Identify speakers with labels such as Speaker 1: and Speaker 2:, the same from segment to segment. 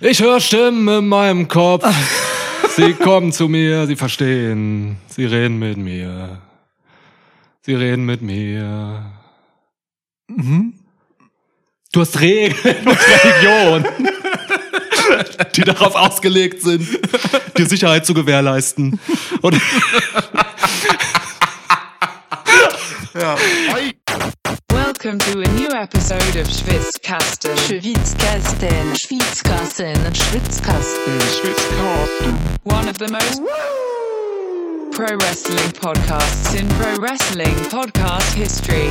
Speaker 1: Ich höre Stimmen in meinem Kopf. Sie kommen zu mir, sie verstehen. Sie reden mit mir. Sie reden mit mir. Du hast Regeln und Religion, die darauf ausgelegt sind, dir Sicherheit zu gewährleisten. Und
Speaker 2: Welcome to a new episode of Schwitzkasten.
Speaker 3: Schwitzkasten, Schwitzkasten, Schwitzkasten,
Speaker 2: Schwitzkasten. One of the most pro wrestling podcasts in pro wrestling podcast history.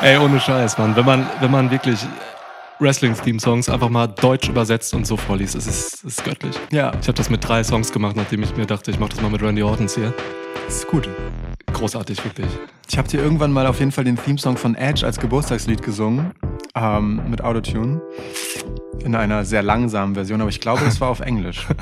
Speaker 1: Ey, ohne Scheiß, Mann. Wenn man, wenn man wirklich Wrestling-Theme-Songs einfach mal deutsch übersetzt und so vorliest, es ist, es ist göttlich.
Speaker 4: Ja,
Speaker 1: Ich habe das mit drei Songs gemacht, nachdem ich mir dachte, ich mache das mal mit Randy Ortons hier.
Speaker 4: das ist gut.
Speaker 1: Großartig, wirklich.
Speaker 4: Ich habe dir irgendwann mal auf jeden Fall den Theme-Song von Edge als Geburtstagslied gesungen, ähm, mit Autotune. In einer sehr langsamen Version, aber ich glaube, das war auf Englisch.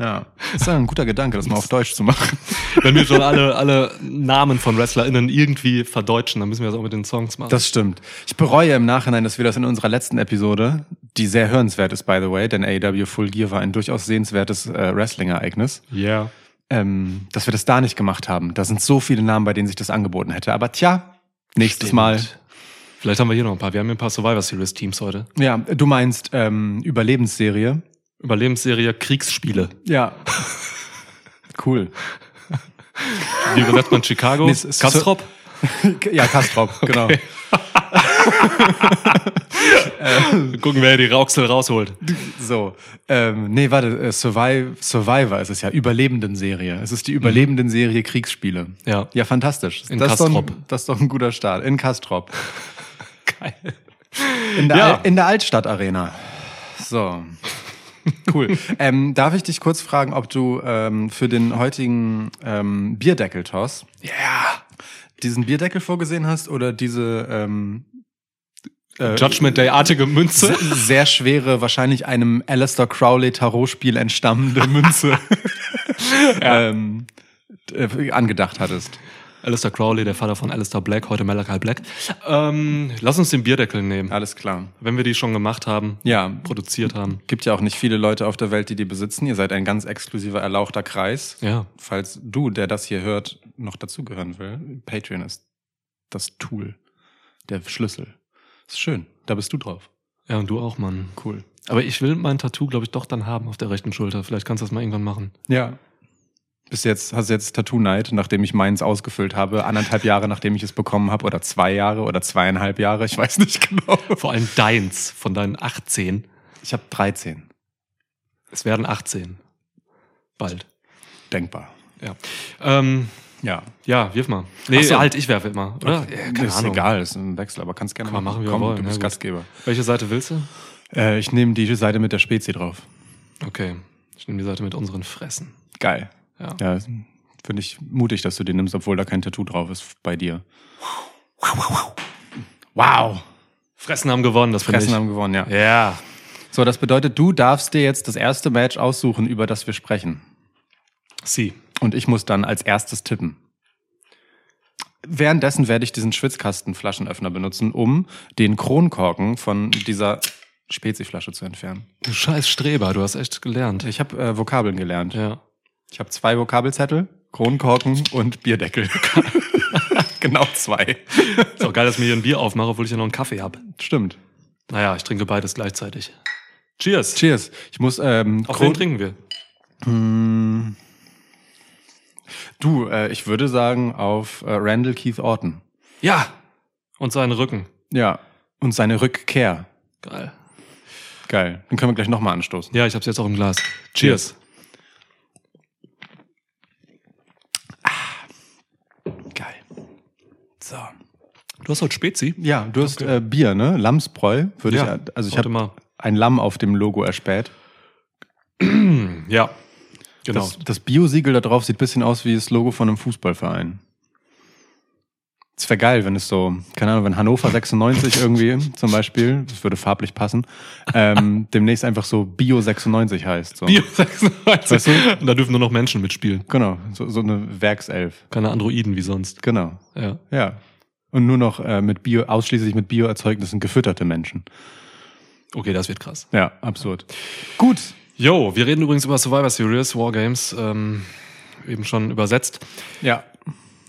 Speaker 4: Ja. Das ist ja ein guter Gedanke, das mal auf Deutsch zu machen.
Speaker 1: Wenn wir schon alle, alle Namen von WrestlerInnen irgendwie verdeutschen, dann müssen wir das auch mit den Songs machen.
Speaker 4: Das stimmt. Ich bereue im Nachhinein, dass wir das in unserer letzten Episode, die sehr hörenswert ist, by the way, denn AEW Full Gear war ein durchaus sehenswertes äh, Wrestling-Ereignis,
Speaker 1: yeah.
Speaker 4: Ähm, dass wir das da nicht gemacht haben. Da sind so viele Namen, bei denen sich das angeboten hätte. Aber tja, nächstes
Speaker 1: Stimmt.
Speaker 4: Mal.
Speaker 1: Vielleicht haben wir hier noch ein paar. Wir haben hier ein paar Survivor Series Teams heute.
Speaker 4: Ja, du meinst ähm, Überlebensserie.
Speaker 1: Überlebensserie Kriegsspiele.
Speaker 4: Ja. Cool.
Speaker 1: Wie übersetzt man Chicago?
Speaker 4: Nee,
Speaker 1: Kastrop?
Speaker 4: ja, Kastrop, genau.
Speaker 1: Gucken, wer die Rauxel rausholt.
Speaker 4: So. Ähm, nee, warte, äh, Survive, Survivor ist es ja, Überlebenden-Serie. Es ist die Überlebenden-Serie Kriegsspiele.
Speaker 1: Ja.
Speaker 4: Ja, fantastisch.
Speaker 1: In
Speaker 4: das Ist doch
Speaker 1: Kastrop.
Speaker 4: ein, das ist doch ein guter Start. In Kastrop.
Speaker 1: Geil.
Speaker 4: In der,
Speaker 1: Ja.
Speaker 4: Al in der Altstadt-Arena. So. Cool. ähm, darf ich dich kurz fragen, ob du ähm, für den heutigen ähm, Bierdeckel-Toss
Speaker 1: Yeah.
Speaker 4: Diesen Bierdeckel vorgesehen hast oder diese ähm, äh,
Speaker 1: Judgment Day-artige Münze.
Speaker 4: se- sehr schwere, wahrscheinlich einem Alistair Crowley Tarotspiel entstammende Münze ähm, äh, angedacht hattest.
Speaker 1: Alistair Crowley, der Vater von Alistair Black, heute Malachi Black. Ähm, lass uns den Bierdeckel nehmen.
Speaker 4: Alles klar.
Speaker 1: Wenn wir die schon gemacht haben,
Speaker 4: Ja,
Speaker 1: produziert haben.
Speaker 4: gibt ja auch nicht viele Leute auf der Welt, die die besitzen. Ihr seid ein ganz exklusiver, erlauchter Kreis.
Speaker 1: Ja.
Speaker 4: Falls du, der das hier hört, noch dazugehören will, Patreon ist das Tool, der Schlüssel. Ist schön. Da bist du drauf.
Speaker 1: Ja, und du auch, Mann.
Speaker 4: Cool.
Speaker 1: Aber ich will mein Tattoo, glaube ich, doch dann haben auf der rechten Schulter. Vielleicht kannst du das mal irgendwann machen.
Speaker 4: Ja. Bis jetzt hast du jetzt Tattoo-Night, nachdem ich meins ausgefüllt habe, anderthalb Jahre, nachdem ich es bekommen habe, oder zwei Jahre oder zweieinhalb Jahre, ich weiß nicht genau.
Speaker 1: Vor allem deins von deinen 18.
Speaker 4: Ich habe 13.
Speaker 1: Es werden 18. Bald.
Speaker 4: Denkbar.
Speaker 1: Ja. Ähm,
Speaker 4: Ja.
Speaker 1: ja, wirf mal. Nee,
Speaker 4: so.
Speaker 1: halt, ich werfe immer, oder? Ja, keine
Speaker 4: ist
Speaker 1: Ahnung.
Speaker 4: egal, ist ein Wechsel, aber kannst gerne
Speaker 1: Kann machen, wie wir
Speaker 4: Komm,
Speaker 1: wollen,
Speaker 4: du
Speaker 1: ja,
Speaker 4: bist
Speaker 1: gut.
Speaker 4: Gastgeber.
Speaker 1: Welche Seite willst du?
Speaker 4: Äh, ich nehme die Seite mit der Spezi drauf.
Speaker 1: Okay. Ich nehme die Seite mit unseren Fressen.
Speaker 4: Geil.
Speaker 1: Ja.
Speaker 4: Ja, finde ich mutig, dass du den nimmst, obwohl da kein Tattoo drauf ist bei dir. Wow.
Speaker 1: Fressen haben gewonnen, das
Speaker 4: Fressen
Speaker 1: ich.
Speaker 4: haben gewonnen, ja.
Speaker 1: Ja.
Speaker 4: So, das bedeutet, du darfst dir jetzt das erste Match aussuchen, über das wir sprechen.
Speaker 1: Sie.
Speaker 4: Und ich muss dann als erstes tippen. Währenddessen werde ich diesen Schwitzkastenflaschenöffner benutzen, um den Kronkorken von dieser Speziflasche zu entfernen.
Speaker 1: Du scheiß Streber, du hast echt gelernt.
Speaker 4: Ich habe äh, Vokabeln gelernt.
Speaker 1: Ja.
Speaker 4: Ich habe zwei Vokabelzettel, Kronkorken und Bierdeckel. genau zwei.
Speaker 1: Ist auch geil, dass ich mir hier ein Bier aufmache, obwohl ich ja noch einen Kaffee habe.
Speaker 4: Stimmt.
Speaker 1: Naja, ich trinke beides gleichzeitig. Cheers.
Speaker 4: Cheers. Ich muss ähm,
Speaker 1: Auf
Speaker 4: Kron-
Speaker 1: wen trinken wir?
Speaker 4: Hm. Du, äh, ich würde sagen auf äh, Randall Keith Orton.
Speaker 1: Ja. Und seinen Rücken.
Speaker 4: Ja. Und seine Rückkehr.
Speaker 1: Geil.
Speaker 4: Geil. Dann können wir gleich nochmal anstoßen.
Speaker 1: Ja, ich hab's jetzt auch im Glas. Cheers.
Speaker 4: Geil. So.
Speaker 1: Du hast heute Spezi?
Speaker 4: Ja, du hast äh, Bier, ne? Lamsbräu. Würde
Speaker 1: Ja,
Speaker 4: ich, also ich habe
Speaker 1: mal.
Speaker 4: ein Lamm auf dem Logo erspäht.
Speaker 1: Ja. Genau.
Speaker 4: Das, das Bio-Siegel da drauf sieht ein bisschen aus wie das Logo von einem Fußballverein. Es wäre geil, wenn es so, keine Ahnung, wenn Hannover 96 irgendwie zum Beispiel, das würde farblich passen, ähm, demnächst einfach so Bio 96 heißt. So.
Speaker 1: Bio 96.
Speaker 4: Weißt du?
Speaker 1: Und da dürfen nur noch Menschen mitspielen.
Speaker 4: Genau, so, so eine Werkself.
Speaker 1: Keine Androiden wie sonst.
Speaker 4: Genau,
Speaker 1: Ja.
Speaker 4: ja. Und nur noch äh, mit Bio, ausschließlich mit Bioerzeugnissen gefütterte Menschen.
Speaker 1: Okay, das wird krass.
Speaker 4: Ja, absurd. Gut.
Speaker 1: Yo, wir reden übrigens über Survivor Series, Wargames, ähm, eben schon übersetzt.
Speaker 4: Ja.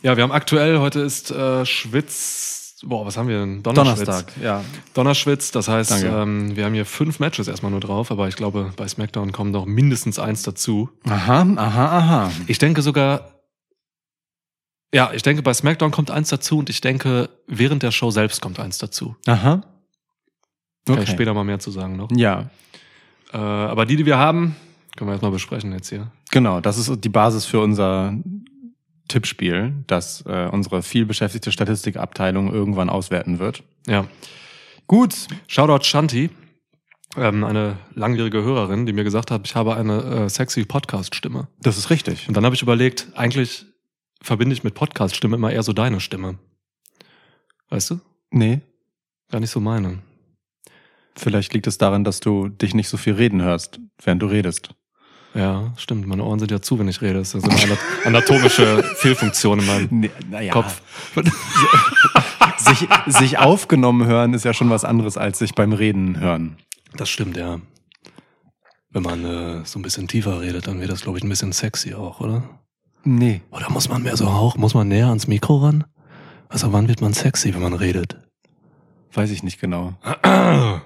Speaker 1: Ja, wir haben aktuell, heute ist äh, Schwitz, boah, was haben wir denn? Donnerschwitz.
Speaker 4: Donnerstag, ja.
Speaker 1: Donnerschwitz, das heißt, ähm, wir haben hier fünf Matches erstmal nur drauf, aber ich glaube, bei SmackDown kommen noch mindestens eins dazu.
Speaker 4: Aha, aha, aha.
Speaker 1: Ich denke sogar, ja, ich denke, bei SmackDown kommt eins dazu und ich denke, während der Show selbst kommt eins dazu.
Speaker 4: Aha.
Speaker 1: Kann ich später mal mehr zu sagen noch.
Speaker 4: Ja,
Speaker 1: Äh, aber die, die wir haben, können wir erstmal besprechen jetzt hier.
Speaker 4: genau. Das ist die Basis für unser Tippspiel, das äh, unsere vielbeschäftigte Statistikabteilung irgendwann auswerten wird.
Speaker 1: Ja.
Speaker 4: Gut.
Speaker 1: Shoutout Shanti, ähm, eine langjährige Hörerin, die mir gesagt hat, ich habe eine äh, sexy Podcast-Stimme.
Speaker 4: Das ist richtig.
Speaker 1: Und dann habe ich überlegt, eigentlich verbinde ich mit Podcast-Stimme immer eher so deine Stimme. Weißt du?
Speaker 4: Nee.
Speaker 1: Gar nicht so meine.
Speaker 4: Vielleicht liegt es daran, dass du dich nicht so viel reden hörst, während du redest.
Speaker 1: Ja, stimmt. Meine Ohren sind ja zu, wenn ich rede. Das ist so eine anat- anatomische Fehlfunktion in meinem
Speaker 4: Nee, naja.
Speaker 1: Kopf.
Speaker 4: Sich, sich aufgenommen hören ist ja schon was anderes als sich beim Reden hören.
Speaker 1: Das stimmt, ja. Wenn man äh, so ein bisschen tiefer redet, dann wird das, glaube ich, ein bisschen sexy auch, oder?
Speaker 4: Nee.
Speaker 1: Oder muss man mehr so hoch, muss man näher ans Mikro ran? Also wann wird man sexy, wenn man redet?
Speaker 4: Weiß ich nicht genau.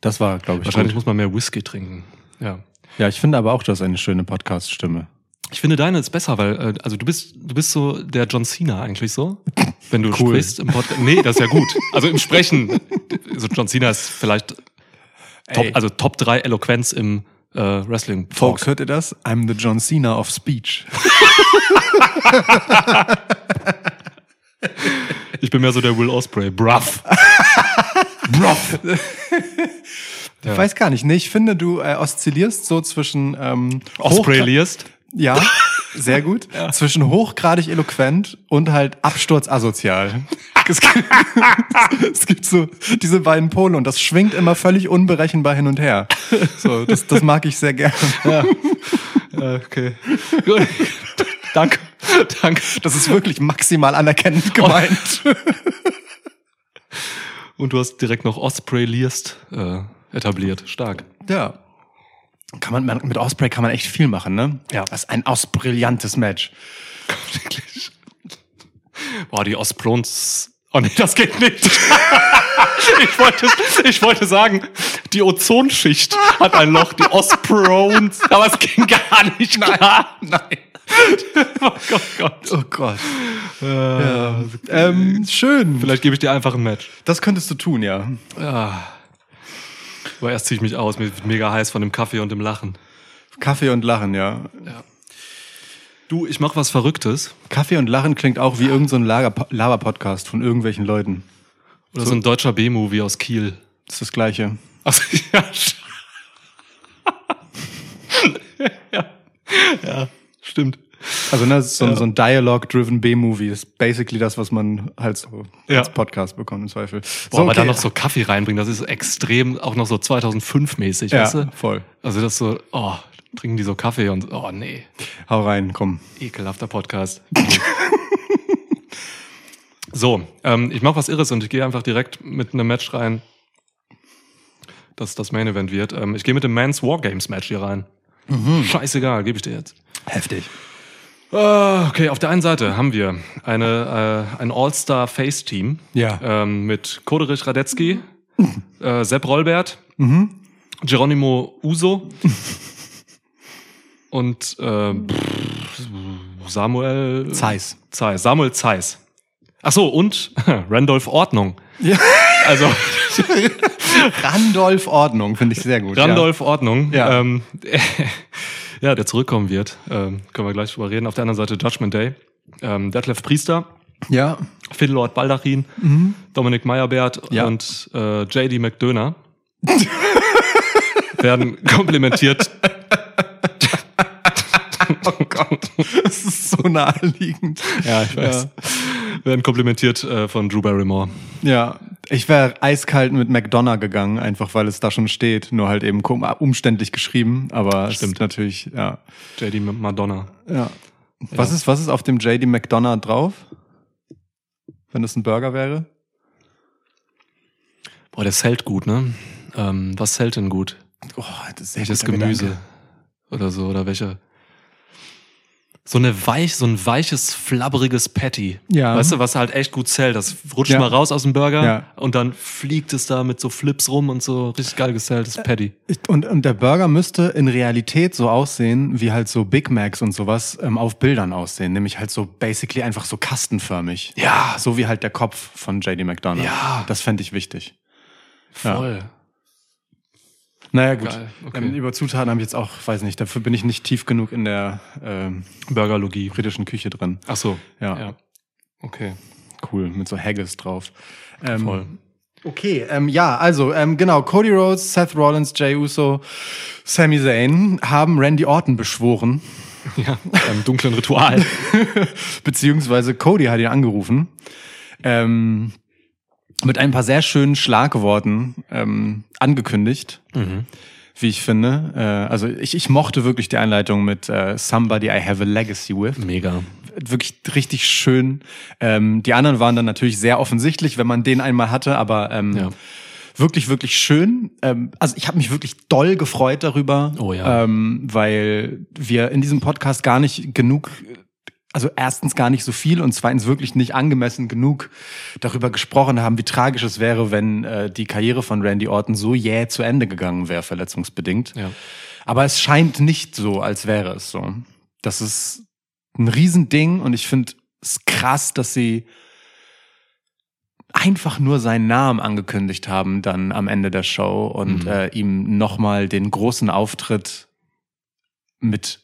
Speaker 4: Das war, glaube ich,
Speaker 1: Wahrscheinlich
Speaker 4: gut.
Speaker 1: muss man mehr Whisky trinken. Ja.
Speaker 4: Ja, ich finde aber auch, du hast eine schöne Podcast-Stimme.
Speaker 1: Ich finde deine ist besser, weil äh, also du bist du bist so der John Cena eigentlich so, wenn du
Speaker 4: Cool.
Speaker 1: sprichst im Podcast. Nee, das ist ja gut. Also im Sprechen, also John Cena ist vielleicht Top, also Top 3 Eloquenz im äh, Wrestling.
Speaker 4: Folks, hört ihr das? I'm the John Cena of Speech.
Speaker 1: Ich bin mehr so der Will Osprey. Bruff.
Speaker 4: Bruff. Ich weiß gar nicht. Nee, ich finde, du äh, oszillierst so zwischen ähm,
Speaker 1: Osprey
Speaker 4: hochgra-
Speaker 1: liest.
Speaker 4: Ja, sehr gut. Zwischen hochgradig eloquent und halt absturzasozial. Es gibt, es gibt so diese beiden Pole und das schwingt immer völlig unberechenbar hin und her. So, das, das mag ich sehr gerne.
Speaker 1: Okay. Gut. Danke. Danke.
Speaker 4: Das ist wirklich maximal anerkennend gemeint.
Speaker 1: Und du hast direkt noch Osprey liest äh, etabliert. Stark.
Speaker 4: Ja. Kann man, man, mit Osprey kann man echt viel machen, ne?
Speaker 1: Ja.
Speaker 4: Das ist ein ausbrillantes Match.
Speaker 1: Wirklich. Boah, die Osprons. Oh nee, das geht nicht. ich, wollte, ich wollte sagen, die Ozonschicht hat ein Loch, die Osprons. Aber es ging gar nicht klar. Nein. oh Gott, Gott.
Speaker 4: Oh Gott. ja. ähm, schön.
Speaker 1: Vielleicht gebe ich dir einfach ein Match.
Speaker 4: Das könntest du tun, ja.
Speaker 1: Ja. Aber erst ziehe ich mich aus, mir wird mega heiß von dem Kaffee und dem Lachen.
Speaker 4: Kaffee und Lachen, ja.
Speaker 1: Du, ich mach was Verrücktes.
Speaker 4: Kaffee und Lachen klingt auch wie irgendein so Laber-Podcast von irgendwelchen Leuten.
Speaker 1: Oder so, ein deutscher B-Movie aus Kiel.
Speaker 4: Das ist das Gleiche.
Speaker 1: Ach, ja, ja. ja, stimmt.
Speaker 4: Also, ne, das so, ein so ein Dialogue-driven B-Movie. Das ist basically das, was man halt so
Speaker 1: Ja.
Speaker 4: als Podcast bekommt, im Zweifel.
Speaker 1: Boah, aber
Speaker 4: okay.
Speaker 1: dann noch so Kaffee reinbringen, das ist extrem, auch noch so 2005-mäßig,
Speaker 4: Ja,
Speaker 1: weißt du?
Speaker 4: voll.
Speaker 1: Also das so, oh, trinken die so Kaffee und, oh nee,
Speaker 4: Hau rein, komm.
Speaker 1: ekelhafter Podcast. so, ähm, ich mache was Irres und ich gehe einfach direkt mit einem Match rein, dass das Main Event wird. Ähm, ich gehe mit dem Men's Wargames Match hier rein. Scheißegal, gebe ich dir jetzt.
Speaker 4: Heftig.
Speaker 1: Ah, Okay, auf der einen Seite haben wir eine, äh, ein All-Star-Face-Team
Speaker 4: Ja.
Speaker 1: ähm, mit Koderich Radetzky, äh, Sepp Rollbert, Geronimo Uso und äh, Samuel
Speaker 4: Zeiss.
Speaker 1: Zeiss. Samuel Zeiss. Ach so, und Randolph Ordnung.
Speaker 4: Ja.
Speaker 1: Also
Speaker 4: Randolph Ordnung, finde ich sehr gut.
Speaker 1: Randolph Ordnung.
Speaker 4: Ja.
Speaker 1: Ähm, ja, der zurückkommen wird. Ähm, können wir gleich drüber reden. Auf der anderen Seite Judgment Day. Ähm, Detlef Priester,
Speaker 4: Ja.
Speaker 1: Phil Lord Baldachin, Dominik Meyerbeert
Speaker 4: Ja.
Speaker 1: und äh, JD McDöner werden komplimentiert.
Speaker 4: Oh Gott. Das ist so naheliegend.
Speaker 1: Ja, ich weiß. Werden komplimentiert äh, von Drew Barrymore.
Speaker 4: Ja, ich wäre eiskalt mit McDonough gegangen, einfach weil es da schon steht, nur halt eben umständlich geschrieben, aber es
Speaker 1: Stimmt.
Speaker 4: natürlich, ja.
Speaker 1: JD Madonna.
Speaker 4: ja. Was ist, was ist auf dem JD McDonough drauf? Wenn es ein Burger wäre?
Speaker 1: Boah, der zählt gut, ne? Ähm, was hält denn gut?
Speaker 4: Oh, das ist
Speaker 1: Welches Gemüse
Speaker 4: Gedanke.
Speaker 1: oder so oder welche? So eine weich, so ein weiches, flabberiges Patty.
Speaker 4: Ja.
Speaker 1: Weißt du, was halt echt gut zählt. Das rutscht
Speaker 4: Ja.
Speaker 1: mal raus aus dem Burger
Speaker 4: Ja.
Speaker 1: und dann fliegt es da mit so Flips rum und so richtig geil gezähltes Patty.
Speaker 4: Ich- Und, und der Burger müsste in Realität so aussehen, wie halt so Big Macs und sowas ähm, auf Bildern aussehen. Nämlich halt so basically einfach so kastenförmig.
Speaker 1: Ja.
Speaker 4: So wie halt der Kopf von JD McDonald.
Speaker 1: Ja.
Speaker 4: Das fände ich wichtig.
Speaker 1: Voll.
Speaker 4: Naja, gut.
Speaker 1: Geil, okay.
Speaker 4: Ähm, über Zutaten habe ich jetzt auch, weiß nicht, dafür bin ich nicht tief genug in der ähm,
Speaker 1: Burgerlogie.
Speaker 4: britischen Küche drin.
Speaker 1: Ach so.
Speaker 4: Ja.
Speaker 1: ja. Okay.
Speaker 4: Cool, mit so Haggis drauf. Ähm,
Speaker 1: Voll.
Speaker 4: Okay, ähm, ja, also ähm, genau, Cody Rhodes, Seth Rollins, Jay Uso, Sami Zayn haben Randy Orton beschworen,
Speaker 1: Ja. Beim dunklen Ritual.
Speaker 4: beziehungsweise Cody hat ihn angerufen, ähm, mit ein paar sehr schönen Schlagworten ähm, angekündigt,
Speaker 1: mhm.
Speaker 4: wie ich finde. Äh, also ich, ich mochte wirklich die Einleitung mit äh, Somebody I have a legacy with.
Speaker 1: Mega.
Speaker 4: wirklich richtig schön. Ähm, die anderen waren dann natürlich sehr offensichtlich, wenn man den einmal hatte, aber ähm,
Speaker 1: Ja.
Speaker 4: wirklich, wirklich schön. Ähm, also ich habe mich wirklich doll gefreut darüber,
Speaker 1: Oh ja.
Speaker 4: ähm, weil wir in diesem Podcast gar nicht genug, also erstens gar nicht so viel und zweitens wirklich nicht angemessen genug darüber gesprochen haben, wie tragisch es wäre, wenn äh, die Karriere von Randy Orton so jäh zu Ende gegangen wäre, verletzungsbedingt.
Speaker 1: Ja.
Speaker 4: Aber es scheint nicht so, als wäre es so. Das ist ein Riesending und ich finde es krass, dass sie einfach nur seinen Namen angekündigt haben dann am Ende der Show und
Speaker 1: Mhm.
Speaker 4: äh, ihm nochmal den großen Auftritt mit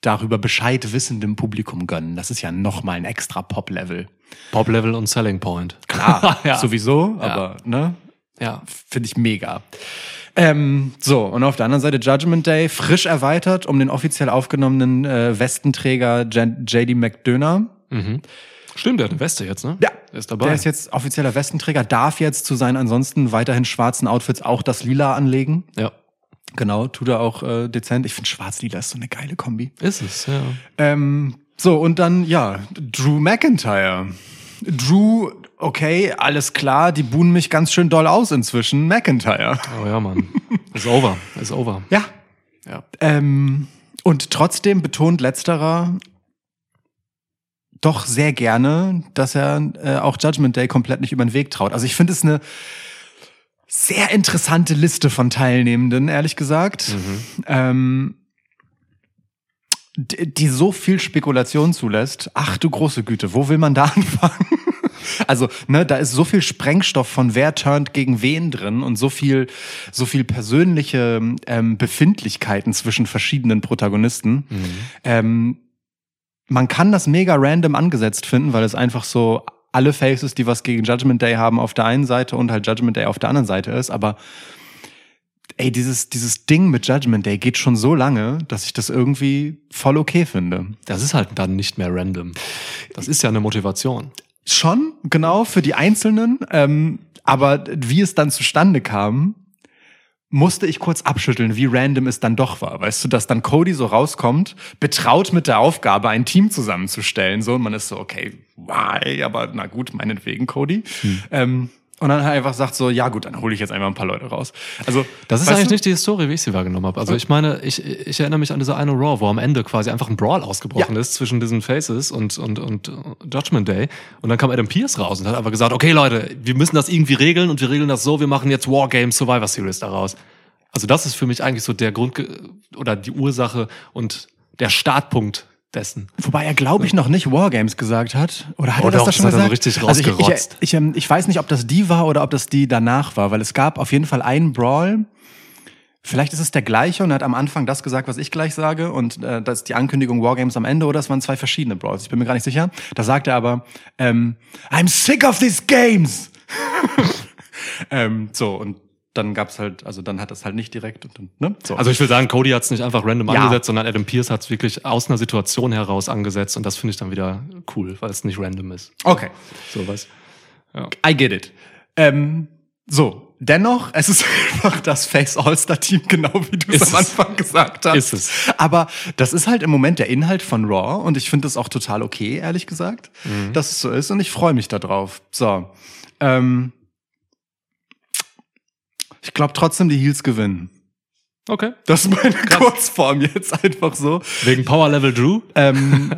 Speaker 4: darüber Bescheid wissendem Publikum gönnen. Das ist ja nochmal ein extra Pop-Level.
Speaker 1: Pop-Level und Selling Point.
Speaker 4: Klar,
Speaker 1: ja.
Speaker 4: sowieso,
Speaker 1: Ja.
Speaker 4: aber ne,
Speaker 1: Ja.
Speaker 4: finde ich mega. Ähm, so, und auf der anderen Seite Judgment Day, frisch erweitert um den offiziell aufgenommenen äh, Westenträger JD McDonough.
Speaker 1: Mhm. Stimmt, der hat eine Weste jetzt, ne?
Speaker 4: Ja,
Speaker 1: Der ist dabei.
Speaker 4: Der ist jetzt offizieller Westenträger, darf jetzt zu seinen ansonsten weiterhin schwarzen Outfits auch das Lila anlegen.
Speaker 1: ja.
Speaker 4: Genau, tut er auch äh, dezent. Ich finde schwarz-lila ist so eine geile Kombi.
Speaker 1: Ist es, ja.
Speaker 4: Ähm, so, und dann, ja, Drew McIntyre. Drew, okay, alles klar, die buhen mich ganz schön doll aus inzwischen. McIntyre.
Speaker 1: Oh ja, Mann. Ist over. Ist over.
Speaker 4: Ja.
Speaker 1: Ja.
Speaker 4: Ähm, und trotzdem betont letzterer doch sehr gerne, dass er äh, auch Judgment Day komplett nicht über den Weg traut. Also ich finde es eine sehr interessante Liste von Teilnehmenden, ehrlich gesagt, ähm, die, die so viel Spekulation zulässt. Ach du große Güte, wo will man da anfangen? Also, ne, da ist so viel Sprengstoff von wer turnt gegen wen drin und so viel, so viel persönliche ähm, Befindlichkeiten zwischen verschiedenen Protagonisten. Ähm, man kann das mega random angesetzt finden, weil es einfach so alle Faces, die was gegen Judgment Day haben, auf der einen Seite und halt Judgment Day auf der anderen Seite ist. Aber ey, dieses, dieses Ding mit Judgment Day geht schon so lange, dass ich das irgendwie voll okay finde.
Speaker 1: Das ist halt dann nicht mehr random. Das ist ja eine Motivation.
Speaker 4: Schon, genau, für die Einzelnen. Ähm, aber wie es dann zustande kam, musste ich kurz abschütteln, wie random es dann doch war. Weißt du, dass dann Cody so rauskommt, betraut mit der Aufgabe, ein Team zusammenzustellen. So, und man ist so, okay, why? Aber na gut, meinetwegen, Cody. Ähm, und dann halt einfach sagt so, ja gut, dann hole ich jetzt einfach ein paar Leute raus. Also
Speaker 1: Das ist eigentlich
Speaker 4: du?
Speaker 1: nicht die Historie, wie ich sie wahrgenommen habe. Also ich meine, ich, ich erinnere mich an diese eine Raw, wo am Ende quasi einfach ein Brawl ausgebrochen
Speaker 4: Ja.
Speaker 1: ist zwischen diesen Faces und, und, und Judgment Day. Und dann kam Adam Pierce raus und hat einfach gesagt, okay Leute, wir müssen das irgendwie regeln und wir regeln das so, wir machen jetzt Wargames Survivor Series daraus. Also das ist für mich eigentlich so der Grund oder die Ursache und der Startpunkt dessen.
Speaker 4: Wobei er, glaube ich, noch nicht Wargames gesagt hat. Oder hat
Speaker 1: Oh
Speaker 4: er das
Speaker 1: doch,
Speaker 4: da schon
Speaker 1: das
Speaker 4: gesagt?
Speaker 1: richtig
Speaker 4: Also ich, ich,
Speaker 1: rausgerotzt.
Speaker 4: ich, ähm, ich weiß nicht, ob das die war oder ob das die danach war, weil es gab auf jeden Fall einen Brawl. Vielleicht ist es der gleiche und er hat am Anfang das gesagt, was ich gleich sage. Und äh, das ist die Ankündigung Wargames am Ende oder es waren zwei verschiedene Brawls. Ich bin mir gar nicht sicher. Da sagt er aber, ähm, I'm sick of these games. ähm, so, und dann gab's halt, also dann hat das halt nicht direkt. Und, dann, ne? so.
Speaker 1: Also ich will sagen, Cody hat es nicht einfach random
Speaker 4: Ja.
Speaker 1: angesetzt, sondern Adam Pierce hat es wirklich aus einer Situation heraus angesetzt und das finde ich dann wieder cool, weil es nicht random ist.
Speaker 4: okay.
Speaker 1: So was. Ja.
Speaker 4: I get it. Ähm, so, dennoch, es ist einfach das Face All-Star-Team, genau wie du es am
Speaker 1: es.
Speaker 4: Anfang gesagt hast.
Speaker 1: Ist es.
Speaker 4: Aber das ist halt im Moment der Inhalt von Raw und ich finde das auch total okay, ehrlich gesagt,
Speaker 1: Mhm.
Speaker 4: dass es so ist und ich freue mich darauf. So. Ähm, Ich glaube trotzdem, die Heels gewinnen.
Speaker 1: Okay.
Speaker 4: Das ist meine Kurzform jetzt einfach so.
Speaker 1: Wegen Power Level Drew?
Speaker 4: Ähm,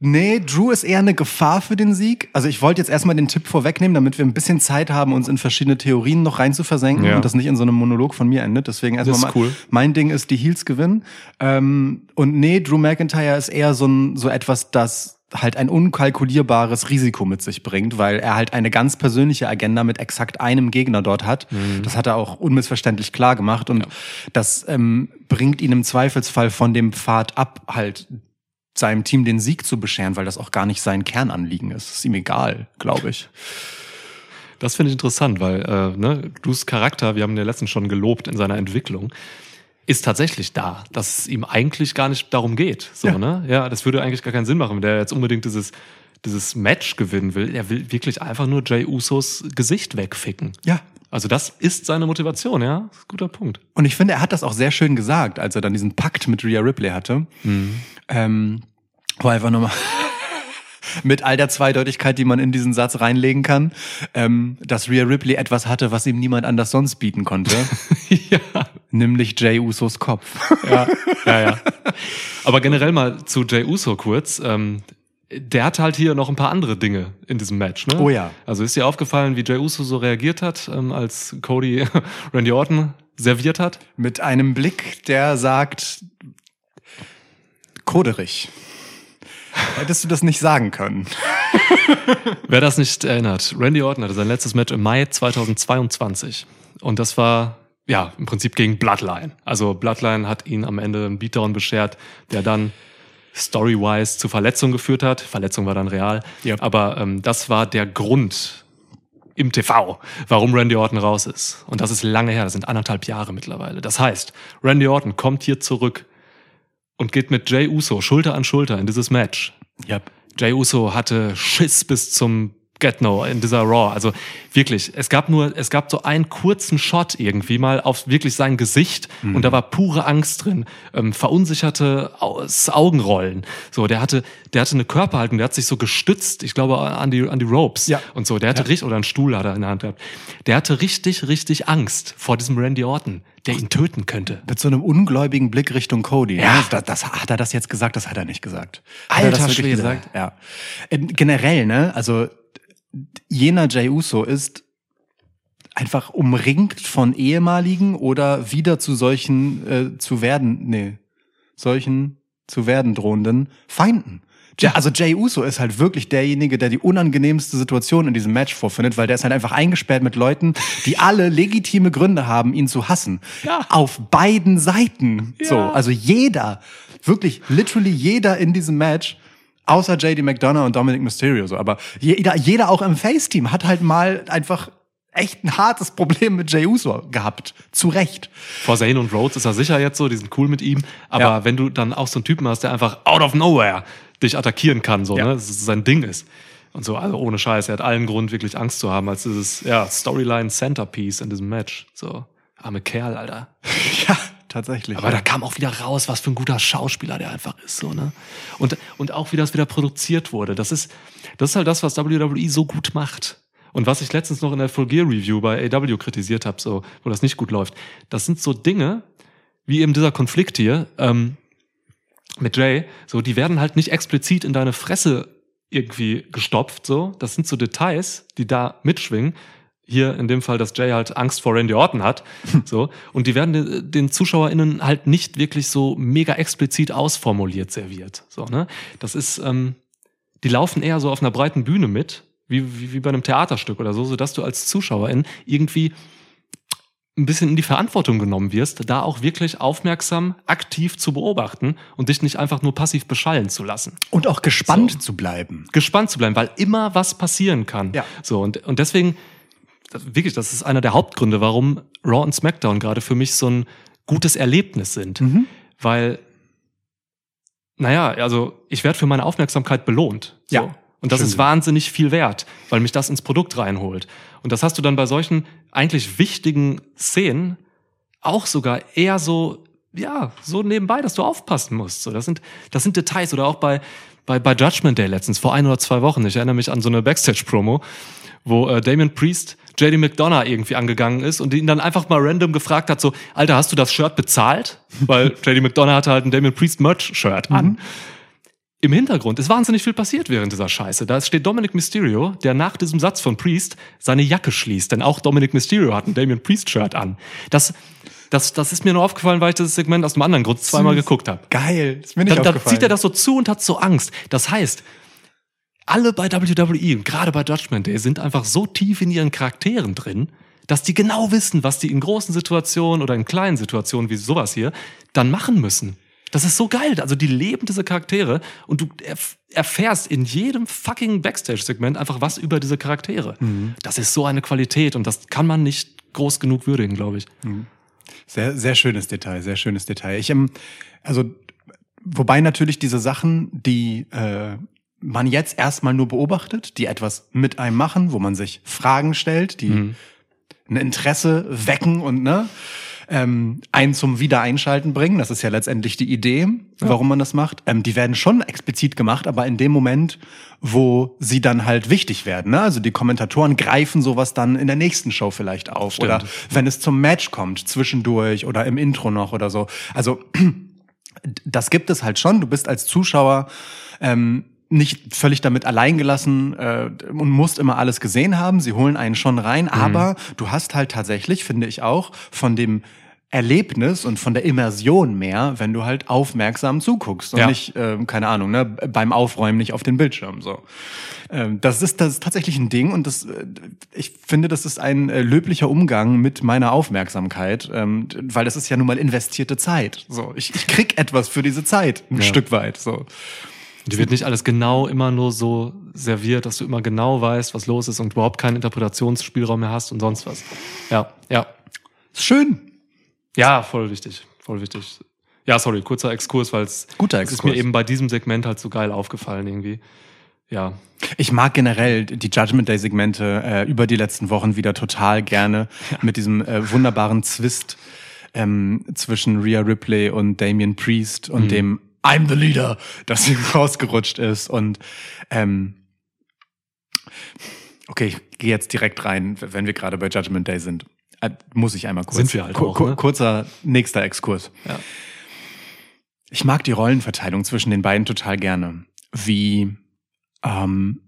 Speaker 4: nee, Drew ist eher eine Gefahr für den Sieg. Also ich wollte jetzt erstmal den Tipp vorwegnehmen, damit wir ein bisschen Zeit haben, uns in verschiedene Theorien noch rein zu versenken
Speaker 1: Ja.
Speaker 4: und das nicht in so einem Monolog von mir endet. Deswegen erstmal
Speaker 1: Das ist
Speaker 4: mein,
Speaker 1: cool.
Speaker 4: mein Ding ist, die Heels gewinnen. Ähm, und nee, Drew McIntyre ist eher so, ein, so etwas, das halt ein unkalkulierbares Risiko mit sich bringt, weil er halt eine ganz persönliche Agenda mit exakt einem Gegner dort hat. Das hat er auch unmissverständlich klar gemacht und das ähm, bringt ihn im Zweifelsfall von dem Pfad ab, halt seinem Team den Sieg zu bescheren, weil das auch gar nicht sein Kernanliegen ist. Das ist ihm egal, glaube ich.
Speaker 1: Das finde ich interessant, weil äh, ne, Drews Charakter, wir haben ihn ja letztens schon gelobt in seiner Entwicklung, ist tatsächlich da, dass es ihm eigentlich gar nicht darum geht. So,
Speaker 4: Ja.
Speaker 1: ne? Ja, das würde eigentlich gar keinen Sinn machen, wenn der jetzt unbedingt dieses, dieses Match gewinnen will. Er will wirklich einfach nur Jay Usos Gesicht wegficken.
Speaker 4: Ja.
Speaker 1: Also das ist seine Motivation, ja. Das ist ein guter Punkt.
Speaker 4: Und ich finde, er hat das auch sehr schön gesagt, als er dann diesen Pakt mit Rhea Ripley hatte. Ähm, wo einfach nochmal mit all der Zweideutigkeit, die man in diesen Satz reinlegen kann, ähm, dass Rhea Ripley etwas hatte, was ihm niemand anders sonst bieten konnte,
Speaker 1: ja.
Speaker 4: Nämlich Jay Usos Kopf.
Speaker 1: ja, ja, ja. Aber generell mal zu Jay Uso kurz. Ähm, der hat halt hier noch ein paar andere Dinge in diesem Match. Ne?
Speaker 4: Oh ja.
Speaker 1: Also ist dir aufgefallen, wie Jay Uso so reagiert hat, ähm, als Cody Randy Orton serviert hat?
Speaker 4: Mit einem Blick, der sagt, Koderich. Hättest du das nicht sagen können?
Speaker 1: Wer das nicht erinnert, Randy Orton hatte sein letztes Match im Mai 2022. Und das war, ja, im Prinzip gegen Bloodline. Also Bloodline hat ihn am Ende einen Beatdown beschert, der dann story-wise zu Verletzungen geführt hat. Verletzung war dann real.
Speaker 4: Ja.
Speaker 1: Aber ähm, das war der Grund im TV, warum Randy Orton raus ist. Und das ist lange her, das sind anderthalb Jahre mittlerweile. Das heißt, Randy Orton kommt hier zurück und geht mit Jay Uso Schulter an Schulter in dieses Match.
Speaker 4: Ja.
Speaker 1: Jay Uso hatte Schiss bis zum Get-No in dieser Raw. Also wirklich, es gab nur, es gab so einen kurzen Shot irgendwie mal auf wirklich sein Gesicht und da war pure Angst drin, ähm, verunsicherte Augenrollen. So, der hatte, der hatte eine Körperhaltung, der hat sich so gestützt, ich glaube an die an die Ropes
Speaker 4: Ja.
Speaker 1: und so. Der hatte richtig oder einen Stuhl hat er in der Hand gehabt. Der hatte richtig, richtig Angst vor diesem Randy Orton, der ihn töten könnte.
Speaker 4: Mit so einem ungläubigen Blick Richtung Cody.
Speaker 1: Ja.
Speaker 4: ne? Das, das, hat er das jetzt gesagt? Das hat er nicht gesagt. Hat er
Speaker 1: Alter
Speaker 4: das wirklich
Speaker 1: Schwede.
Speaker 4: gesagt? Ja. Ähm, generell, ne? Also jener Jay Uso ist einfach umringt von ehemaligen oder wieder zu solchen äh, zu werden, nee, solchen zu werden drohenden Feinden. Ja, also Jay Uso ist halt wirklich derjenige, der die unangenehmste Situation in diesem Match vorfindet, weil der ist halt einfach eingesperrt mit Leuten, die alle legitime Gründe haben, ihn zu hassen.
Speaker 1: Ja.
Speaker 4: Auf beiden Seiten. So,
Speaker 1: Ja.
Speaker 4: also jeder, wirklich literally jeder in diesem Match, außer JD McDonough und Dominic Mysterio so, aber jeder, jeder auch im Face-Team hat halt mal einfach echt ein hartes Problem mit Jay Uso gehabt. Zu Recht.
Speaker 1: Vor Zane und Rhodes ist er sicher jetzt so, die sind cool mit ihm. Aber
Speaker 4: Ja.
Speaker 1: wenn du dann auch so einen Typen hast, der einfach out of nowhere dich attackieren kann, so,
Speaker 4: Ja.
Speaker 1: ne, dass es sein Ding ist. Und so, also ohne Scheiß, er hat allen Grund, wirklich Angst zu haben, als dieses, ja, Storyline-Centerpiece in diesem Match. So, arme Kerl, Alter.
Speaker 4: Ja, tatsächlich.
Speaker 1: Aber da kam auch wieder raus, was für ein guter Schauspieler der einfach ist, so, ne? Und, und auch wie das wieder produziert wurde. Das ist, das ist halt das, was WWE so gut macht. Und was ich letztens noch in der Full Gear Review bei AW kritisiert habe, so, wo das nicht gut läuft. Das sind so Dinge, wie eben dieser Konflikt hier, ähm, mit Jay, so, die werden halt nicht explizit in deine Fresse irgendwie gestopft, so. Das sind so Details, die da mitschwingen. Hier in dem Fall, dass Jay halt Angst vor Randy Orton hat, so. Und die werden den, den ZuschauerInnen halt nicht wirklich so mega explizit ausformuliert serviert, so, ne. Das ist, ähm, die laufen eher so auf einer breiten Bühne mit, wie, wie, wie bei einem Theaterstück oder so, sodass du als Zuschauerin irgendwie ein bisschen in die Verantwortung genommen wirst, da auch wirklich aufmerksam, aktiv zu beobachten und dich nicht einfach nur passiv beschallen zu lassen.
Speaker 4: und auch gespannt
Speaker 1: So.
Speaker 4: zu bleiben.
Speaker 1: Gespannt zu bleiben, weil immer was passieren kann.
Speaker 4: Ja.
Speaker 1: So, und, und deswegen, das, wirklich, das ist einer der Hauptgründe, warum Raw und SmackDown gerade für mich so ein gutes Erlebnis sind.
Speaker 4: Mhm.
Speaker 1: Weil, naja, also ich werde für meine Aufmerksamkeit belohnt. So.
Speaker 4: Ja.
Speaker 1: Und das
Speaker 4: Schön
Speaker 1: ist wahnsinnig viel wert, weil mich das ins Produkt reinholt. Und das hast du dann bei solchen eigentlich wichtigen Szenen auch sogar eher so, ja, so nebenbei, dass du aufpassen musst. So, das sind, das sind Details oder auch bei, bei, bei Judgment Day letztens, vor ein oder zwei Wochen, ich erinnere mich an so eine Backstage-Promo, wo äh, Damien Priest JD McDonough irgendwie angegangen ist und ihn dann einfach mal random gefragt hat, so, Alter, hast du das Shirt bezahlt? Weil JD McDonough hatte halt ein Damien Priest Merch-Shirt an. Im Hintergrund ist wahnsinnig viel passiert während dieser Scheiße. Da steht Dominic Mysterio, der nach diesem Satz von Priest seine Jacke schließt. Denn auch Dominic Mysterio hat ein Damien Priest-Shirt an. Das, das, das ist mir nur aufgefallen, weil ich das Segment aus einem anderen Grund zweimal
Speaker 4: Süß.
Speaker 1: geguckt habe.
Speaker 4: Geil. Ist mir nicht
Speaker 1: dann
Speaker 4: aufgefallen.
Speaker 1: zieht er das so zu und hat so Angst. Das heißt, alle bei WWE, und gerade bei Judgment Day, sind einfach so tief in ihren Charakteren drin, dass die genau wissen, was die in großen Situationen oder in kleinen Situationen wie sowas hier dann machen müssen. Das ist so geil. Also die leben diese Charaktere und du erf erfährst in jedem fucking Backstage-Segment einfach was über diese Charaktere. Das ist so eine Qualität und das kann man nicht groß genug würdigen, glaube ich.
Speaker 4: Sehr, sehr schönes Detail, sehr schönes Detail. Ich, ähm, also, wobei natürlich diese Sachen, die äh, man jetzt erstmal nur beobachtet, die etwas mit einem machen, wo man sich Fragen stellt, die
Speaker 1: Mhm.
Speaker 4: ein Interesse wecken und ne, ähm, einen zum Wiedereinschalten bringen. Das ist ja letztendlich die Idee, warum man das macht. Ähm, die werden schon explizit gemacht, aber in dem Moment, wo sie dann halt wichtig werden. Ne? Also die Kommentatoren greifen sowas dann in der nächsten Show vielleicht auf.
Speaker 1: Stimmt.
Speaker 4: Oder wenn es zum Match kommt, zwischendurch oder im Intro noch oder so. Also das gibt es halt schon. Du bist als Zuschauer ähm, nicht völlig damit alleingelassen äh, und musst immer alles gesehen haben. Sie holen einen schon rein, aber du hast halt tatsächlich, finde ich auch, von dem Erlebnis und von der Immersion mehr, wenn du halt aufmerksam zuguckst und
Speaker 1: Ja.
Speaker 4: nicht, ähm, keine Ahnung, ne, beim Aufräumen nicht auf den Bildschirm. So, ähm, das ist das ist tatsächlich ein Ding und das, äh, ich finde, das ist ein äh, löblicher Umgang mit meiner Aufmerksamkeit, ähm, weil das ist ja nun mal investierte Zeit. So, ich, ich krieg etwas für diese Zeit, ein
Speaker 1: Ja.
Speaker 4: Stück weit. So,
Speaker 1: Die wird nicht alles genau immer nur so serviert, dass du immer genau weißt, was los ist und überhaupt keinen Interpretationsspielraum mehr hast und sonst was. Ja, ja.
Speaker 4: ist schön.
Speaker 1: Ja, voll wichtig. Voll wichtig. Ja, sorry, kurzer Exkurs, weil es ist mir eben bei diesem Segment halt so geil aufgefallen irgendwie. Ja.
Speaker 4: Ich mag generell die Judgment Day Segmente äh, über die letzten Wochen wieder total gerne mit diesem äh, wunderbaren Zwist ähm, zwischen Rhea Ripley und Damian Priest und dem I'm the Leader, das rausgerutscht ist und ähm, okay, ich gehe jetzt direkt rein, wenn wir gerade bei Judgment Day sind. Äh, muss ich einmal kurz.
Speaker 1: Sind wir halt
Speaker 4: Ku-
Speaker 1: auch, ne?
Speaker 4: Kurzer nächster Exkurs.
Speaker 1: Ja.
Speaker 4: Ich mag die Rollenverteilung zwischen den beiden total gerne. Wie ähm,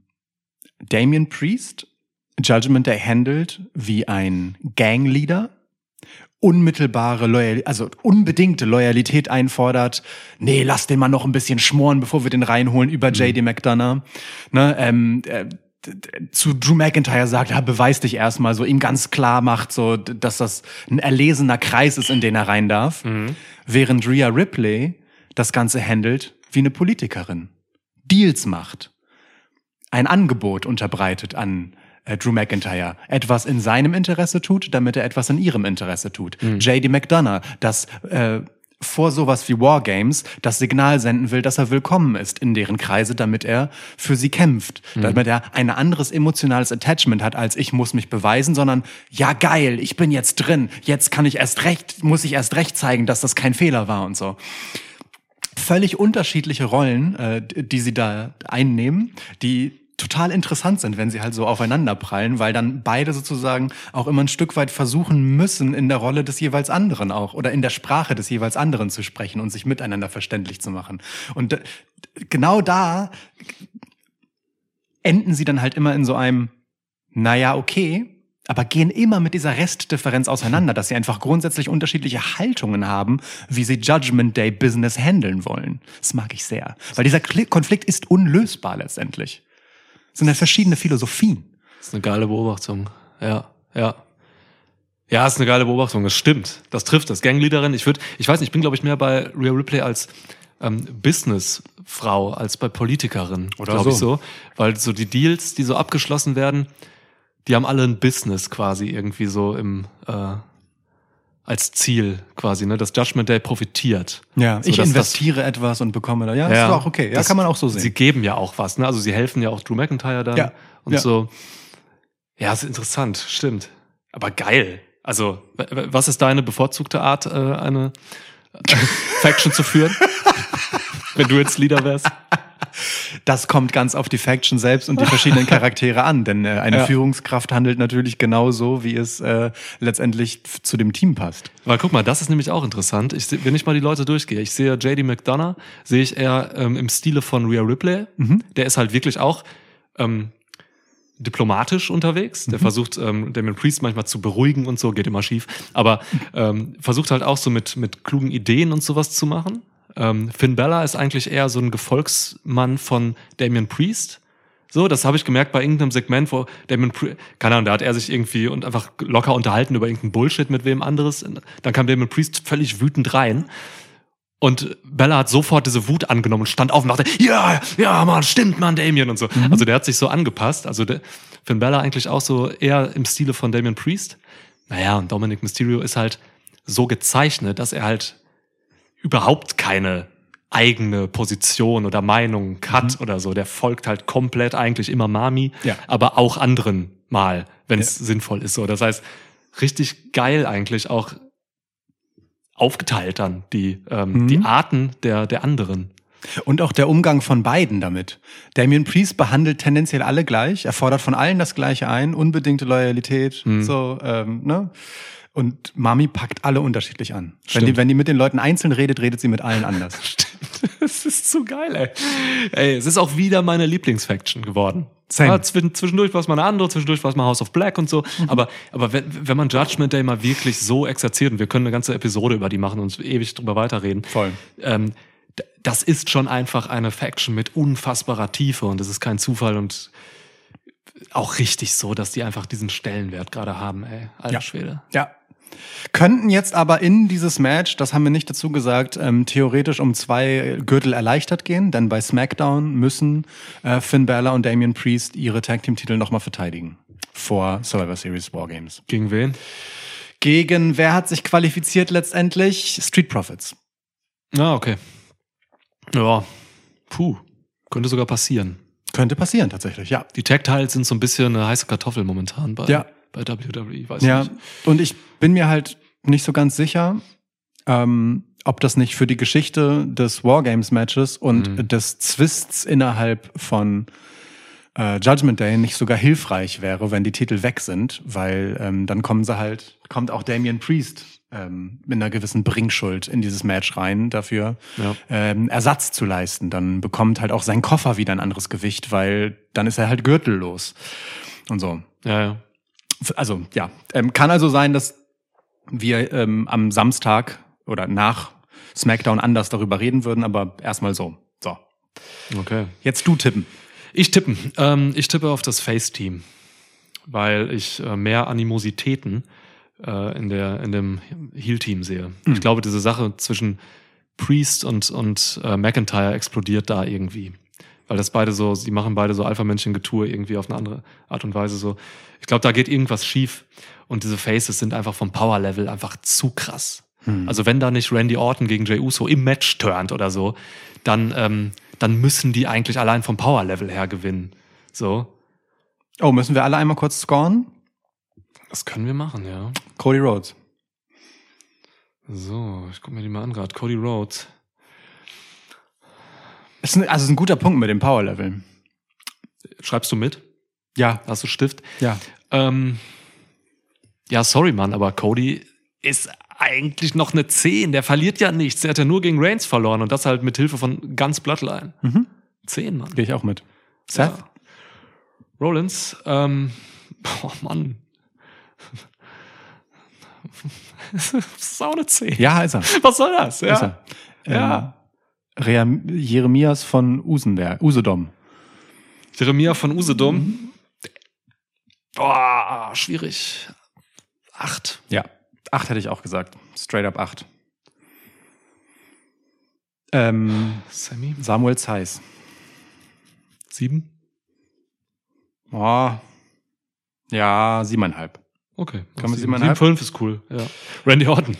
Speaker 4: Damien Priest Judgment Day handelt wie ein Gangleader, unmittelbare Loyal also unbedingte Loyalität einfordert. Nee, lass den mal noch ein bisschen schmoren, bevor wir den reinholen über JD McDonough. Ne, ähm, äh, zu Drew McIntyre sagt, ja, beweis dich erstmal, so ihm ganz klar macht, so, dass das ein erlesener Kreis ist, in den er rein darf. Während Rhea Ripley das Ganze handelt wie eine Politikerin. Deals macht. Ein Angebot unterbreitet an äh, Drew McIntyre. Etwas in seinem Interesse tut, damit er etwas in ihrem Interesse tut. JD McDonough, das äh, vor sowas wie Wargames das Signal senden will, dass er willkommen ist in deren Kreise, damit er für sie kämpft. Damit er ein anderes emotionales Attachment hat, als ich muss mich beweisen, sondern ja geil, ich bin jetzt drin, jetzt kann ich erst recht, muss ich erst recht zeigen, dass das kein Fehler war und so völlig unterschiedliche Rollen, äh, die sie da einnehmen, die total interessant sind, wenn sie halt so aufeinander prallen, weil dann beide sozusagen auch immer ein Stück weit versuchen müssen, in der Rolle des jeweils anderen auch oder in der Sprache des jeweils anderen zu sprechen und sich miteinander verständlich zu machen. Und äh, genau da enden sie dann halt immer in so einem, naja, okay, aber gehen immer mit dieser Restdifferenz auseinander, dass sie einfach grundsätzlich unterschiedliche Haltungen haben, wie sie Judgment Day Business handeln wollen. Das mag ich sehr. Weil dieser Konflikt ist unlösbar letztendlich. Sind ja verschiedene Philosophien.
Speaker 1: Das ist eine geile Beobachtung. Ja, ja. Ja, ist eine geile Beobachtung. Das stimmt. Das trifft das. Gangleaderin. Ich würde, ich weiß nicht, ich bin glaube ich mehr bei Rhea Ripley als ähm, Businessfrau als bei Politikerin.
Speaker 4: Oder
Speaker 1: glaube ich
Speaker 4: so.
Speaker 1: so, weil so die Deals, die so abgeschlossen werden, die haben alle ein Business quasi irgendwie so im äh, als Ziel quasi, ne? Das Judgment Day profitiert.
Speaker 4: Ja,
Speaker 1: So,
Speaker 4: ich
Speaker 1: dass das-
Speaker 4: investiere etwas und bekomme da. Ja, ist doch auch okay. Ja,
Speaker 1: Das-
Speaker 4: kann man auch so
Speaker 1: Sie
Speaker 4: sehen.
Speaker 1: geben ja auch was, ne? Also sie helfen ja auch Drew McIntyre dann
Speaker 4: Ja,
Speaker 1: und
Speaker 4: ja.
Speaker 1: so. Ja, ist interessant, stimmt. Aber geil. Also, was ist deine bevorzugte Art, äh, eine Faction zu führen? Wenn du jetzt Leader wärst?
Speaker 4: Das kommt ganz auf die Faction selbst und die verschiedenen Charaktere an, denn äh, eine
Speaker 1: Ja.
Speaker 4: Führungskraft handelt natürlich genauso, wie es äh, letztendlich zu dem Team passt.
Speaker 1: Weil guck mal, das ist nämlich auch interessant. Ich, seh- wenn ich mal die Leute durchgehe, ich sehe JD McDonough, sehe ich eher ähm, im Stile von Rhea Ripley. Der ist halt wirklich auch ähm, diplomatisch unterwegs. Der versucht, ähm, Damien Priest manchmal zu beruhigen und so, geht immer schief. Aber ähm, versucht halt auch so mit, mit klugen Ideen und sowas zu machen. Ähm, Finn Bella ist eigentlich eher so ein Gefolgsmann von Damien Priest. So, das habe ich gemerkt bei irgendeinem Segment, wo Damien Priest, keine Ahnung, da hat er sich irgendwie und einfach locker unterhalten über irgendeinen Bullshit mit wem anderes. Dann kam Damien Priest völlig wütend rein. Und Bella hat sofort diese Wut angenommen und stand auf und dachte, ja, ja, Mann, stimmt, Mann, Damien und so. Also der hat sich so angepasst. Also der, Finn Bella eigentlich auch so eher im Stile von Damien Priest. Naja, und Dominic Mysterio ist halt so gezeichnet, dass er halt überhaupt keine eigene Position oder Meinung hat oder so. Der folgt halt komplett eigentlich immer Mami,
Speaker 4: Ja.
Speaker 1: aber auch anderen mal, wenn es sinnvoll ist. So, das heißt, richtig geil eigentlich auch aufgeteilt dann die ähm, die Arten der der anderen.
Speaker 4: Und auch der Umgang von beiden damit. Damien Priest behandelt tendenziell alle gleich, er fordert von allen das Gleiche ein, unbedingte Loyalität, so, ähm, ne? Und Mami packt alle unterschiedlich an. Wenn
Speaker 1: Stimmt.
Speaker 4: die, wenn die mit den Leuten einzeln redet, redet sie mit allen anders.
Speaker 1: Das ist zu geil, ey. Ey, es ist auch wieder meine Lieblingsfaction geworden.
Speaker 4: Same.
Speaker 1: Ja, zwischen, zwischendurch war es mal eine andere, zwischendurch war es mal House of Black und so.
Speaker 4: Mhm.
Speaker 1: Aber, aber wenn, wenn man Judgment Day mal wirklich so exerziert, und wir können eine ganze Episode über die machen und ewig drüber weiterreden.
Speaker 4: Voll.
Speaker 1: Ähm, das ist schon einfach eine Faction mit unfassbarer Tiefe und es ist kein Zufall und auch richtig so, dass die einfach diesen Stellenwert gerade haben, ey. Alter
Speaker 4: Ja.
Speaker 1: Schwede.
Speaker 4: Ja. Könnten jetzt aber in dieses Match, das haben wir nicht dazu gesagt, ähm, theoretisch um zwei Gürtel erleichtert gehen, denn bei SmackDown müssen äh, Finn Balor und Damian Priest ihre Tag Team Titel nochmal verteidigen vor Survivor Series Wargames.
Speaker 1: Gegen wen?
Speaker 4: Gegen wer hat sich qualifiziert letztendlich? Street Profits.
Speaker 1: Ah, okay. Ja. Puh. Könnte sogar passieren.
Speaker 4: Könnte passieren tatsächlich, ja.
Speaker 1: Die Tag-Tiles sind so ein bisschen eine heiße Kartoffel momentan bei,
Speaker 4: Ja.
Speaker 1: Bei WWE, weiß
Speaker 4: Ja,
Speaker 1: nicht.
Speaker 4: und ich bin mir halt nicht so ganz sicher, ähm, ob das nicht für die Geschichte des Wargames-Matches und
Speaker 1: Mhm.
Speaker 4: des Twists innerhalb von äh, Judgment Day nicht sogar hilfreich wäre, wenn die Titel weg sind, weil ähm, dann kommen sie halt, kommt auch Damian Priest ähm, mit einer gewissen Bringschuld in dieses Match rein, dafür
Speaker 1: Ja.
Speaker 4: ähm, Ersatz zu leisten. Dann bekommt halt auch sein Koffer wieder ein anderes Gewicht, weil dann ist er halt gürtellos und so
Speaker 1: Ja, ja.
Speaker 4: Also ja, ähm, kann also sein, dass wir ähm, am Samstag oder nach SmackDown anders darüber reden würden, aber erstmal so. So,
Speaker 1: Okay.
Speaker 4: jetzt du tippen.
Speaker 1: Ich tippen. Ähm, ich tippe auf das Face-Team, weil ich äh, mehr Animositäten äh, in, der, in dem Heel-Team sehe. Ich glaube, diese Sache zwischen Priest und, und äh, McIntyre explodiert da irgendwie. Weil das beide so, sie machen beide so Alpha-Männchen-Getue irgendwie auf eine andere Art und Weise so. Ich glaube, da geht irgendwas schief. Und diese Faces sind einfach vom Power-Level einfach zu krass. Also wenn da nicht Randy Orton gegen Jey Uso im Match turnt oder so, dann, ähm, dann müssen die eigentlich allein vom Power-Level her gewinnen. So,
Speaker 4: Oh, müssen wir alle einmal kurz scoren?
Speaker 1: das können wir machen, ja.
Speaker 4: Cody Rhodes.
Speaker 1: So, ich guck mir die mal an gerade. Cody Rhodes.
Speaker 4: Ist ein, also ist ein guter Punkt mit dem Power Level.
Speaker 1: Schreibst du mit?
Speaker 4: Ja,
Speaker 1: Hast du Stift?
Speaker 4: ja.
Speaker 1: Ähm, ja, sorry, Mann, aber Cody ist eigentlich noch eine 10. Der verliert ja nichts. Er hat ja nur gegen Reigns verloren und das halt mit Hilfe von ganz Bloodline.
Speaker 4: Mhm.
Speaker 1: 10, Mann.
Speaker 4: Gehe ich auch mit. Seth?
Speaker 1: Ja. Rollins, ähm, oh Mann. das ist auch eine 10.
Speaker 4: Ja, ist er.
Speaker 1: Was soll das?
Speaker 4: Ist er.
Speaker 1: Ja.
Speaker 4: Rea- Jeremias von Usenberg, Usedom.
Speaker 1: Jeremia von Usedom. Boah, schwierig. Acht.
Speaker 4: Ja, acht hätte ich auch gesagt. Straight up acht. Ähm,
Speaker 1: Sammy.
Speaker 4: Samuel Zeiss.
Speaker 1: Sieben.
Speaker 4: Oh, ja, siebeneinhalb.
Speaker 1: Okay.
Speaker 4: Kann man
Speaker 1: Sieben,
Speaker 4: siebeneinhalb?
Speaker 1: sieben, fünf ist cool. Ja. Randy Orton.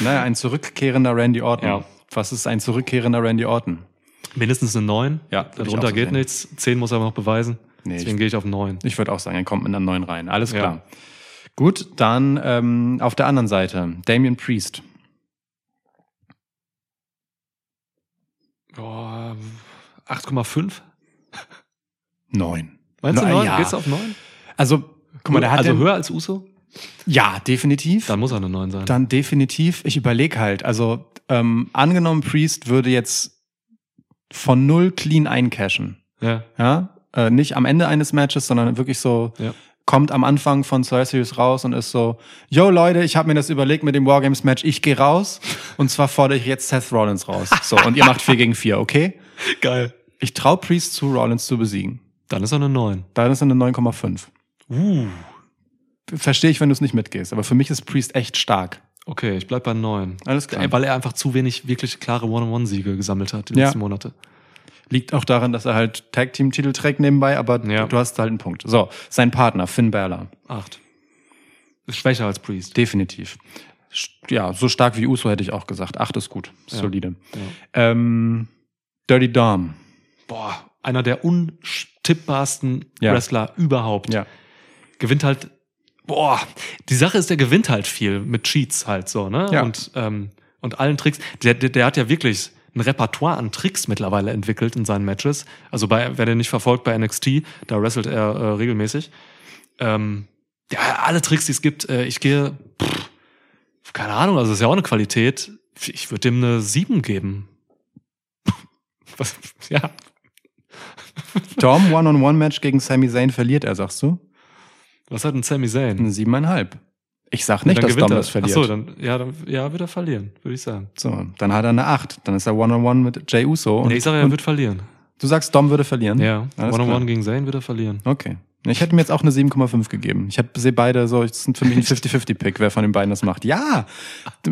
Speaker 4: Naja, ein zurückkehrender Randy Orton.
Speaker 1: Ja.
Speaker 4: Was ist ein zurückkehrender Randy Orton?
Speaker 1: Mindestens eine neun.
Speaker 4: Ja,
Speaker 1: Darunter
Speaker 4: so
Speaker 1: geht
Speaker 4: sehen.
Speaker 1: nichts. Zehn muss er noch beweisen.
Speaker 4: Nee,
Speaker 1: Deswegen gehe ich auf neun.
Speaker 4: Ich würde auch sagen, er kommt mit einer neuen rein. Alles
Speaker 1: Ja.
Speaker 4: klar. Gut, dann ähm, auf der anderen Seite, Damien Priest.
Speaker 1: Boah, 8,5?
Speaker 4: Neun.
Speaker 1: Meinst du
Speaker 4: Na,
Speaker 1: 9?
Speaker 4: ja.
Speaker 1: Geht's auf 9?
Speaker 4: Also, guck mal, der hat
Speaker 1: also höher als Uso?
Speaker 4: Ja, definitiv.
Speaker 1: Dann muss er eine 9 sein.
Speaker 4: Dann definitiv. Ich überlege halt. Also, ähm, angenommen, Priest würde jetzt von null clean eincashen.
Speaker 1: ja.
Speaker 4: Ja? Äh, nicht am Ende eines Matches, sondern wirklich so,
Speaker 1: Ja.
Speaker 4: kommt am Anfang von Survivor Series raus und ist so, yo Leute, ich habe mir das überlegt mit dem Wargames Match, ich gehe raus und zwar fordere ich jetzt Seth Rollins raus. So, und ihr macht 4 gegen 4, okay?
Speaker 1: Geil.
Speaker 4: Ich traue Priest zu, Rollins zu besiegen.
Speaker 1: Dann ist er eine 9.
Speaker 4: Dann ist er eine 9,5.
Speaker 1: Uh.
Speaker 4: Verstehe ich, wenn du es nicht mitgehst, aber für mich ist Priest echt stark.
Speaker 1: Okay, ich bleib bei 9.
Speaker 4: Alles klar.
Speaker 1: Weil er einfach zu wenig wirklich klare One-on-One-Siege gesammelt hat die
Speaker 4: Ja.
Speaker 1: letzten Monate.
Speaker 4: Liegt auch daran, dass er halt Tag-Team-Titel trägt nebenbei, aber
Speaker 1: Ja.
Speaker 4: du hast halt einen Punkt. So, sein Partner, Finn Balor.
Speaker 1: 8. Ist schwächer als Priest.
Speaker 4: Definitiv. Ja, so stark wie Uso hätte ich auch gesagt. Acht ist gut.
Speaker 1: Ja.
Speaker 4: Solide.
Speaker 1: Ja.
Speaker 4: Ähm, Dirty Dom.
Speaker 1: Boah, einer der untippbarsten
Speaker 4: Ja.
Speaker 1: Wrestler überhaupt.
Speaker 4: Ja.
Speaker 1: Gewinnt halt, boah, die Sache ist, der gewinnt halt viel mit Cheats halt so, ne?
Speaker 4: Ja.
Speaker 1: Und, ähm, und allen Tricks. Der, der, der hat ja wirklich ein Repertoire an Tricks mittlerweile entwickelt in seinen Matches. Also bei, wer den nicht verfolgt bei NXT, da wrestelt er äh, regelmäßig. Ähm, ja, alle Tricks, die es gibt, äh, ich gehe, pff, keine Ahnung, also das ist ja auch eine Qualität. Ich würde dem eine 7 geben. Was, ja,
Speaker 4: Dom One-on-One-Match gegen Sami Zayn verliert er, sagst du?
Speaker 1: Was hat denn Sami Zayn?
Speaker 4: Eine siebeneinhalb. Ich sag nicht, dass Dom das verliert.
Speaker 1: Ach so, dann, ja, dann, ja, wird er verlieren, würde ich sagen.
Speaker 4: so, dann hat er eine acht. Dann ist er One-on-One mit Jay Uso. Und,
Speaker 1: nee, ich sage, er wird verlieren.
Speaker 4: du sagst, Dom würde verlieren?
Speaker 1: Ja, One-on-One
Speaker 4: klar.
Speaker 1: gegen Zayn wird er verlieren.
Speaker 4: Okay. Ich hätte mir jetzt auch eine 7,5 gegeben. Ich sehe beide so, es sind für mich ein 50-50-Pick, wer von den beiden das macht. Ja!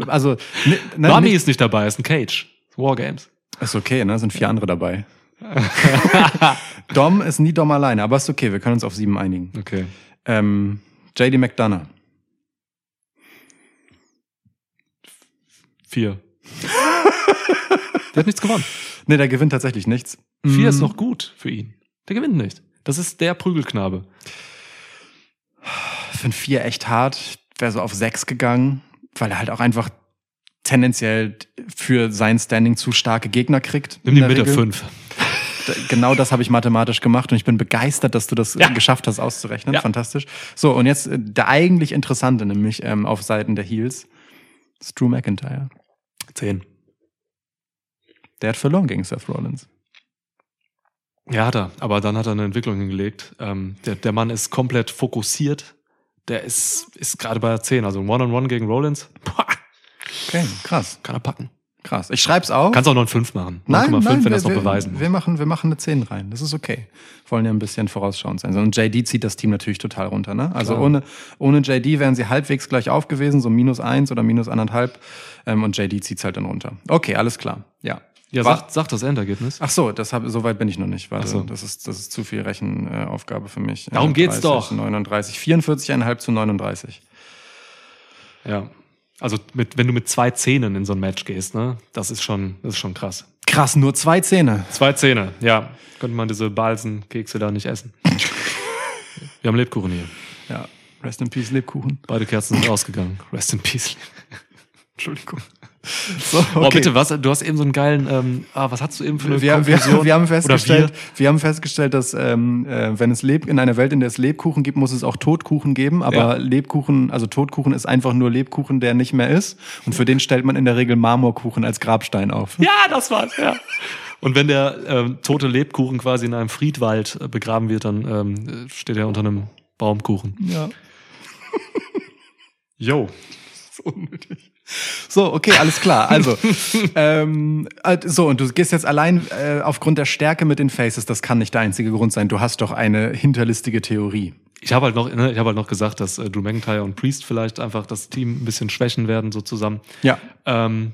Speaker 4: Also, ne, ne, nicht-
Speaker 1: ist nicht dabei, ist ein Cage. Wargames.
Speaker 4: Ist okay, ne? Sind vier andere dabei. Dom ist nie Dom alleine, aber ist okay, wir können uns auf sieben einigen.
Speaker 1: Okay.
Speaker 4: Ähm, JD McDonough.
Speaker 1: Vier. der hat nichts gewonnen.
Speaker 4: Nee, der gewinnt tatsächlich nichts.
Speaker 1: Vier
Speaker 4: Mm,
Speaker 1: ist noch gut für ihn. Der gewinnt nicht. Das ist der Prügelknabe.
Speaker 4: Ich finde vier echt hart. Ich wäre so auf sechs gegangen, weil er halt auch einfach tendenziell für sein Standing zu starke Gegner kriegt.
Speaker 1: Nimm die
Speaker 4: in der
Speaker 1: fünf.
Speaker 4: Genau das habe ich mathematisch gemacht und ich bin begeistert, dass du das
Speaker 1: Ja.
Speaker 4: äh, geschafft hast auszurechnen.
Speaker 1: Ja.
Speaker 4: Fantastisch. So, und jetzt äh, der eigentlich Interessante, nämlich ähm, auf Seiten der Heels. ist Drew McIntyre.
Speaker 1: Zehn.
Speaker 4: Der hat verloren gegen Seth Rollins.
Speaker 1: Ja, hat er. Aber dann hat er eine Entwicklung hingelegt. Ähm, der, der Mann ist komplett fokussiert. Der ist, ist gerade bei 10. Also One-on-One gegen Rollins. Boah,
Speaker 4: Okay, krass,
Speaker 1: kann er packen.
Speaker 4: Krass. Ich schreib's auf.
Speaker 1: Kannst auch noch einen 5 machen.
Speaker 4: Nein,
Speaker 1: 9,5,
Speaker 4: nein,
Speaker 1: wenn es noch
Speaker 4: wir,
Speaker 1: beweisen
Speaker 4: wir, wir, machen, wir machen eine 10 rein. Das ist okay. Wollen ja ein bisschen vorausschauend sein. Und JD zieht das Team natürlich total runter. Ne? Also
Speaker 1: Klar.
Speaker 4: ohne, ohne JD wären sie halbwegs gleich auf gewesen, so minus eins oder minus anderthalb. Ähm, und JD zieht's halt dann runter. Okay, alles klar. Ja.
Speaker 1: Ja,
Speaker 4: War-
Speaker 1: sag, sag das Endergebnis.
Speaker 4: Ach so, das hab, so weit bin ich noch nicht. Warte,
Speaker 1: so.
Speaker 4: das, ist, das ist zu viel Rechenaufgabe äh, Aufgabe für mich.
Speaker 1: Darum geht's
Speaker 4: 30,
Speaker 1: doch.
Speaker 4: 39, 44,5 zu 39.
Speaker 1: Ja. Also mit, wenn du mit zwei Zähnen in so ein Match gehst, ne, das ist schon, das ist schon krass.
Speaker 4: Krass, nur zwei Zähne.
Speaker 1: Zwei Zähne, ja. Könnte man diese Balsenkekse da nicht essen. Wir haben Lebkuchen hier.
Speaker 4: Ja, rest in peace, Lebkuchen.
Speaker 1: Beide Kerzen sind ausgegangen. Rest in peace. Entschuldigung.
Speaker 4: So,
Speaker 1: Oh, bitte, was? Du hast eben so einen geilen, ähm, ah, was hast du eben für eine
Speaker 4: Wir, wir, wir, haben festgestellt,
Speaker 1: wir?
Speaker 4: wir haben festgestellt, dass ähm, äh, wenn es Leb in einer Welt, in der es Lebkuchen gibt, muss es auch Totkuchen geben. Aber
Speaker 1: Ja.
Speaker 4: Lebkuchen, also Totkuchen ist einfach nur Lebkuchen, der nicht mehr ist. Und für den stellt man in der Regel Marmorkuchen als Grabstein auf.
Speaker 1: Ja, das war's, ja. Und wenn der ähm, tote Lebkuchen quasi in einem Friedwald äh, begraben wird, dann ähm, steht er unter einem Baumkuchen.
Speaker 4: Ja.
Speaker 1: Yo.
Speaker 4: So, okay, alles klar. Also, ähm, äh, so, und du gehst jetzt allein äh, aufgrund der Stärke mit den Faces, das kann nicht der einzige Grund sein. Du hast doch eine hinterlistige Theorie.
Speaker 1: Ich habe halt noch, ne, ich habe halt noch gesagt, dass äh, Drew McIntyre und Priest vielleicht einfach das Team ein bisschen schwächen werden, so zusammen.
Speaker 4: Ja.
Speaker 1: Ähm,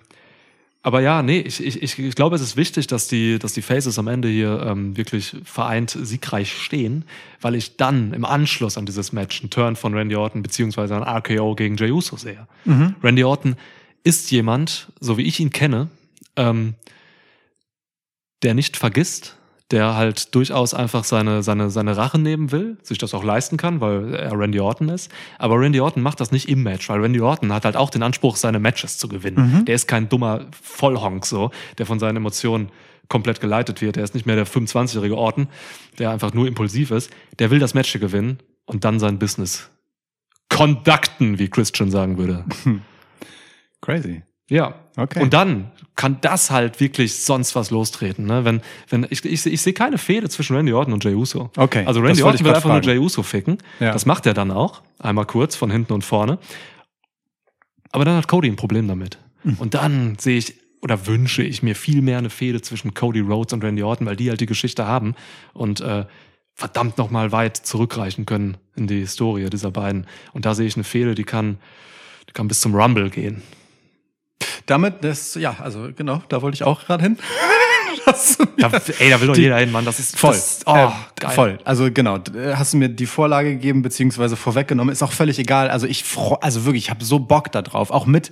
Speaker 1: aber ja, nee, ich, ich, ich, glaube, es ist wichtig, dass die, dass die Faces am Ende hier ähm, wirklich vereint siegreich stehen, weil ich dann im Anschluss an dieses Match einen Turn von Randy Orton beziehungsweise ein RKO gegen Jey Uso sehe. Randy Orton ist jemand, so wie ich ihn kenne, ähm, der nicht vergisst, der halt durchaus einfach seine, seine, seine Rache nehmen will, sich das auch leisten kann, weil er Randy Orton ist. Aber Randy Orton macht das nicht im Match, weil Randy Orton hat halt auch den Anspruch, seine Matches zu gewinnen. Der ist kein dummer Vollhonk so, der von seinen Emotionen komplett geleitet wird. Er ist nicht mehr der 25-jährige Orton, der einfach nur impulsiv ist. Der will das Match gewinnen und dann sein Business conducten, wie Christian sagen würde.
Speaker 4: Crazy.
Speaker 1: Ja.
Speaker 4: Okay.
Speaker 1: Und dann kann das halt wirklich sonst was lostreten. Ne? Wenn, wenn, ich, ich, ich sehe keine Fehde zwischen Randy Orton und Jey Uso.
Speaker 4: Okay,
Speaker 1: Also Randy Orton will einfach nur
Speaker 4: fragen.
Speaker 1: Jey Uso ficken.
Speaker 4: Ja.
Speaker 1: Das macht er dann auch. Einmal kurz von hinten und vorne. Aber dann hat Cody ein Problem damit.
Speaker 4: Hm.
Speaker 1: Und dann sehe ich oder wünsche ich mir viel mehr eine Fehde zwischen Cody Rhodes und Randy Orton, weil die halt die Geschichte haben und äh, verdammt noch mal weit zurückreichen können in die Historie dieser beiden. Und da sehe ich eine Fehde, die kann, die kann bis zum Rumble gehen.
Speaker 4: Damit, das, ja, also genau, da wollte ich auch gerade hin. Das-
Speaker 1: Da, ey, da will doch jeder hin, Mann. Das ist
Speaker 4: Voll.
Speaker 1: Das, oh,
Speaker 4: Ähm,
Speaker 1: geil.
Speaker 4: Voll. Also genau, hast du mir die Vorlage gegeben, beziehungsweise vorweggenommen. Ist auch völlig egal. Also ich freu, also wirklich, ich habe so Bock da drauf. Auch mit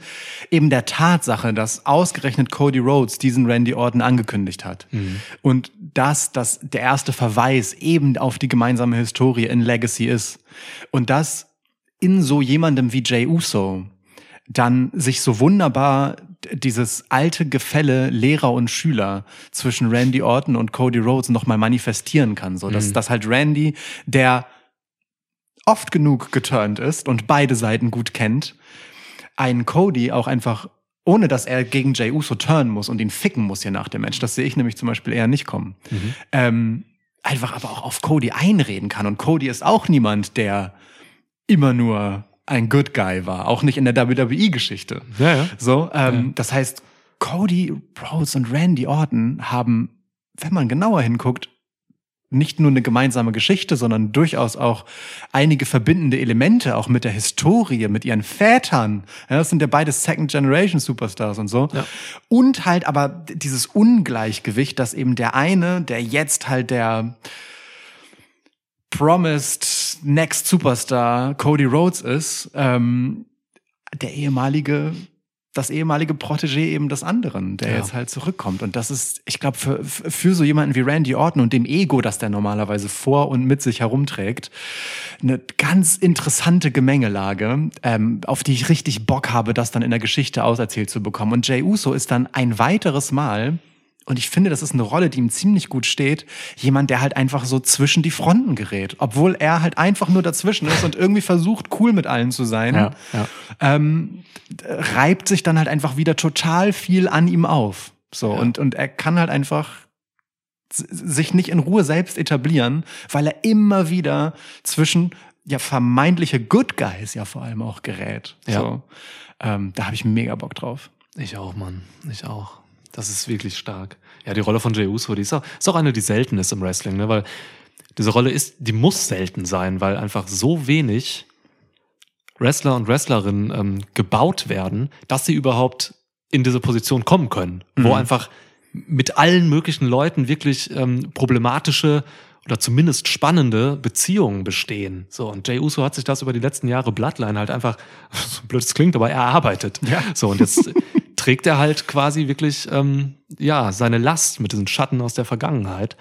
Speaker 4: eben der Tatsache, dass ausgerechnet Cody Rhodes diesen Randy Orton angekündigt hat.
Speaker 1: Mhm.
Speaker 4: Und dass das der erste Verweis eben auf die gemeinsame Historie in Legacy ist. Und dass in so jemandem wie Jay Uso dann sich so wunderbar dieses alte Gefälle Lehrer und Schüler zwischen Randy Orton und Cody Rhodes nochmal manifestieren kann. So, dass, dass halt Randy, der oft genug geturnt ist und beide Seiten gut kennt, einen Cody auch einfach, ohne dass er gegen Jay Uso turnen muss und ihn ficken muss hier nach dem Match, das sehe ich nämlich zum Beispiel eher nicht kommen, ähm, einfach aber auch auf Cody einreden kann. Und Cody ist auch niemand, der immer nur ein Good Guy war, auch nicht in der WWE-Geschichte.
Speaker 1: Ja, ja.
Speaker 4: So, ähm, das heißt, Cody Rhodes und Randy Orton haben, wenn man genauer hinguckt, nicht nur eine gemeinsame Geschichte, sondern durchaus auch einige verbindende Elemente, auch mit der Historie, mit ihren Vätern. Ja, das sind ja beide Second Generation Superstars und so.
Speaker 1: Ja.
Speaker 4: Und halt aber dieses Ungleichgewicht, dass eben der eine, der jetzt halt der promised next Superstar Cody Rhodes ist, ähm, der ehemalige, das ehemalige Protégé eben des anderen, der
Speaker 1: Ja.
Speaker 4: jetzt halt zurückkommt. Und das ist, ich glaube, für, für so jemanden wie Randy Orton und dem Ego, das der normalerweise vor und mit sich herumträgt, eine ganz interessante Gemengelage, ähm, auf die ich richtig Bock habe, das dann in der Geschichte auserzählt zu bekommen. Und Jay Uso ist dann ein weiteres Mal und ich finde, das ist eine Rolle, die ihm ziemlich gut steht. Jemand, der halt einfach so zwischen die Fronten gerät. Obwohl er halt einfach nur dazwischen ist und irgendwie versucht, cool mit allen zu sein.
Speaker 1: Ja, ja.
Speaker 4: Ähm, reibt sich dann halt einfach wieder total viel an ihm auf. So,
Speaker 1: Ja.
Speaker 4: und, und er kann halt einfach sich nicht in Ruhe selbst etablieren, weil er immer wieder zwischen ja vermeintliche Good Guys ja vor allem auch gerät.
Speaker 1: Ja.
Speaker 4: So, ähm, da habe ich mega Bock drauf.
Speaker 1: Ich auch, Mann. Ich auch. Das ist wirklich stark. Ja, die Rolle von Jey Uso, die ist auch, ist auch eine, die selten ist im Wrestling, ne? Weil diese Rolle ist, die muss selten sein, weil einfach so wenig Wrestler und Wrestlerinnen ähm, gebaut werden, dass sie überhaupt in diese Position kommen können, wo
Speaker 4: Mhm.
Speaker 1: einfach mit allen möglichen Leuten wirklich ähm, problematische oder zumindest spannende Beziehungen bestehen. So, und Jay Uso hat sich das über die letzten Jahre Bloodline halt einfach, so blöd es klingt, aber erarbeitet.
Speaker 4: Ja.
Speaker 1: So, und jetzt trägt er halt quasi wirklich, ähm, ja, seine Last mit diesen Schatten aus der Vergangenheit.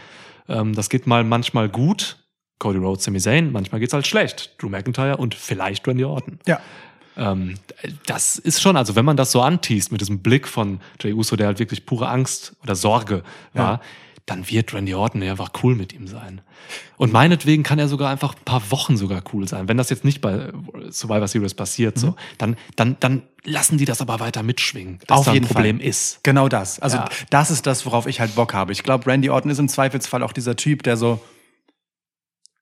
Speaker 1: Ähm, das geht mal manchmal gut. Cody Rhodes, Sami Zayn, manchmal geht's halt schlecht. Drew McIntyre und vielleicht Randy Orton.
Speaker 4: Ja.
Speaker 1: Ähm, das ist schon, also wenn man das so anteast mit diesem Blick von Jey Uso, der halt wirklich pure Angst oder Sorge war, dann wird Randy Orton ja einfach cool mit ihm sein. Und meinetwegen kann er sogar einfach ein paar Wochen sogar cool sein. Wenn das jetzt nicht bei Survivor Series passiert, so, dann, dann, dann lassen die das aber weiter mitschwingen, dass
Speaker 4: Auf
Speaker 1: da
Speaker 4: jeden
Speaker 1: ein Problem
Speaker 4: Fall.
Speaker 1: ist.
Speaker 4: Genau das. Also
Speaker 1: Ja.
Speaker 4: das ist das, worauf ich halt Bock habe. Ich glaube, Randy Orton ist im Zweifelsfall auch dieser Typ, der so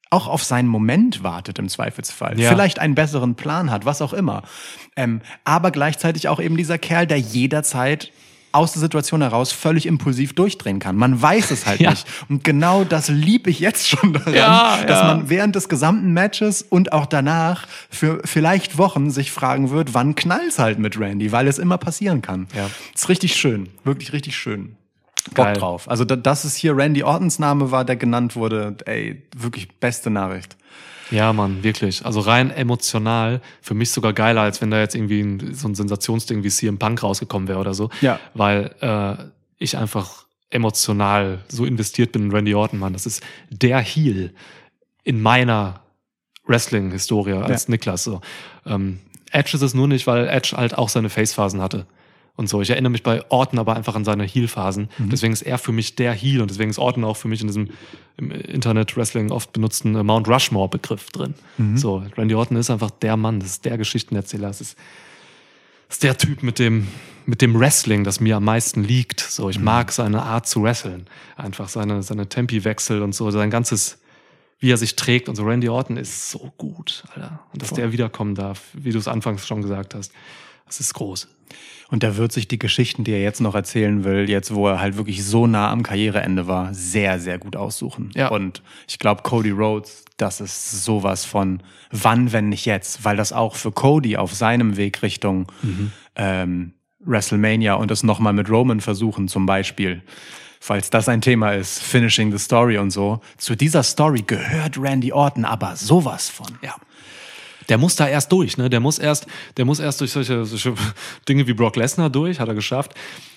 Speaker 4: auch auf seinen Moment wartet im Zweifelsfall.
Speaker 1: Ja.
Speaker 4: Vielleicht einen besseren Plan hat, was auch immer. Ähm, aber gleichzeitig auch eben dieser Kerl, der jederzeit aus der Situation heraus völlig impulsiv durchdrehen kann. Man weiß es halt
Speaker 1: Ja.
Speaker 4: nicht. Und genau das lieb ich jetzt schon daran,
Speaker 1: Ja,
Speaker 4: dass
Speaker 1: ja.
Speaker 4: man während des gesamten Matches und auch danach für vielleicht Wochen sich fragen wird, wann knallt's halt mit Randy, weil es immer passieren kann.
Speaker 1: Ja.
Speaker 4: Ist richtig schön. Wirklich richtig schön. Bock
Speaker 1: Geil.
Speaker 4: drauf. Also, da, dass es hier Randy Ortons Name war, der genannt wurde, ey, wirklich beste Nachricht.
Speaker 1: Ja, Mann, wirklich. Also rein emotional, für mich sogar geiler, als wenn da jetzt irgendwie ein, so ein Sensationsding wie CM Punk rausgekommen wäre oder so.
Speaker 4: Ja.
Speaker 1: Weil äh, ich einfach emotional so investiert bin in Randy Orton, Mann. Das ist der Heel in meiner Wrestling-Historie als
Speaker 4: Ja.
Speaker 1: Niklas. So. Ähm, Edge ist es nur nicht, weil Edge halt auch seine Face-Phasen hatte. Und so. Ich erinnere mich bei Orton aber einfach an seine Heel-Phasen. Deswegen ist er für mich der Heel und deswegen ist Orton auch für mich in diesem im Internet-Wrestling oft benutzten äh, Mount Rushmore-Begriff drin. So, Randy Orton ist einfach der Mann, das ist der Geschichtenerzähler, das ist, das ist der Typ mit dem, mit dem Wrestling, das mir am meisten liegt. So, ich mag seine Art zu wresteln. Einfach seine, seine Tempi-Wechsel und so, sein ganzes, wie er sich trägt und so. Randy Orton ist so gut, Alter. Und dass
Speaker 4: Voll.
Speaker 1: der wiederkommen darf, wie du es anfangs schon gesagt hast, das ist groß.
Speaker 4: Und da wird sich die Geschichten, die er jetzt noch erzählen will, jetzt wo er halt wirklich so nah am Karriereende war, sehr, sehr gut aussuchen.
Speaker 1: Ja.
Speaker 4: Und ich glaube, Cody Rhodes, das ist sowas von wann, wenn nicht jetzt, weil das auch für Cody auf seinem Weg Richtung ähm, WrestleMania und das nochmal mit Roman versuchen zum Beispiel, falls das ein Thema ist, Finishing the Story und so. Zu dieser Story gehört Randy Orton aber sowas von.
Speaker 1: Ja. Der muss da erst durch, ne? Der muss erst, der muss erst durch solche, solche Dinge wie Brock Lesnar durch, hat er geschafft.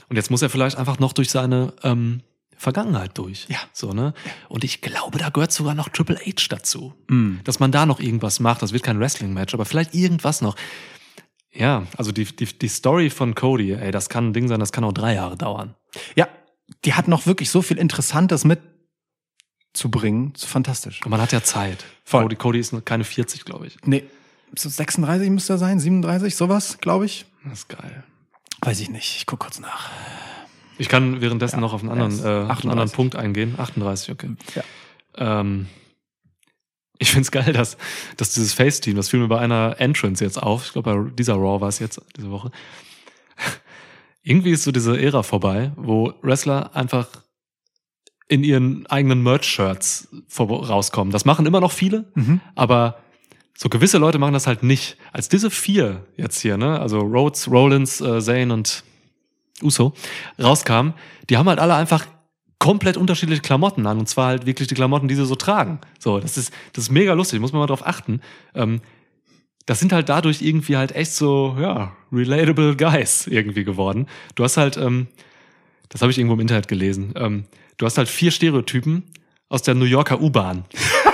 Speaker 1: Und jetzt muss er vielleicht einfach noch durch seine ähm, Vergangenheit durch.
Speaker 4: Ja.
Speaker 1: So, ne? Und ich glaube, da gehört sogar noch Triple H dazu. Dass man da noch irgendwas macht. Das wird kein Wrestling-Match, aber vielleicht irgendwas noch. Ja, also die, die, die Story von Cody, ey, das kann ein Ding sein, das kann auch drei Jahre dauern.
Speaker 4: Ja, die hat noch wirklich so viel Interessantes mitzubringen. Fantastisch.
Speaker 1: Und man hat ja Zeit.
Speaker 4: Voll.
Speaker 1: Cody, Cody ist noch keine 40, glaube ich.
Speaker 4: Nee, 36 müsste er sein, 37, sowas, glaube ich.
Speaker 1: Das ist geil.
Speaker 4: Weiß ich nicht, ich guck kurz nach.
Speaker 1: Ich kann währenddessen
Speaker 4: Ja,
Speaker 1: noch auf einen
Speaker 4: er
Speaker 1: anderen, äh, einen anderen
Speaker 4: 38.
Speaker 1: Punkt eingehen. 38, okay.
Speaker 4: Ja.
Speaker 1: Ähm, ich find's geil, dass, dass dieses Face-Team, das fiel mir bei einer Entrance jetzt auf, ich glaube bei dieser Raw war es jetzt diese Woche, irgendwie ist so diese Ära vorbei, wo Wrestler einfach in ihren eigenen Merch-Shirts rauskommen. Das machen immer noch viele,
Speaker 4: Mhm.
Speaker 1: aber so gewisse Leute machen das halt nicht. Als diese vier jetzt hier, ne, also Rhodes, Rollins, äh, Zane und Uso rauskamen, die haben halt alle einfach komplett unterschiedliche Klamotten an und zwar halt wirklich die Klamotten, die sie so tragen. So, das ist das ist mega lustig, muss man mal drauf achten. Ähm, das sind halt dadurch irgendwie halt echt so, ja, relatable Guys irgendwie geworden. Du hast halt, ähm, das habe ich irgendwo im Internet gelesen, ähm, du hast halt vier Stereotypen aus der New Yorker U-Bahn.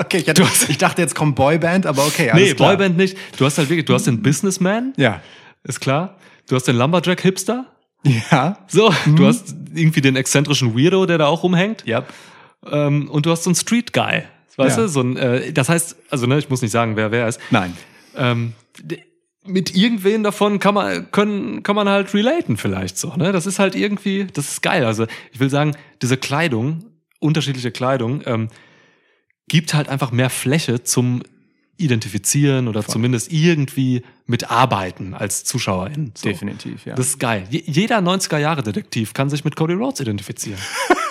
Speaker 4: Okay, ich, hatte, ich dachte, jetzt kommt Boyband, aber okay, alles
Speaker 1: Nee,
Speaker 4: klar.
Speaker 1: Boyband nicht. Du hast halt wirklich, du hast den Businessman,
Speaker 4: Ja.
Speaker 1: ist klar. Du hast den Lumberjack-Hipster.
Speaker 4: Ja.
Speaker 1: So, du hast irgendwie den exzentrischen Weirdo, der da auch rumhängt.
Speaker 4: Ja.
Speaker 1: Ähm, und du hast so einen Street Guy. Weißt
Speaker 4: Ja.
Speaker 1: du? So ein, äh, das heißt, also ne, ich muss nicht sagen, wer wer ist.
Speaker 4: Nein.
Speaker 1: Ähm, mit irgendwen davon kann man, können, kann man halt relaten vielleicht so. Ne? Das ist halt irgendwie, das ist geil. Also ich will sagen, diese Kleidung, unterschiedliche Kleidung, ähm, gibt halt einfach mehr Fläche zum Identifizieren oder zumindest irgendwie mitarbeiten als Zuschauerin. So.
Speaker 4: Definitiv, ja.
Speaker 1: Das ist geil. Je- Jeder 90er-Jahre-Detektiv kann sich mit Cody Rhodes identifizieren.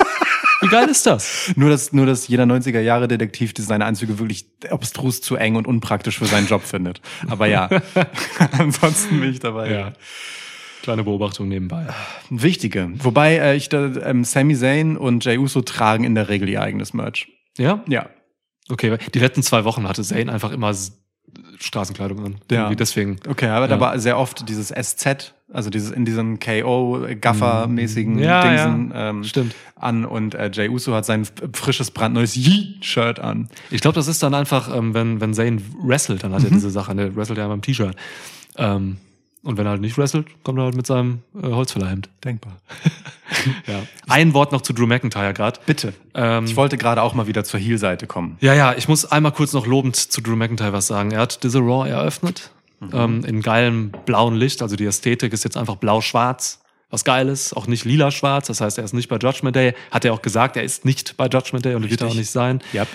Speaker 1: Wie geil ist das?
Speaker 4: nur, dass, nur, dass jeder 90er-Jahre-Detektiv die seine Anzüge wirklich obstrus zu eng und unpraktisch für seinen Job findet. Aber ja, ansonsten bin ich dabei.
Speaker 1: Ja. Kleine Beobachtung nebenbei.
Speaker 4: Wichtige. Wobei äh, ich da, ähm, Sami Zayn und Jey Uso tragen in der Regel ihr eigenes Merch.
Speaker 1: Ja?
Speaker 4: Ja.
Speaker 1: Okay, die letzten zwei Wochen hatte Zane einfach immer Straßenkleidung an.
Speaker 4: Ja.
Speaker 1: Irgendwie Deswegen.
Speaker 4: Okay, aber da
Speaker 1: Ja.
Speaker 4: war sehr oft dieses SZ, also dieses in diesem KO-Gaffer-mäßigen
Speaker 1: Ja,
Speaker 4: Dingsen
Speaker 1: ja.
Speaker 4: ähm,
Speaker 1: Stimmt.
Speaker 4: an und äh, Jey Uso hat sein frisches, brandneues Yee-Shirt an.
Speaker 1: Ich glaube, das ist dann einfach, ähm, wenn, wenn Zane wrestelt, dann hat er diese Sache. Der wrestelt ja immer im T-Shirt. Ähm, und wenn er halt nicht wrestelt, kommt er halt mit seinem äh, Holzfällerhemd.
Speaker 4: Denkbar.
Speaker 1: Ja. Ein Wort noch zu Drew McIntyre gerade.
Speaker 4: Bitte.
Speaker 1: Ähm,
Speaker 4: Ich wollte gerade auch mal wieder zur Heel-Seite kommen.
Speaker 1: Ja, ja, ich muss einmal kurz noch lobend zu Drew McIntyre was sagen. Er hat diese Raw eröffnet, ähm, in geilem blauen Licht. Also die Ästhetik ist jetzt einfach blau-schwarz. Was geil ist, auch nicht lila-schwarz. Das heißt, er ist nicht bei Judgment Day. Hat er auch gesagt, er ist nicht bei Judgment Day und wird er auch
Speaker 4: Richtig.
Speaker 1: nicht sein.
Speaker 4: Ja.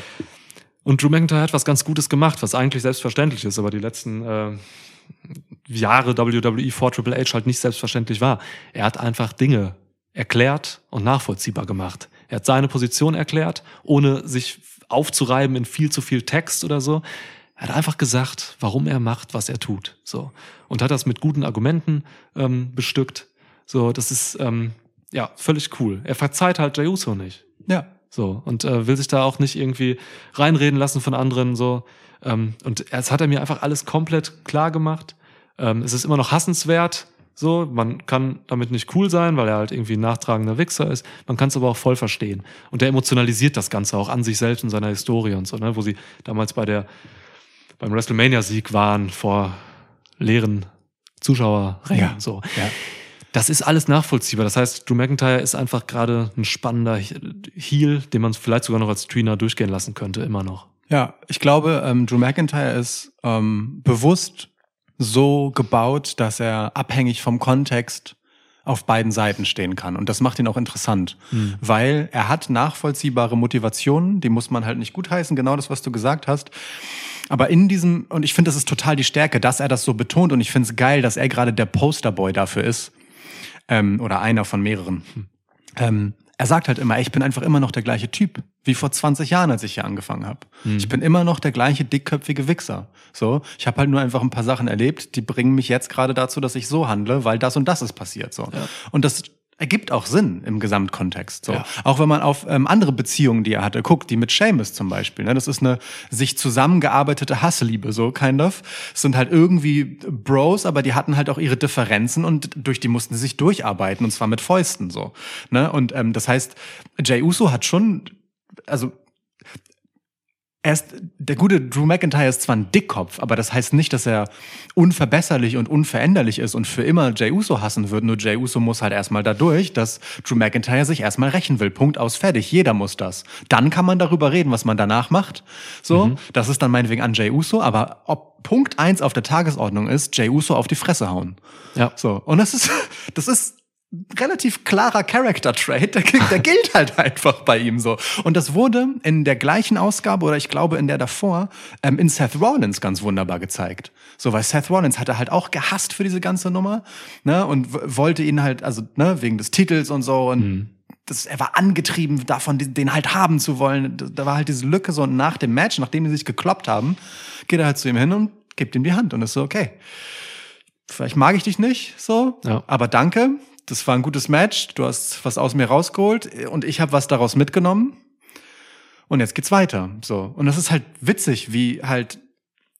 Speaker 1: Und Drew McIntyre hat was ganz Gutes gemacht, was eigentlich selbstverständlich ist, aber die letzten äh, Jahre WWE vor Triple H halt nicht selbstverständlich war. Er hat einfach Dinge erklärt und nachvollziehbar gemacht. Er hat seine Position erklärt, ohne sich aufzureiben in viel zu viel Text oder so. Er hat einfach gesagt, warum er macht, was er tut. So. Und hat das mit guten Argumenten ähm, bestückt. So, das ist ähm, ja völlig cool. Er verzeiht halt Jey Uso nicht.
Speaker 4: Ja.
Speaker 1: So, und äh, will sich da auch nicht irgendwie reinreden lassen von anderen. So. Ähm, und es hat er mir einfach alles komplett klar gemacht. Ähm, es ist immer noch hassenswert. So, man kann damit nicht cool sein, weil er halt irgendwie ein nachtragender Wichser ist. Man kann es aber auch voll verstehen. Und der emotionalisiert das Ganze auch an sich selbst und seiner Historie und so, ne? wo sie damals bei der beim WrestleMania-Sieg waren vor leeren Zuschauerrängen.
Speaker 4: Ja.
Speaker 1: So.
Speaker 4: Ja.
Speaker 1: Das ist alles nachvollziehbar. Das heißt, Drew McIntyre ist einfach gerade ein spannender Heel, den man vielleicht sogar noch als Tweener durchgehen lassen könnte, immer noch.
Speaker 4: Ja, ich glaube, ähm, Drew McIntyre ist ähm, bewusst so gebaut, dass er abhängig vom Kontext auf beiden Seiten stehen kann. Und das macht ihn auch interessant, weil er hat nachvollziehbare Motivationen, die muss man halt nicht gutheißen, genau das, was du gesagt hast. Aber in diesem, und ich finde, das ist total die Stärke, dass er das so betont und ich finde es geil, dass er gerade der Posterboy dafür ist. Ähm, oder einer von mehreren. Ähm, er sagt halt immer, ich bin einfach immer noch der gleiche Typ, wie vor 20 Jahren, als ich hier angefangen habe. Ich bin immer noch der gleiche dickköpfige Wichser. So, ich habe halt nur einfach ein paar Sachen erlebt, die bringen mich jetzt gerade dazu, dass ich so handle, weil das und das ist passiert. So. Und das ergibt auch Sinn im Gesamtkontext. So.
Speaker 1: Ja.
Speaker 4: Auch wenn man auf ähm, andere Beziehungen, die er hatte, guckt, die mit Seamus zum Beispiel. Ne? Das ist eine sich zusammengearbeitete Hassliebe, so kind of. Es sind halt irgendwie Bros, aber die hatten halt auch ihre Differenzen und durch die mussten sie sich durcharbeiten und zwar mit Fäusten so. Ne? Und ähm, das heißt, Jay Uso hat schon, also ist, der gute Drew McIntyre ist zwar ein Dickkopf, aber das heißt nicht, dass er unverbesserlich und unveränderlich ist und für immer Jay Uso hassen wird. Nur Jay Uso muss halt erstmal dadurch, dass Drew McIntyre sich erstmal rächen will. Punkt aus, fertig. Jeder muss das. Dann kann man darüber reden, was man danach macht. So, das ist dann meinetwegen an Jay Uso, aber ob Punkt eins auf der Tagesordnung ist, Jay Uso auf die Fresse hauen.
Speaker 1: Ja.
Speaker 4: So, und das ist, das ist relativ klarer Character-Trait, der, der gilt halt einfach bei ihm so. Und das wurde in der gleichen Ausgabe oder ich glaube in der davor ähm, in Seth Rollins ganz wunderbar gezeigt. So, weil Seth Rollins hat er halt auch gehasst für diese ganze Nummer, ne, und wollte ihn halt, also, ne, wegen des Titels und so und das, er war angetrieben davon, den den halt haben zu wollen. Da war halt diese Lücke so und nach dem Match, nachdem die sich gekloppt haben, geht er halt zu ihm hin und gibt ihm die Hand und ist so, okay, vielleicht mag ich dich nicht, so,
Speaker 1: Ja.
Speaker 4: aber danke. Das war ein gutes Match. Du hast was aus mir rausgeholt und ich habe was daraus mitgenommen. Und jetzt geht's weiter. So. Und das ist halt witzig, wie halt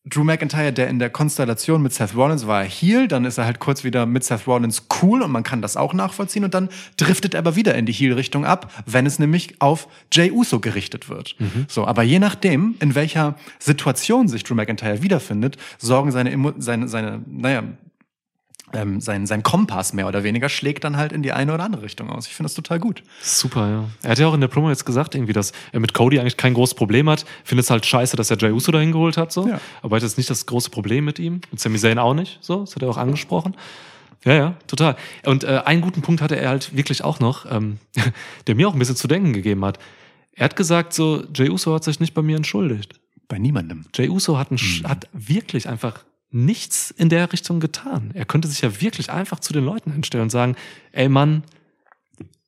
Speaker 4: Drew McIntyre, der in der Konstellation mit Seth Rollins war, Heel, dann ist er halt kurz wieder mit Seth Rollins cool und man kann das auch nachvollziehen und dann driftet er aber wieder in die Heel-Richtung ab, wenn es nämlich auf Jay Uso gerichtet wird. So, aber je nachdem, in welcher Situation sich Drew McIntyre wiederfindet, sorgen seine, seine, seine, naja, ähm, sein, sein Kompass mehr oder weniger schlägt dann halt in die eine oder andere Richtung aus. Ich finde das total gut.
Speaker 1: Super, ja. Er hat ja auch in der Promo jetzt gesagt, irgendwie, dass er mit Cody eigentlich kein großes Problem hat. Findet es halt scheiße, dass er Jey Uso dahin geholt hat, so.
Speaker 4: Ja.
Speaker 1: Aber er hat jetzt nicht das große Problem mit ihm. Und Sami Zayn auch nicht, so. Das hat er auch angesprochen. Ja, ja, total. Und äh, einen guten Punkt hatte er halt wirklich auch noch, ähm, der mir auch ein bisschen zu denken gegeben hat. Er hat gesagt, so, Jey Uso hat sich nicht bei mir entschuldigt.
Speaker 4: Bei niemandem.
Speaker 1: Jey Uso hat, ein, Sch- hat wirklich einfach nichts in der Richtung getan. Er könnte sich ja wirklich einfach zu den Leuten hinstellen und sagen, ey Mann,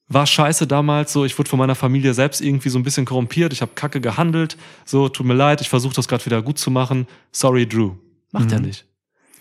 Speaker 1: war scheiße damals, so ich wurde von meiner Familie selbst irgendwie so ein bisschen korrumpiert, ich habe kacke gehandelt, so tut mir leid, ich versuche das gerade wieder gut zu machen. Sorry, Drew. Macht er nicht.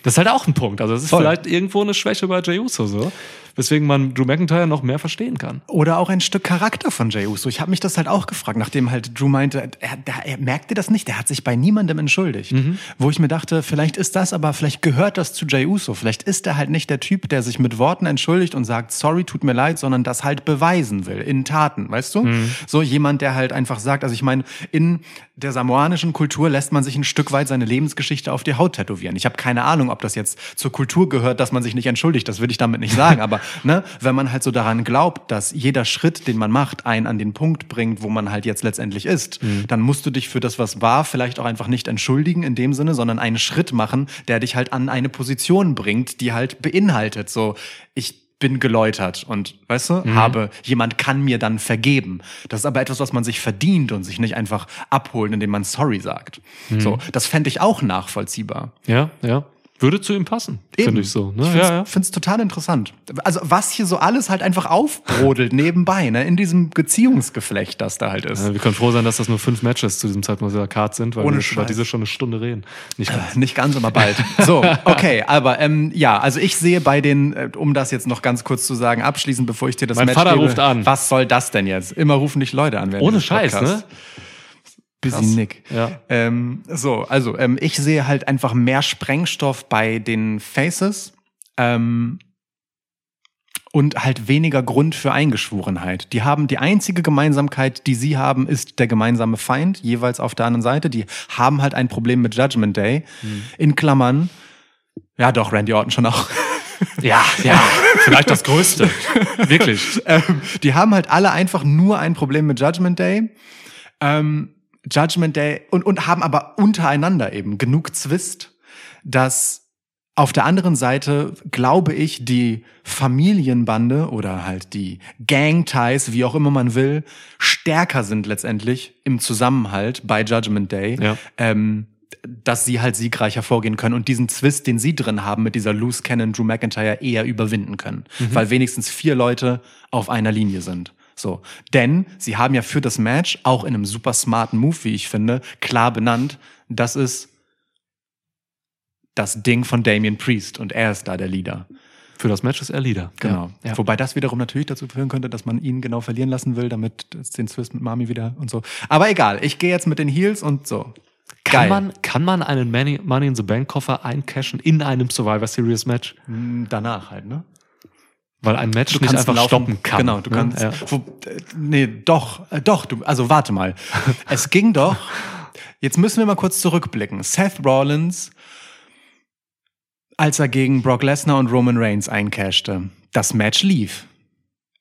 Speaker 1: Das ist halt auch ein Punkt. Also das ist
Speaker 4: Voll.
Speaker 1: vielleicht irgendwo eine Schwäche bei Jey Uso so, weswegen man Drew McIntyre noch mehr verstehen kann.
Speaker 4: Oder auch ein Stück Charakter von Jey Uso. Ich habe mich das halt auch gefragt, nachdem halt Drew meinte, er, er merkte das nicht, der hat sich bei niemandem entschuldigt. Wo ich mir dachte, vielleicht ist das, aber vielleicht gehört das zu Jey Uso. Vielleicht ist er halt nicht der Typ, der sich mit Worten entschuldigt und sagt, sorry, tut mir leid, sondern das halt beweisen will, in Taten, weißt du? So jemand, der halt einfach sagt, also ich meine, in der samoanischen Kultur lässt man sich ein Stück weit seine Lebensgeschichte auf die Haut tätowieren. Ich habe keine Ahnung, ob das jetzt zur Kultur gehört, dass man sich nicht entschuldigt, das will ich damit nicht sagen, aber ne, wenn man halt so daran glaubt, dass jeder Schritt, den man macht, einen an den Punkt bringt, wo man halt jetzt letztendlich ist, dann musst du dich für das, was war, vielleicht auch einfach nicht entschuldigen in dem Sinne, sondern einen Schritt machen, der dich halt an eine Position bringt, die halt beinhaltet, so ich bin geläutert und weißt du, habe jemand kann mir dann vergeben. Das ist aber etwas, was man sich verdient und sich nicht einfach abholen, indem man sorry sagt. So, das fände ich auch nachvollziehbar.
Speaker 1: Ja, ja. Würde zu ihm passen, finde ich so. Ne?
Speaker 4: Ich
Speaker 1: Ja,
Speaker 4: find's,
Speaker 1: ja.
Speaker 4: find's total interessant. Also was hier so alles halt einfach aufbrodelt nebenbei, ne, in diesem Beziehungsgeflecht, das da halt ist.
Speaker 1: Ja, wir können froh sein, dass das nur fünf Matches zu diesem Zeitpunkt dieser Card sind, weil
Speaker 4: Ohne
Speaker 1: wir über diese schon eine Stunde reden. Nicht ganz.
Speaker 4: Nicht ganz, aber bald. So, okay, aber ähm, ja, also ich sehe bei den, äh, um das jetzt noch ganz kurz zu sagen, abschließend, bevor ich dir das
Speaker 1: Mein
Speaker 4: Match
Speaker 1: Vater
Speaker 4: gebe,
Speaker 1: ruft an.
Speaker 4: Was soll das denn jetzt? Immer rufen dich Leute an.
Speaker 1: Ohne Scheiß,
Speaker 4: Podcasts.
Speaker 1: ne?
Speaker 4: Busy. Nick.
Speaker 1: Ja.
Speaker 4: Ähm, so, also ähm, ich sehe halt einfach mehr Sprengstoff bei den Faces ähm, und halt weniger Grund für Eingeschworenheit. Die haben die einzige Gemeinsamkeit, die sie haben, ist der gemeinsame Feind, jeweils auf der anderen Seite. Die haben halt ein Problem mit Judgment Day. In Klammern, ja doch, Randy Orton schon auch.
Speaker 1: Ja, ja. Vielleicht das Größte. Wirklich.
Speaker 4: ähm, die haben halt alle einfach nur ein Problem mit Judgment Day. Ähm, Judgment Day und, und haben aber untereinander eben genug Zwist, dass auf der anderen Seite, glaube ich, die Familienbande oder halt die Gang-Ties, wie auch immer man will, stärker sind letztendlich im Zusammenhalt bei Judgment Day.
Speaker 1: Ja.
Speaker 4: Ähm, dass sie halt siegreich hervorgehen können und diesen Zwist, den sie drin haben mit dieser Loose Cannon Drew McIntyre eher überwinden können, weil wenigstens vier Leute auf einer Linie sind. So, denn sie haben ja für das Match auch in einem super smarten Move, wie ich finde, klar benannt, das ist das Ding von Damien Priest und er ist da der Leader.
Speaker 1: Für das Match ist er Leader.
Speaker 4: Genau.
Speaker 1: Ja. Ja.
Speaker 4: Wobei das wiederum natürlich dazu führen könnte, dass man ihn genau verlieren lassen will, damit es den Zwist mit Mami wieder und so. Aber egal, ich gehe jetzt mit den Heels und so.
Speaker 1: Kann man, kann man einen Money, Money in the Bank Koffer eincashen in einem Survivor Series Match?
Speaker 4: Hm, Danach halt, ne?
Speaker 1: Weil ein Match
Speaker 4: Du
Speaker 1: nicht einfach
Speaker 4: laufen.
Speaker 1: stoppen kann.
Speaker 4: Genau, du
Speaker 1: ne?
Speaker 4: kannst.
Speaker 1: Ja.
Speaker 4: Wo, nee, doch, äh, doch, du, also warte mal. es ging doch. Jetzt müssen wir mal kurz zurückblicken. Seth Rollins, als er gegen Brock Lesnar und Roman Reigns eincashte, das Match lief.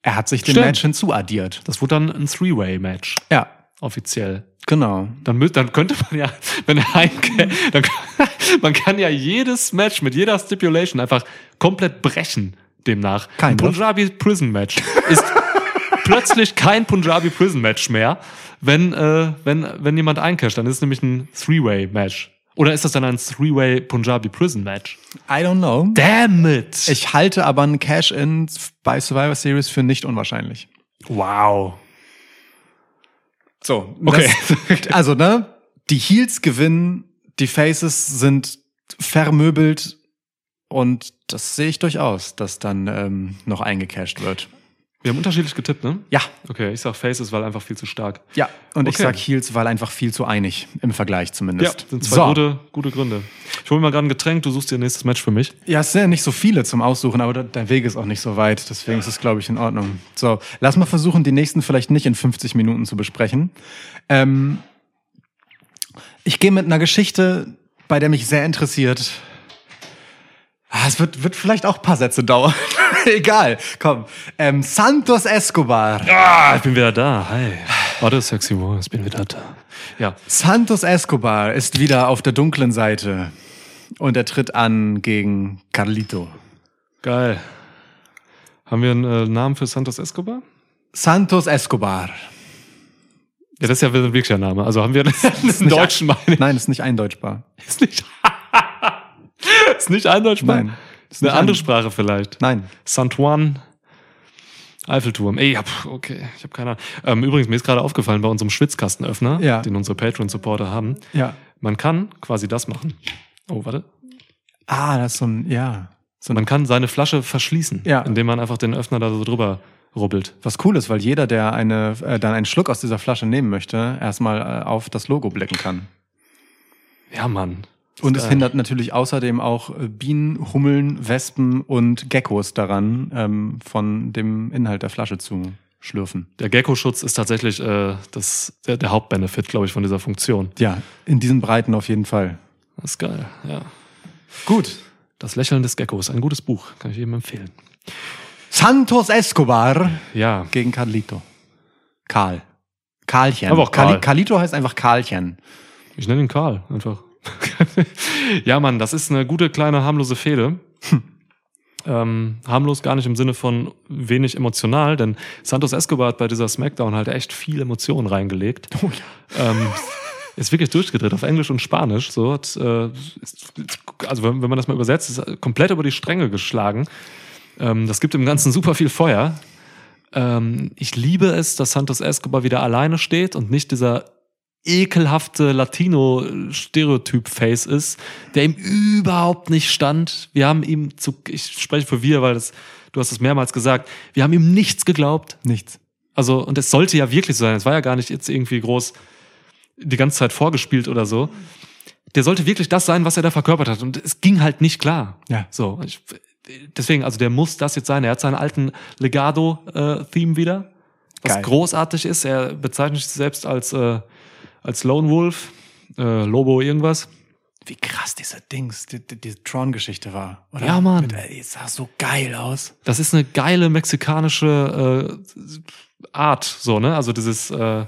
Speaker 4: Er hat sich dem
Speaker 1: Stimmt.
Speaker 4: Match hinzuaddiert.
Speaker 1: Das wurde dann ein Three-Way-Match,
Speaker 4: Ja,
Speaker 1: offiziell.
Speaker 4: genau.
Speaker 1: Dann, dann könnte man ja, wenn er dann, man kann ja jedes Match mit jeder Stipulation einfach komplett brechen, demnach.
Speaker 4: Kein
Speaker 1: ein Punjabi Prison Match ist plötzlich kein Punjabi Prison Match mehr, wenn, äh, wenn, wenn jemand eincasht. Dann ist es nämlich ein Three-Way Match. Oder ist das dann ein Three-Way Punjabi Prison Match?
Speaker 4: I don't know.
Speaker 1: Damn it!
Speaker 4: Ich halte aber ein Cash-In bei Survivor Series für nicht unwahrscheinlich.
Speaker 1: wow.
Speaker 4: So,
Speaker 1: Okay.
Speaker 4: Das, also, ne, die Heels gewinnen, die Faces sind vermöbelt und das sehe ich durchaus, dass dann ähm, noch eingecashed wird.
Speaker 1: Wir haben unterschiedlich getippt, ne?
Speaker 4: Ja,
Speaker 1: Okay, ich sag Faces, weil einfach viel zu stark.
Speaker 4: ja. Und ich
Speaker 1: Okay.
Speaker 4: sag Heels, weil einfach viel zu einig im Vergleich
Speaker 1: Ja,
Speaker 4: zumindest.
Speaker 1: sind zwei
Speaker 4: so.
Speaker 1: gute, gute Gründe. Ich hole mir mal gerade ein Getränk, du suchst dir ein nächstes Match für mich.
Speaker 4: Ja, es sind ja nicht so viele zum Aussuchen, aber der Weg ist auch nicht so weit. Deswegen ist es, glaube ich, in Ordnung. So, lass mal versuchen, die nächsten vielleicht nicht in 50 Minuten zu besprechen. Ähm, ich gehe mit einer Geschichte, bei der mich sehr interessiert. Ah, Es wird, wird vielleicht auch ein paar Sätze dauern. Egal, komm. Ähm, Santos Escobar.
Speaker 1: Ah, ich bin wieder da. Hi. Warte, sexy War, ich bin wieder da. Ja.
Speaker 4: Santos Escobar ist wieder auf der dunklen Seite und er tritt an gegen Carlito.
Speaker 1: Geil. Haben wir einen äh, Namen für Santos Escobar?
Speaker 4: Santos Escobar.
Speaker 1: Ja, das ist ja wirklich ein Name. Also haben wir einen deutschen, meine ich.
Speaker 4: Nein, ist nicht eindeutschbar.
Speaker 1: Ist nicht, ist nicht eindeutschbar?
Speaker 4: Nein.
Speaker 1: Ist eine andere
Speaker 4: ein-
Speaker 1: Sprache vielleicht.
Speaker 4: Nein.
Speaker 1: Santuan. Eiffelturm. Ey, okay, ich habe keine Ahnung. Ähm, übrigens, mir ist gerade aufgefallen bei unserem Schwitzkastenöffner,
Speaker 4: Ja.
Speaker 1: den unsere Patreon-Supporter haben.
Speaker 4: Ja.
Speaker 1: Man kann quasi das machen. Oh, warte.
Speaker 4: Ah, das ist so ein, ja. So ein,
Speaker 1: Man kann seine Flasche verschließen,
Speaker 4: Ja.
Speaker 1: indem man einfach den Öffner da so drüber rubbelt.
Speaker 4: was cool ist, weil jeder, der eine, äh, dann einen Schluck aus dieser Flasche nehmen möchte, erstmal äh, auf das Logo blicken kann.
Speaker 1: Ja, Mann.
Speaker 4: Und es
Speaker 1: geil.
Speaker 4: hindert natürlich außerdem auch äh, Bienen, Hummeln, Wespen und Geckos daran, ähm, von dem Inhalt der Flasche zu schlürfen.
Speaker 1: Der Gecko-Schutz ist tatsächlich äh, das, der, der Hauptbenefit, glaube ich, von dieser Funktion.
Speaker 4: Ja, in diesen Breiten auf jeden Fall.
Speaker 1: Das ist geil, ja.
Speaker 4: Gut.
Speaker 1: Das Lächeln des Geckos, ein gutes Buch, kann ich jedem empfehlen.
Speaker 4: Santos Escobar
Speaker 1: Ja,
Speaker 4: gegen Carlito. Karl. Karlchen.
Speaker 1: Aber auch Karl.
Speaker 4: Carli- Carlito heißt einfach Karlchen.
Speaker 1: ich nenne ihn Karl, einfach. ja, Mann, das ist eine gute, kleine, harmlose Fehde. Ähm, harmlos gar nicht im Sinne von wenig emotional, denn Santos Escobar hat bei dieser Smackdown halt echt viel Emotionen reingelegt.
Speaker 4: Oh ja.
Speaker 1: ähm, ist wirklich durchgedreht auf Englisch und Spanisch. So hat, äh, ist, also wenn, wenn man das mal übersetzt, ist komplett über die Stränge geschlagen. Ähm, das gibt dem Ganzen super viel Feuer. Ähm, ich liebe es, dass Santos Escobar wieder alleine steht und nicht dieser ekelhafte Latino-Stereotyp-Face ist, der ihm überhaupt nicht stand. Wir haben ihm zu, ich spreche für wir, weil das, du hast es mehrmals gesagt, wir haben ihm nichts geglaubt.
Speaker 4: Nichts.
Speaker 1: Also, und es sollte ja wirklich so sein. Es war ja gar nicht jetzt irgendwie groß die ganze Zeit vorgespielt oder so. Der sollte wirklich das sein, was er da verkörpert hat. Und es ging halt nicht klar.
Speaker 4: Ja.
Speaker 1: So. Ich, deswegen, also der muss das jetzt sein. Er hat seinen alten Legado-Theme wieder, was
Speaker 4: Geil.
Speaker 1: großartig ist. Er bezeichnet sich selbst als, äh, als Lone Wolf, äh, Lobo irgendwas.
Speaker 4: wie krass diese Dings, die, die, die Tron-Geschichte war. Oder?
Speaker 1: Ja, Mann.
Speaker 4: Mit, ey, es sah so geil aus.
Speaker 1: Das ist eine geile mexikanische äh, Art, so, ne? Also dieses, äh,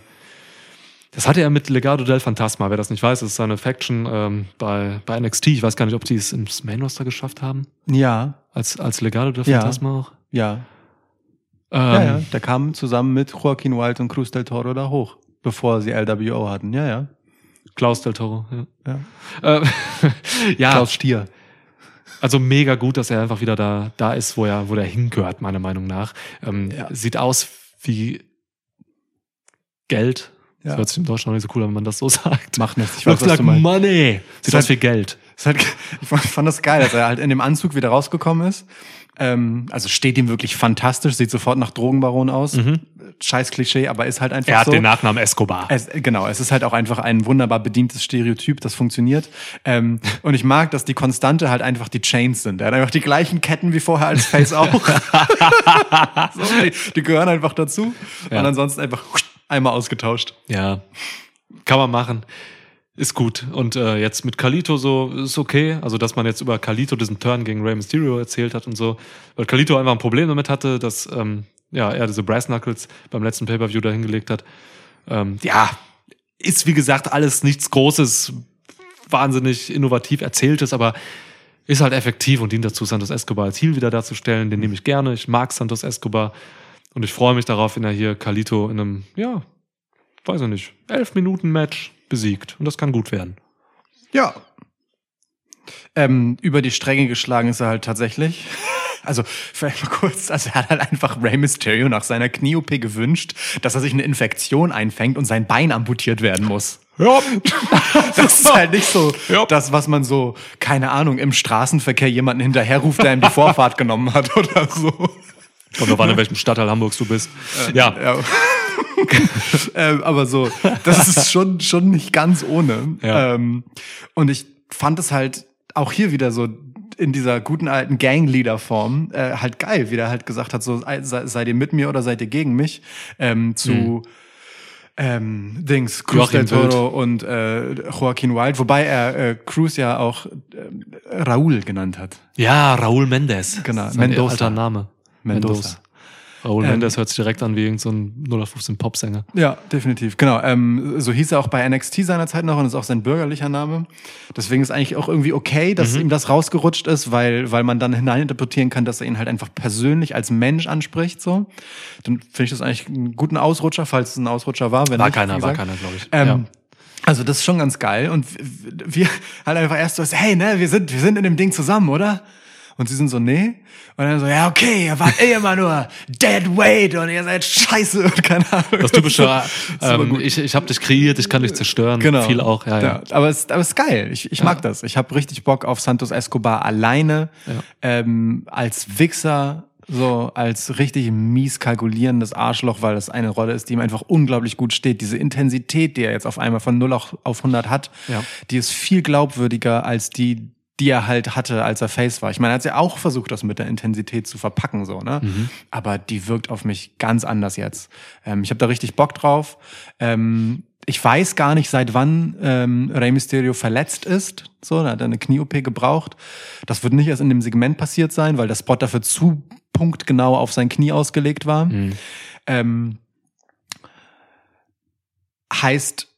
Speaker 1: das hatte er mit Legado del Fantasma, wer das nicht weiß, das ist seine Faction ähm, bei, bei NXT. Ich weiß gar nicht, ob die es ins Main Roster geschafft haben.
Speaker 4: Ja,
Speaker 1: Als, als Legado del
Speaker 4: Ja.
Speaker 1: Fantasma auch.
Speaker 4: ja.
Speaker 1: Ähm,
Speaker 4: ja, ja. Der kam zusammen mit Joaquin Wild und Cruz del Toro da hoch, bevor sie LWO hatten. Ja, ja.
Speaker 1: Klaus del Toro, ja.
Speaker 4: ja.
Speaker 1: Äh, ja,
Speaker 4: Klaus Stier.
Speaker 1: also mega gut, dass er einfach wieder da, da ist, wo er, wo er hingehört, meiner Meinung nach. Ähm,
Speaker 4: Ja.
Speaker 1: Sieht aus wie Geld. Das
Speaker 4: Ja.
Speaker 1: hört sich im Deutschen auch nicht so cool an, wenn man das so sagt.
Speaker 4: Macht nichts. Ich weiß,
Speaker 1: Looks
Speaker 4: was
Speaker 1: like money. Sieht
Speaker 4: Ist
Speaker 1: aus wie Geld.
Speaker 4: Halt, ich fand das geil, dass er halt in dem Anzug wieder rausgekommen ist. Ähm, also steht ihm wirklich fantastisch, sieht sofort nach Drogenbaron aus. Scheiß Klischee, aber ist halt einfach
Speaker 1: Mhm. Er hat
Speaker 4: so.
Speaker 1: den Nachnamen Escobar.
Speaker 4: Es, genau, es ist halt auch einfach ein wunderbar bedientes Stereotyp, das funktioniert. Ähm, und ich mag, dass die Konstante halt einfach die Chains sind. Er hat einfach die gleichen Ketten wie vorher als Face auch. so, die, die gehören einfach dazu.
Speaker 1: Ja.
Speaker 4: Und ansonsten einfach einmal ausgetauscht.
Speaker 1: Ja, kann man machen. Ist gut. Und äh, jetzt mit Kalito so ist okay. Also, dass man jetzt über Kalito diesen Turn gegen Rey Mysterio erzählt hat und so. Weil Kalito einfach ein Problem damit hatte, dass ähm, ja, er diese Brass Knuckles beim letzten Pay-Per-View da hingelegt hat. Ähm, ja, ist wie gesagt alles nichts Großes, wahnsinnig innovativ erzähltes, aber ist halt effektiv und dient dazu, Santos Escobar als Heel wieder darzustellen. Den nehme ich gerne. Ich mag Santos Escobar. Und ich freue mich darauf, wenn er hier Kalito in einem, ja, weiß ich nicht, elf Minuten Match besiegt. Und das kann gut werden.
Speaker 4: Ja. Ähm, über die Stränge geschlagen ist er halt tatsächlich. Also, vielleicht mal kurz, also er hat halt einfach Rey Mysterio nach seiner Knie-OP gewünscht, dass er sich eine Infektion einfängt und sein Bein amputiert werden muss.
Speaker 1: Ja.
Speaker 4: Das ist halt nicht so
Speaker 1: Ja.
Speaker 4: das, was man so, keine Ahnung, im Straßenverkehr jemanden hinterherruft, der ihm die Vorfahrt genommen hat oder so.
Speaker 1: Kommt drauf an, in welchem Stadtteil Hamburgs du bist. ja.
Speaker 4: Ja. ähm, aber so, das ist schon, schon nicht ganz ohne.
Speaker 1: Ja.
Speaker 4: Ähm, und ich fand es halt auch hier wieder so in dieser guten alten Gangleader-Form äh, halt geil, wie der halt gesagt hat, so sei, seid ihr mit mir oder seid ihr gegen mich? Ähm, zu ähm, Dings, Cruz
Speaker 1: Joachim
Speaker 4: del Toro und äh, Joaquin Wild, wobei er äh, Cruz ja auch äh, Raúl genannt hat.
Speaker 1: Ja, Raúl Mendes.
Speaker 4: Genau, Mendoza.
Speaker 1: Alter Name.
Speaker 4: Mendoza.
Speaker 1: Raúl
Speaker 4: Ähm,
Speaker 1: Mendes hört sich direkt an wie irgendein so ein 0815 Popsänger.
Speaker 4: Ja, definitiv. Genau. Ähm, so hieß er auch bei NXT seinerzeit noch und ist auch sein bürgerlicher Name. Deswegen ist eigentlich auch irgendwie okay, dass ihm das rausgerutscht ist, weil, weil man dann hineininterpretieren kann, dass er ihn halt einfach persönlich als Mensch anspricht. So, dann finde ich das eigentlich einen guten Ausrutscher, falls es ein Ausrutscher war. Wenn
Speaker 1: War
Speaker 4: nicht,
Speaker 1: keiner, war keiner, glaube ich.
Speaker 4: Ähm,
Speaker 1: ja.
Speaker 4: Also das ist schon ganz geil und wir halt einfach erst so, hey, ne, wir sind, wir sind in dem Ding zusammen, oder? Und sie sind so, nee. Und dann so, ja, okay, ihr wart eh immer nur dead weight und ihr seid scheiße und keine Ahnung.
Speaker 1: Das typische, ähm, ich, ich habe dich kreiert, ich kann dich zerstören.
Speaker 4: Genau.
Speaker 1: Viel auch, ja, ja.
Speaker 4: Aber es, aber es ist geil. Ich, ich mag das. Ich habe richtig Bock auf Santos Escobar alleine
Speaker 1: Ja.
Speaker 4: ähm, als Wichser, so als richtig mies kalkulierendes Arschloch, weil das eine Rolle ist, die ihm einfach unglaublich gut steht. Diese Intensität, die er jetzt auf einmal von 0 auf auf 100 hat,
Speaker 1: Ja.
Speaker 4: die ist viel glaubwürdiger als die, die er halt hatte, als er Face war. Ich meine, er hat ja auch versucht, das mit der Intensität zu verpacken, so, ne?
Speaker 1: Mhm.
Speaker 4: Aber die wirkt auf mich ganz anders jetzt. Ähm, ich habe da richtig Bock drauf. Ähm, ich weiß gar nicht, seit wann ähm, Rey Mysterio verletzt ist. So, da hat er eine Knie-OP gebraucht. Das wird nicht erst in dem Segment passiert sein, weil der Spot dafür zu punktgenau auf sein Knie ausgelegt war.
Speaker 1: Mhm.
Speaker 4: Ähm, heißt,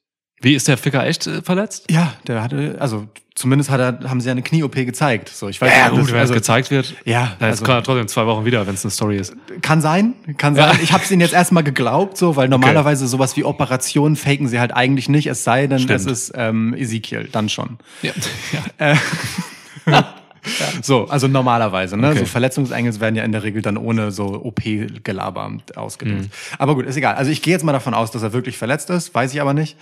Speaker 1: Wie ist der Ficker echt äh, verletzt?
Speaker 4: ja, der hatte, also zumindest hat er, haben sie ja eine Knie-OP gezeigt. So, ich weiß
Speaker 1: Ja,
Speaker 4: nicht, ob
Speaker 1: gut,
Speaker 4: das-
Speaker 1: wenn
Speaker 4: also,
Speaker 1: es gezeigt wird.
Speaker 4: Ja,
Speaker 1: Ja, jetzt
Speaker 4: also-
Speaker 1: kann er trotzdem in zwei Wochen wieder, wenn es eine Story ist.
Speaker 4: Kann sein, kann sein. Ich habe es ihnen jetzt erstmal geglaubt, so, weil normalerweise sowas wie Operationen faken sie halt eigentlich nicht, es sei denn,
Speaker 1: Stimmt.
Speaker 4: es ist ähm, Ezekiel, dann schon.
Speaker 1: Ja.
Speaker 4: So, also normalerweise, ne?
Speaker 1: Okay.
Speaker 4: So Verletzungseingels werden ja in der Regel dann ohne so OP-Gelaber ausgelöst.
Speaker 1: Mhm.
Speaker 4: Aber gut, ist egal. Also ich gehe jetzt mal davon aus, dass er wirklich verletzt ist, weiß ich aber nicht.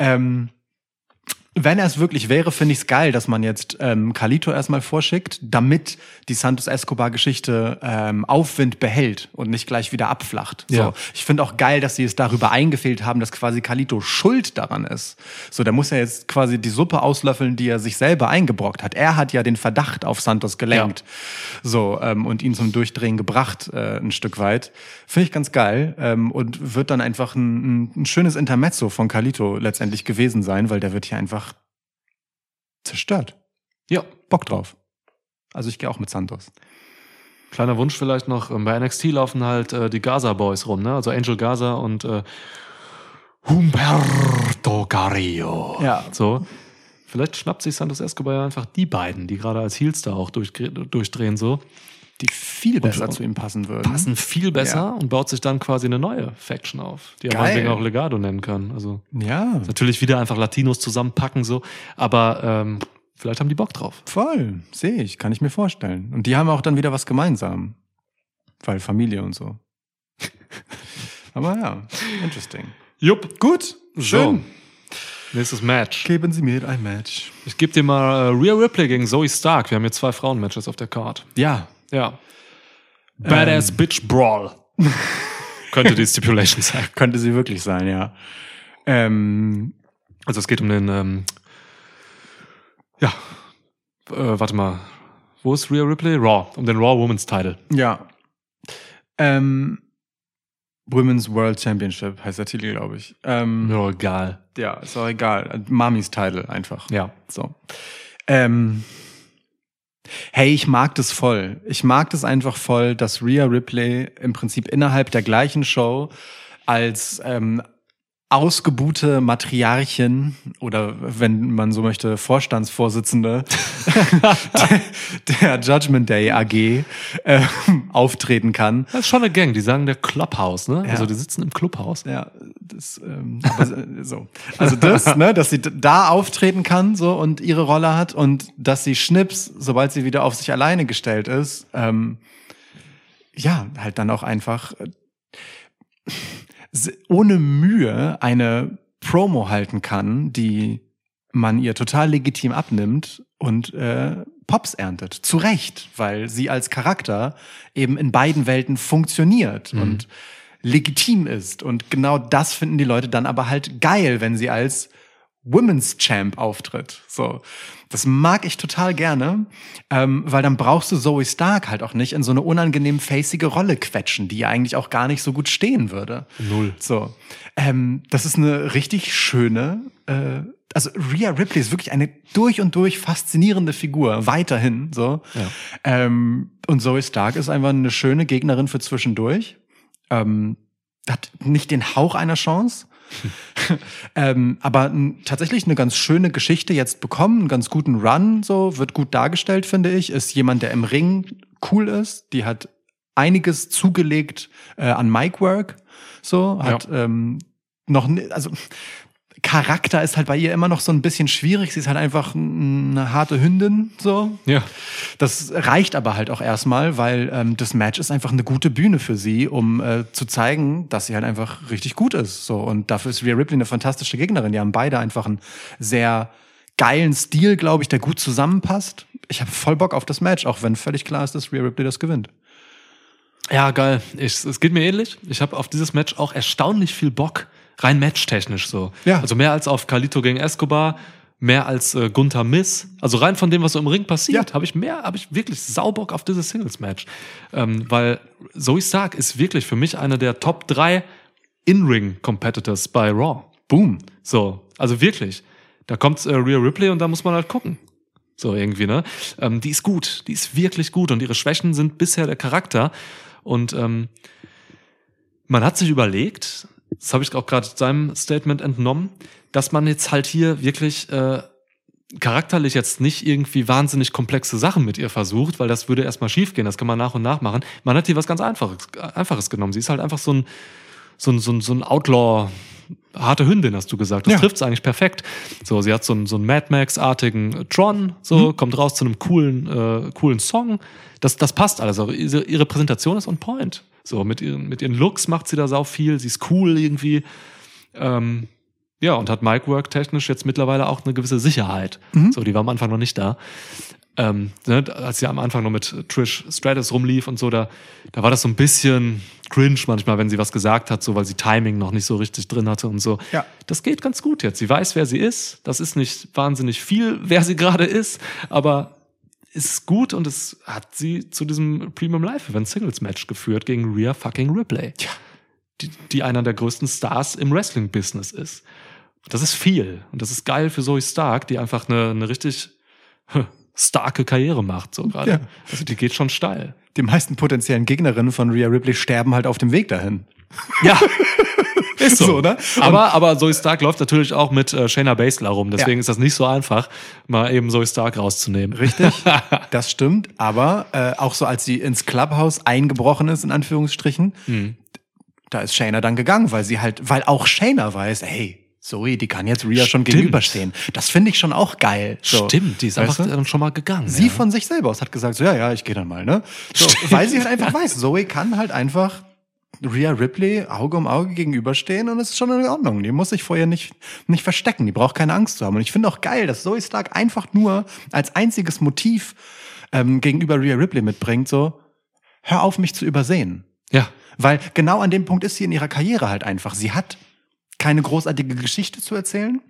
Speaker 4: Ähm, wenn er es wirklich wäre, finde ich es geil, dass man jetzt ähm, Carlito erstmal vorschickt, damit die Santos Escobar-Geschichte ähm, Aufwind behält und nicht gleich wieder abflacht.
Speaker 1: Ja.
Speaker 4: So. Ich finde auch geil, dass sie es darüber eingefehlt haben, dass quasi Carlito schuld daran ist. So, der muss ja jetzt quasi die Suppe auslöffeln, die er sich selber eingebrockt hat. Er hat ja den Verdacht auf Santos gelenkt. So, ähm, und ihn zum Durchdrehen gebracht, äh, ein Stück weit. Finde ich ganz geil. Ähm, und wird dann einfach ein, ein, ein schönes Intermezzo von Carlito letztendlich gewesen sein, weil der wird hier einfach zerstört.
Speaker 1: Ja.
Speaker 4: Bock drauf. Also ich gehe auch mit Santos.
Speaker 1: Kleiner Wunsch vielleicht noch, ähm, bei NXT laufen halt äh, die Gaza Boys rum, ne? Also Angel Gaza und äh, Humberto Carrillo.
Speaker 4: Ja.
Speaker 1: So. Vielleicht schnappt sich Santos Escobar ja einfach die beiden, die gerade als Heels da auch durch, durchdrehen, so.
Speaker 4: Die viel besser
Speaker 1: und-
Speaker 4: zu ihm passen würden.
Speaker 1: Passen viel besser
Speaker 4: Ja.
Speaker 1: und baut sich dann quasi eine neue Faction auf, die er meinetwegen auch Legado nennen kann. Also
Speaker 4: Ja,
Speaker 1: natürlich wieder einfach Latinos zusammenpacken, so. Aber ähm, vielleicht haben die Bock drauf.
Speaker 4: voll. Sehe ich, kann ich mir vorstellen. Und die haben auch dann wieder was gemeinsam. Weil Familie und so. Aber ja, interesting.
Speaker 1: Jupp.
Speaker 4: Gut, schön.
Speaker 1: Nächstes Match.
Speaker 4: Geben Sie mir ein Match.
Speaker 1: Ich gebe dir mal äh, Rhea Ripley gegen Zoe Stark. Wir haben hier zwei Frauen-Matches auf der Card.
Speaker 4: Ja,
Speaker 1: Ja. Badass Bitch Brawl. Könnte die Stipulation sein.
Speaker 4: könnte sie wirklich sein, ja. Ähm,
Speaker 1: Also es geht um den, ähm, ja, äh, warte mal. Wo ist Rhea Ripley? Raw. Um den Raw Women's Title.
Speaker 4: ja. Ähm, Women's World Championship heißt der Titel, glaube ich. Ähm,
Speaker 1: Ja, egal.
Speaker 4: ja, ist auch egal. Mamis Title einfach.
Speaker 1: Ja.
Speaker 4: So. Ähm, hey, ich mag das voll. Ich mag das einfach voll, dass Rhea Ripley im Prinzip innerhalb der gleichen Show als ähm, ausgebuhte Matriarchin oder wenn man so möchte, Vorstandsvorsitzende der, der Judgment Day AG äh, auftreten kann.
Speaker 1: Das ist schon eine Gang. Die sagen der Clubhouse, ne?
Speaker 4: Ja.
Speaker 1: Also die sitzen im Clubhouse.
Speaker 4: Ja, das, ähm, äh, so. Also das, ne, dass sie da auftreten kann so und ihre Rolle hat und dass sie schnips, sobald sie wieder auf sich alleine gestellt ist, ähm, ja, halt dann auch einfach äh, ohne Mühe eine Promo halten kann, die man ihr total legitim abnimmt und äh, Pops erntet. Zu Recht, weil sie als Charakter eben in beiden Welten funktioniert und legitim ist. Und genau das finden die Leute dann aber halt geil, wenn sie als Women's Champ auftritt. So. Das mag ich total gerne, ähm, weil dann brauchst du Zoe Stark halt auch nicht in so eine unangenehm facige Rolle quetschen, die ihr eigentlich auch gar nicht so gut stehen würde.
Speaker 1: Null.
Speaker 4: So. Ähm, das ist eine richtig schöne, äh, also Rhea Ripley ist wirklich eine durch und durch faszinierende Figur, weiterhin, so.
Speaker 1: Ja.
Speaker 4: Ähm, und Zoe Stark ist einfach eine schöne Gegnerin für zwischendurch. Ähm, hat nicht den Hauch einer Chance. ähm, aber tatsächlich eine ganz schöne Geschichte jetzt bekommen, einen ganz guten Run, so, wird gut dargestellt, finde ich. Ist jemand, der im Ring cool ist. Die hat einiges zugelegt äh, an Mic-Work, so, hat ähm, noch, also Charakter ist halt bei ihr immer noch so ein bisschen schwierig. Sie ist halt einfach eine harte Hündin, so.
Speaker 1: Ja.
Speaker 4: Das reicht aber halt auch erstmal, weil ähm, das Match ist einfach eine gute Bühne für sie, um äh, zu zeigen, dass sie halt einfach richtig gut ist. So und dafür ist Rhea Ripley eine fantastische Gegnerin. Die haben beide einfach einen sehr geilen Stil, glaube ich, der gut zusammenpasst. Ich habe voll Bock auf das Match, auch wenn völlig klar ist, dass Rhea Ripley das gewinnt.
Speaker 1: Ja, geil. Ich, es geht mir ähnlich. Ich habe auf dieses Match auch erstaunlich viel Bock. Rein matchtechnisch so.
Speaker 4: Ja.
Speaker 1: Also mehr als auf Carlito gegen Escobar, mehr als äh, Gunther Miss. Also rein von dem, was so im Ring passiert,
Speaker 4: Ja.
Speaker 1: habe ich mehr, habe ich wirklich Saubock auf dieses Singles-Match. Ähm, weil Zoe Stark ist wirklich für mich eine der Top 3 In-Ring-Competitors bei Raw.
Speaker 4: Boom.
Speaker 1: So, also wirklich. Da kommt äh, Rhea Ripley und da muss man halt gucken. So irgendwie, ne? Ähm, die ist gut, die ist wirklich gut und ihre Schwächen sind bisher der Charakter. Und ähm, man hat sich überlegt, das habe ich auch gerade seinem Statement entnommen, dass man jetzt halt hier wirklich äh, charakterlich jetzt nicht irgendwie wahnsinnig komplexe Sachen mit ihr versucht, weil das würde erstmal schiefgehen. das kann man nach und nach machen. Man hat hier was ganz Einfaches, Einfaches genommen. Sie ist halt einfach so ein, so ein, so ein, so ein Outlaw, harte Hündin, hast du gesagt. Das
Speaker 4: Ja.
Speaker 1: trifft's eigentlich perfekt. So, sie hat so einen, so einen Mad Max-artigen Tron, so, kommt raus zu einem coolen, äh, coolen Song. Das, das passt alles. Ihre, ihre Präsentation ist on point. So, mit ihren, mit ihren Looks macht sie da sau viel. Sie ist cool irgendwie. Ähm, ja, und hat Micwork technisch jetzt mittlerweile auch eine gewisse Sicherheit. So, die war am Anfang noch nicht da. Ähm, ne, als sie am Anfang noch mit Trish Stratus rumlief und so, da, da war das so ein bisschen cringe manchmal, wenn sie was gesagt hat, so weil sie Timing noch nicht so richtig drin hatte und so.
Speaker 4: Ja.
Speaker 1: Das geht ganz gut jetzt. Sie weiß, wer sie ist. Das ist nicht wahnsinnig viel, wer sie gerade ist, aber ist gut und es hat sie zu diesem Premium Live Event Singles Match geführt gegen Rhea fucking Ripley. Die, die einer der größten Stars im Wrestling Business ist. Das ist viel und das ist geil für Zoe Stark, die einfach eine, eine richtig starke Karriere macht, so gerade.
Speaker 4: Ja.
Speaker 1: Also die geht schon steil.
Speaker 4: Die meisten potenziellen Gegnerinnen von Rhea Ripley sterben halt auf dem Weg dahin.
Speaker 1: Ja. Ist so,
Speaker 4: So, ne?
Speaker 1: Aber, aber Zoe Stark läuft natürlich auch mit äh, Shayna Baszler rum. Deswegen
Speaker 4: Ja.
Speaker 1: ist das nicht so einfach, mal eben Zoe Stark rauszunehmen.
Speaker 4: Richtig, das stimmt. Aber äh, auch so, als sie ins Clubhouse eingebrochen ist, in Anführungsstrichen, da ist Shayna dann gegangen, weil sie halt, weil auch Shayna weiß, hey, Zoe, die kann jetzt Rhea schon
Speaker 1: Stimmt.
Speaker 4: gegenüberstehen. Das finde ich schon auch geil. So.
Speaker 1: Stimmt, die ist
Speaker 4: Weißt
Speaker 1: einfach
Speaker 4: du?
Speaker 1: dann schon mal gegangen.
Speaker 4: Sie
Speaker 1: ja.
Speaker 4: von sich selber aus hat gesagt, so, ja, ja, ich gehe dann mal, ne? So, weil sie halt einfach weiß, Zoe kann halt einfach Rhea Ripley Auge um Auge gegenüberstehen und es ist schon in Ordnung. Die muss sich vorher nicht, nicht verstecken. Die braucht keine Angst zu haben. Und ich finde auch geil, dass Zoe Stark einfach nur als einziges Motiv ähm, gegenüber Rhea Ripley mitbringt, so, hör auf, mich zu übersehen.
Speaker 1: Ja.
Speaker 4: Weil genau an dem Punkt ist sie in ihrer Karriere halt einfach. Sie hat keine großartige Geschichte zu erzählen.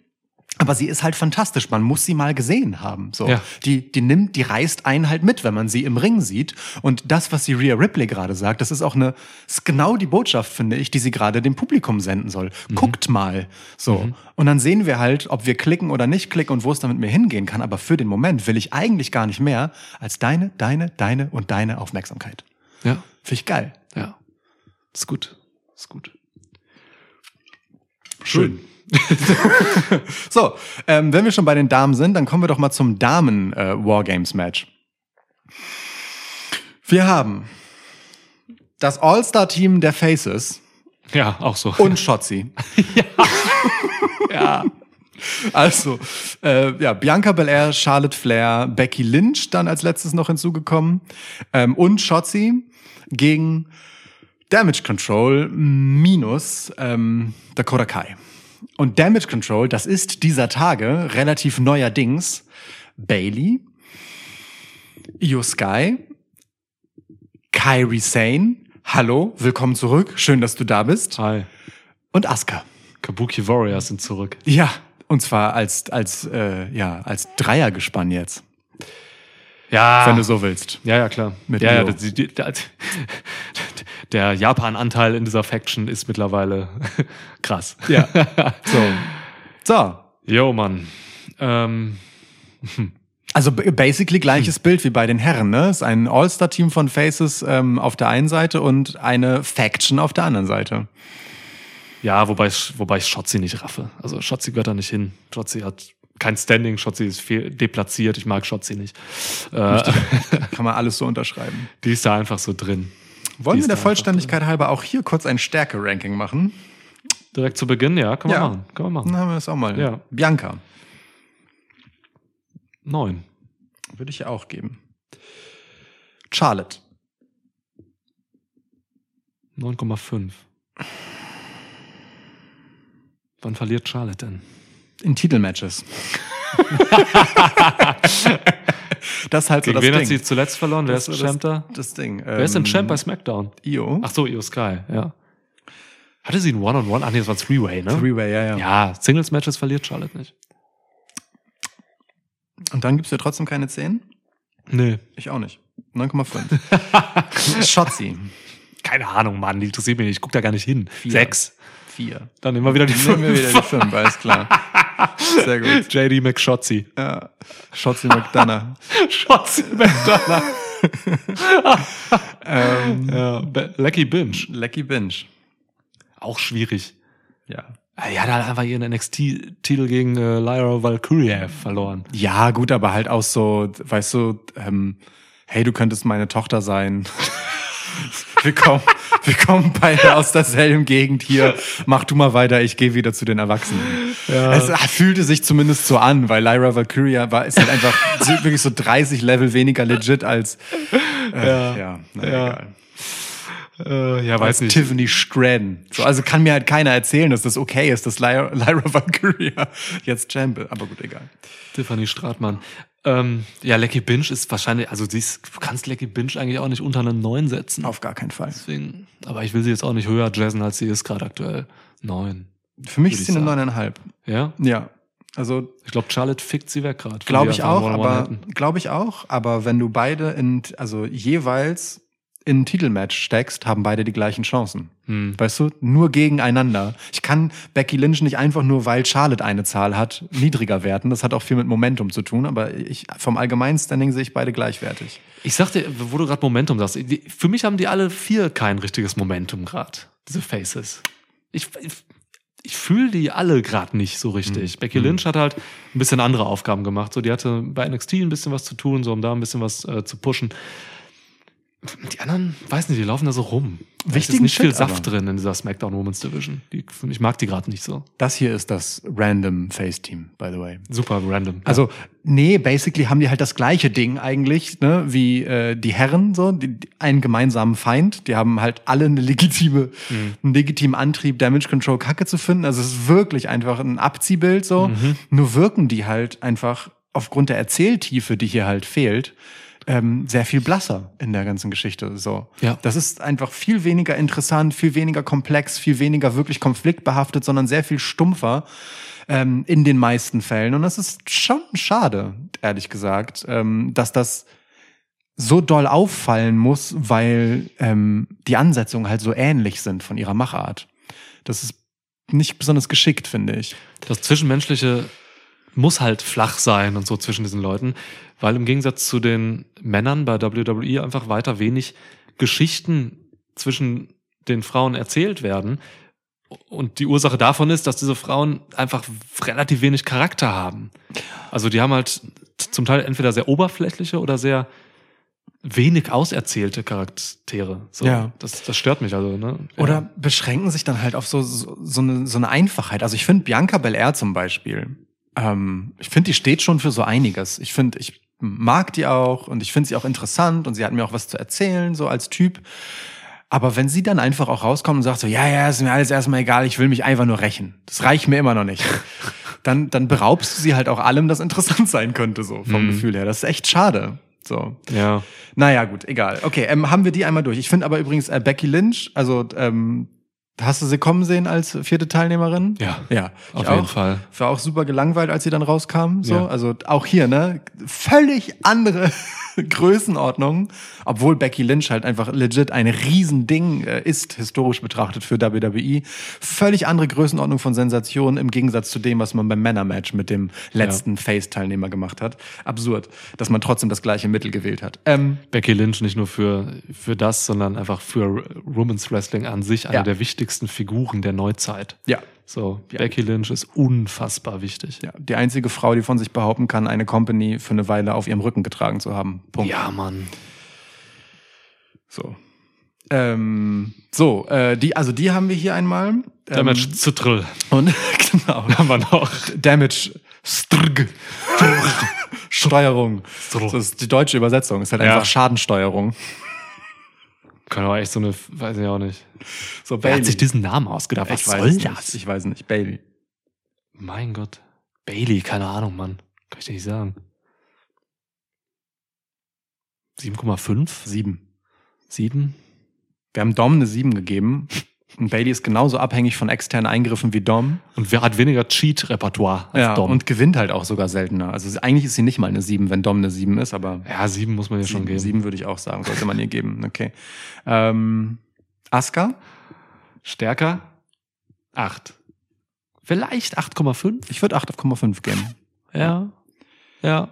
Speaker 4: Aber sie ist halt fantastisch. Man muss sie mal gesehen haben. So,
Speaker 1: Ja.
Speaker 4: die, die nimmt, die reißt einen halt mit, wenn man sie im Ring sieht. Und das, was sie Rhea Ripley gerade sagt, das ist auch eine, ist genau die Botschaft, finde ich, die sie gerade dem Publikum senden soll. Guckt mal. So. Und dann sehen wir halt, ob wir klicken oder nicht klicken und wo es dann mit mir hingehen kann. Aber für den Moment will ich eigentlich gar nicht mehr als deine, deine, deine und deine Aufmerksamkeit.
Speaker 1: Ja.
Speaker 4: Finde ich geil.
Speaker 1: Ja. Ist gut. Ist gut.
Speaker 4: Schön. so, ähm, wenn wir schon bei den Damen sind, dann kommen wir doch mal zum Damen-Wargames-Match. wir haben das All-Star-Team der Faces
Speaker 1: Ja, auch so.
Speaker 4: und Shotzi.
Speaker 1: ja.
Speaker 4: Also, äh, ja, Bianca Belair, Charlotte Flair, Becky Lynch dann als letztes noch hinzugekommen ähm, und Shotzi gegen Damage Control minus ähm, Dakota Kai. Und Damage Control, das ist dieser Tage relativ neuerdings Bailey, Io Sky, Kyrie Sane, hallo, willkommen zurück, schön, dass du da bist,
Speaker 1: Hi.
Speaker 4: und Asuka.
Speaker 1: Kabuki Warriors sind zurück.
Speaker 4: Ja, und zwar als als äh, ja als Dreiergespann jetzt,
Speaker 1: Ja.
Speaker 4: wenn du so willst.
Speaker 1: Ja, ja, klar.
Speaker 4: Mit
Speaker 1: ja, das, die, der, der Japan-Anteil in dieser Faction ist mittlerweile krass.
Speaker 4: Ja. So. So.
Speaker 1: Jo, Mann. Ähm,
Speaker 4: Also b- basically gleiches Bild wie bei den Herren, ne? Ist ein All-Star-Team von Faces ähm, auf der einen Seite und eine Faction auf der anderen Seite.
Speaker 1: ja, wobei ich, wobei ich Shotzi nicht raffe. Also Shotzi gehört da nicht hin. Shotzi hat kein Standing, Shotzi ist viel deplatziert, ich mag Shotzi nicht. Äh,
Speaker 4: Kann man alles so unterschreiben.
Speaker 1: die ist da einfach so drin.
Speaker 4: Wollen wir der Vollständigkeit halber auch hier kurz ein Stärke-Ranking machen?
Speaker 1: Direkt zu Beginn, ja, können wir
Speaker 4: Ja.
Speaker 1: machen. Können wir
Speaker 4: Dann
Speaker 1: machen.
Speaker 4: haben wir das auch mal.
Speaker 1: Ja.
Speaker 4: Bianca.
Speaker 1: Neun.
Speaker 4: Würde ich ja auch geben. Charlotte.
Speaker 1: 9,5. Wann verliert Charlotte denn?
Speaker 4: In Titelmatches. das ist halt so
Speaker 1: Gegen
Speaker 4: das
Speaker 1: wen
Speaker 4: Ding.
Speaker 1: hat sie zuletzt verloren? Wer ist
Speaker 4: Das-
Speaker 1: Champ da?
Speaker 4: Das Ding.
Speaker 1: Wer ist denn
Speaker 4: ähm,
Speaker 1: Champ bei SmackDown?
Speaker 4: Io.
Speaker 1: Ach so, Io Sky, ja. Hatte sie ein One-on-One? Ach nee, das war Three-Way, ne?
Speaker 4: Three-Way, ja, ja.
Speaker 1: Ja, Singles-Matches verliert Charlotte nicht.
Speaker 4: Und dann gibt's ja trotzdem keine 10?
Speaker 1: Nee.
Speaker 4: Ich auch nicht. 9,5. Shotzi.
Speaker 1: Keine Ahnung, Mann, die interessiert mich nicht. Ich guck da gar nicht hin.
Speaker 4: Vier.
Speaker 1: Sechs.
Speaker 4: 4.
Speaker 1: Dann immer wieder die
Speaker 4: Nehmen wir wieder die
Speaker 1: fünf.
Speaker 4: 5, alles klar. Sehr gut.
Speaker 1: JD McShotzi.
Speaker 4: Ja. Shotzi McDonough.
Speaker 1: Shotzi McDonough.
Speaker 4: ähm,
Speaker 1: ja, Be- Lecky Binge.
Speaker 4: Lecky Binge.
Speaker 1: Auch schwierig.
Speaker 4: Ja.
Speaker 1: Ja, da hat einfach ihren NXT-Titel gegen äh, Lyra Valkyrie verloren.
Speaker 4: Ja, gut, aber halt auch so, weißt du, ähm, hey, du könntest meine Tochter sein. Wir, kommen, wir kommen beide aus derselben Gegend hier. Mach du mal weiter, ich gehe wieder zu den Erwachsenen.
Speaker 1: Ja.
Speaker 4: Es fühlte sich zumindest so an, weil Lyra Valkyria war, ist halt einfach wirklich so 30 Level weniger legit als, äh,
Speaker 1: Ja.
Speaker 4: ja, na,
Speaker 1: Ja.
Speaker 4: egal.
Speaker 1: Äh, ja, weiß nicht.
Speaker 4: Tiffany Stratton. So, also kann mir halt keiner erzählen, dass das okay ist, dass Lyra, Lyra Valkyria jetzt Champ ist. Aber gut, egal.
Speaker 1: Tiffany Stratmann. Ähm, ja, Lecky Binge ist wahrscheinlich, also sie ist, du kannst Lecky Binge eigentlich auch nicht unter einen 9 setzen.
Speaker 4: Auf gar keinen Fall.
Speaker 1: Deswegen, aber ich will sie jetzt auch nicht höher jazzen, als sie ist gerade aktuell. 9.
Speaker 4: Für mich ist sie eine
Speaker 1: sagen.
Speaker 4: neuneinhalb.
Speaker 1: Ja?
Speaker 4: Ja. Also
Speaker 1: Ich glaube, Charlotte fickt sie weg gerade.
Speaker 4: glaube ich auch, aber glaube ich auch. Aber wenn du beide in, also jeweils in ein Titelmatch steckst, haben beide die gleichen Chancen.
Speaker 1: Hm.
Speaker 4: Weißt du? Nur gegeneinander. Ich kann Becky Lynch nicht einfach nur, weil Charlotte eine Zahl hat, niedriger werten. Das hat auch viel mit Momentum zu tun, aber ich, vom allgemeinen Standing sehe ich beide gleichwertig.
Speaker 1: Ich sagte, wo du gerade Momentum sagst, für mich haben die alle vier kein richtiges Momentum gerade, diese Faces. Ich, ich, ich fühle die alle gerade nicht so richtig. Becky Lynch hat halt ein bisschen andere Aufgaben gemacht. So, die hatte bei NXT ein bisschen was zu tun, so um da ein bisschen was äh, zu pushen. Anderen, weiß nicht, die laufen da so rum. Da ist nicht viel
Speaker 4: Shit
Speaker 1: Saft
Speaker 4: aber.
Speaker 1: drin in dieser SmackDown Women's Division. Die, ich mag die gerade nicht so.
Speaker 4: Das hier ist das Random Face Team, by the way.
Speaker 1: Super random.
Speaker 4: Also, nee, basically haben die halt das gleiche Ding eigentlich, ne, wie äh, die Herren, so, die, einen gemeinsamen Feind. Die haben halt alle eine legitime, einen legitimen Antrieb, Damage Control Kacke zu finden. Also es ist wirklich einfach ein Abziehbild, so. Nur wirken die halt einfach aufgrund der Erzähltiefe, die hier halt fehlt, ähm, sehr viel blasser in der ganzen Geschichte. So.
Speaker 1: Ja.
Speaker 4: Das ist einfach viel weniger interessant, viel weniger komplex, viel weniger wirklich konfliktbehaftet, sondern sehr viel stumpfer ähm, in den meisten Fällen. Und das ist schon schade, ehrlich gesagt, ähm, dass das so doll auffallen muss, weil ähm, die Ansetzungen halt so ähnlich sind von ihrer Machart. Das ist nicht besonders geschickt, finde ich.
Speaker 1: das Zwischenmenschliche muss halt flach sein und so zwischen diesen Leuten, weil im Gegensatz zu den Männern bei WWE einfach weiter wenig Geschichten zwischen den Frauen erzählt werden. Und die Ursache davon ist, dass diese Frauen einfach relativ wenig Charakter haben. Also die haben halt zum Teil entweder sehr oberflächliche oder sehr wenig auserzählte Charaktere. So,
Speaker 4: Ja.
Speaker 1: das, das stört mich also. Ne?
Speaker 4: Oder beschränken sich dann halt auf so, so, so, eine, so eine Einfachheit. Also ich finde Bianca Belair zum Beispiel, ähm, ich finde, die steht schon für so einiges. Ich finde, ich mag die auch und ich finde sie auch interessant und sie hat mir auch was zu erzählen, so als Typ. Aber wenn sie dann einfach auch rauskommt und sagt so, ja, ja, ist mir alles erstmal egal, ich will mich einfach nur rächen. Das reicht mir immer noch nicht. Dann, dann beraubst du sie halt auch allem, das interessant sein könnte, so vom
Speaker 1: Mhm.
Speaker 4: Gefühl her. Das ist echt schade. So.
Speaker 1: Ja.
Speaker 4: Naja, gut, egal. Okay, ähm, haben wir die einmal durch. Ich finde aber übrigens äh, Becky Lynch, also ähm, hast du sie kommen sehen als vierte Teilnehmerin?
Speaker 1: Ja,
Speaker 4: Ja,
Speaker 1: auf jeden
Speaker 4: auch.
Speaker 1: Fall.
Speaker 4: War auch super gelangweilt, als sie dann rauskam. So,
Speaker 1: Ja.
Speaker 4: also auch hier, ne, völlig andere Größenordnung, obwohl Becky Lynch halt einfach legit ein Riesending äh, ist, historisch betrachtet für WWE. Völlig andere Größenordnung von Sensation im Gegensatz zu dem, was man beim Männermatch mit dem letzten Face-Teilnehmer gemacht hat. Absurd, dass man trotzdem das gleiche Mittel gewählt hat. Ähm,
Speaker 1: Becky Lynch nicht nur für, für das, sondern einfach für Women's Wrestling an sich eine
Speaker 4: Ja.
Speaker 1: der wichtigsten Figuren der Neuzeit.
Speaker 4: ja,
Speaker 1: So,
Speaker 4: Ja.
Speaker 1: Becky Lynch ist unfassbar wichtig.
Speaker 4: ja, die einzige Frau, die von sich behaupten kann, eine Company für eine Weile auf ihrem Rücken getragen zu haben. Punkt.
Speaker 1: Ja, Mann.
Speaker 4: So. Ähm, so, äh, die, also die haben wir hier einmal. Ähm,
Speaker 1: Damage zu Trill.
Speaker 4: Und genau.
Speaker 1: Haben wir noch.
Speaker 4: Damage Strg. Steuerung.
Speaker 1: Strg.
Speaker 4: Das ist die deutsche Übersetzung. Ist halt
Speaker 1: Ja.
Speaker 4: einfach Schadensteuerung.
Speaker 1: Kann aber echt so eine, weiß ich auch nicht.
Speaker 4: So,
Speaker 1: Wer hat sich diesen Namen ausgedacht? Was
Speaker 4: ich weiß
Speaker 1: soll
Speaker 4: es
Speaker 1: das?
Speaker 4: Nicht. Ich weiß nicht. Bailey.
Speaker 1: mein Gott. Bailey, keine Ahnung, Mann. Kann ich dir nicht sagen. 7,5?
Speaker 4: Sieben.
Speaker 1: 7?
Speaker 4: Wir haben Dom eine sieben gegeben. Und Bailey ist genauso abhängig von externen Eingriffen wie Dom.
Speaker 1: Und wer hat weniger Cheat-Repertoire als
Speaker 4: Ja,
Speaker 1: Dom?
Speaker 4: und gewinnt halt auch sogar seltener. Also eigentlich ist sie nicht mal eine sieben, wenn Dom eine sieben ist, aber
Speaker 1: ja, 7 muss man ja schon geben.
Speaker 4: sieben würde ich auch sagen, sollte man ihr geben. Okay. Ähm, Asuka?
Speaker 1: Stärker? 8. Vielleicht 8,5?
Speaker 4: Ich würde 8,5 geben.
Speaker 1: Ja. Ja.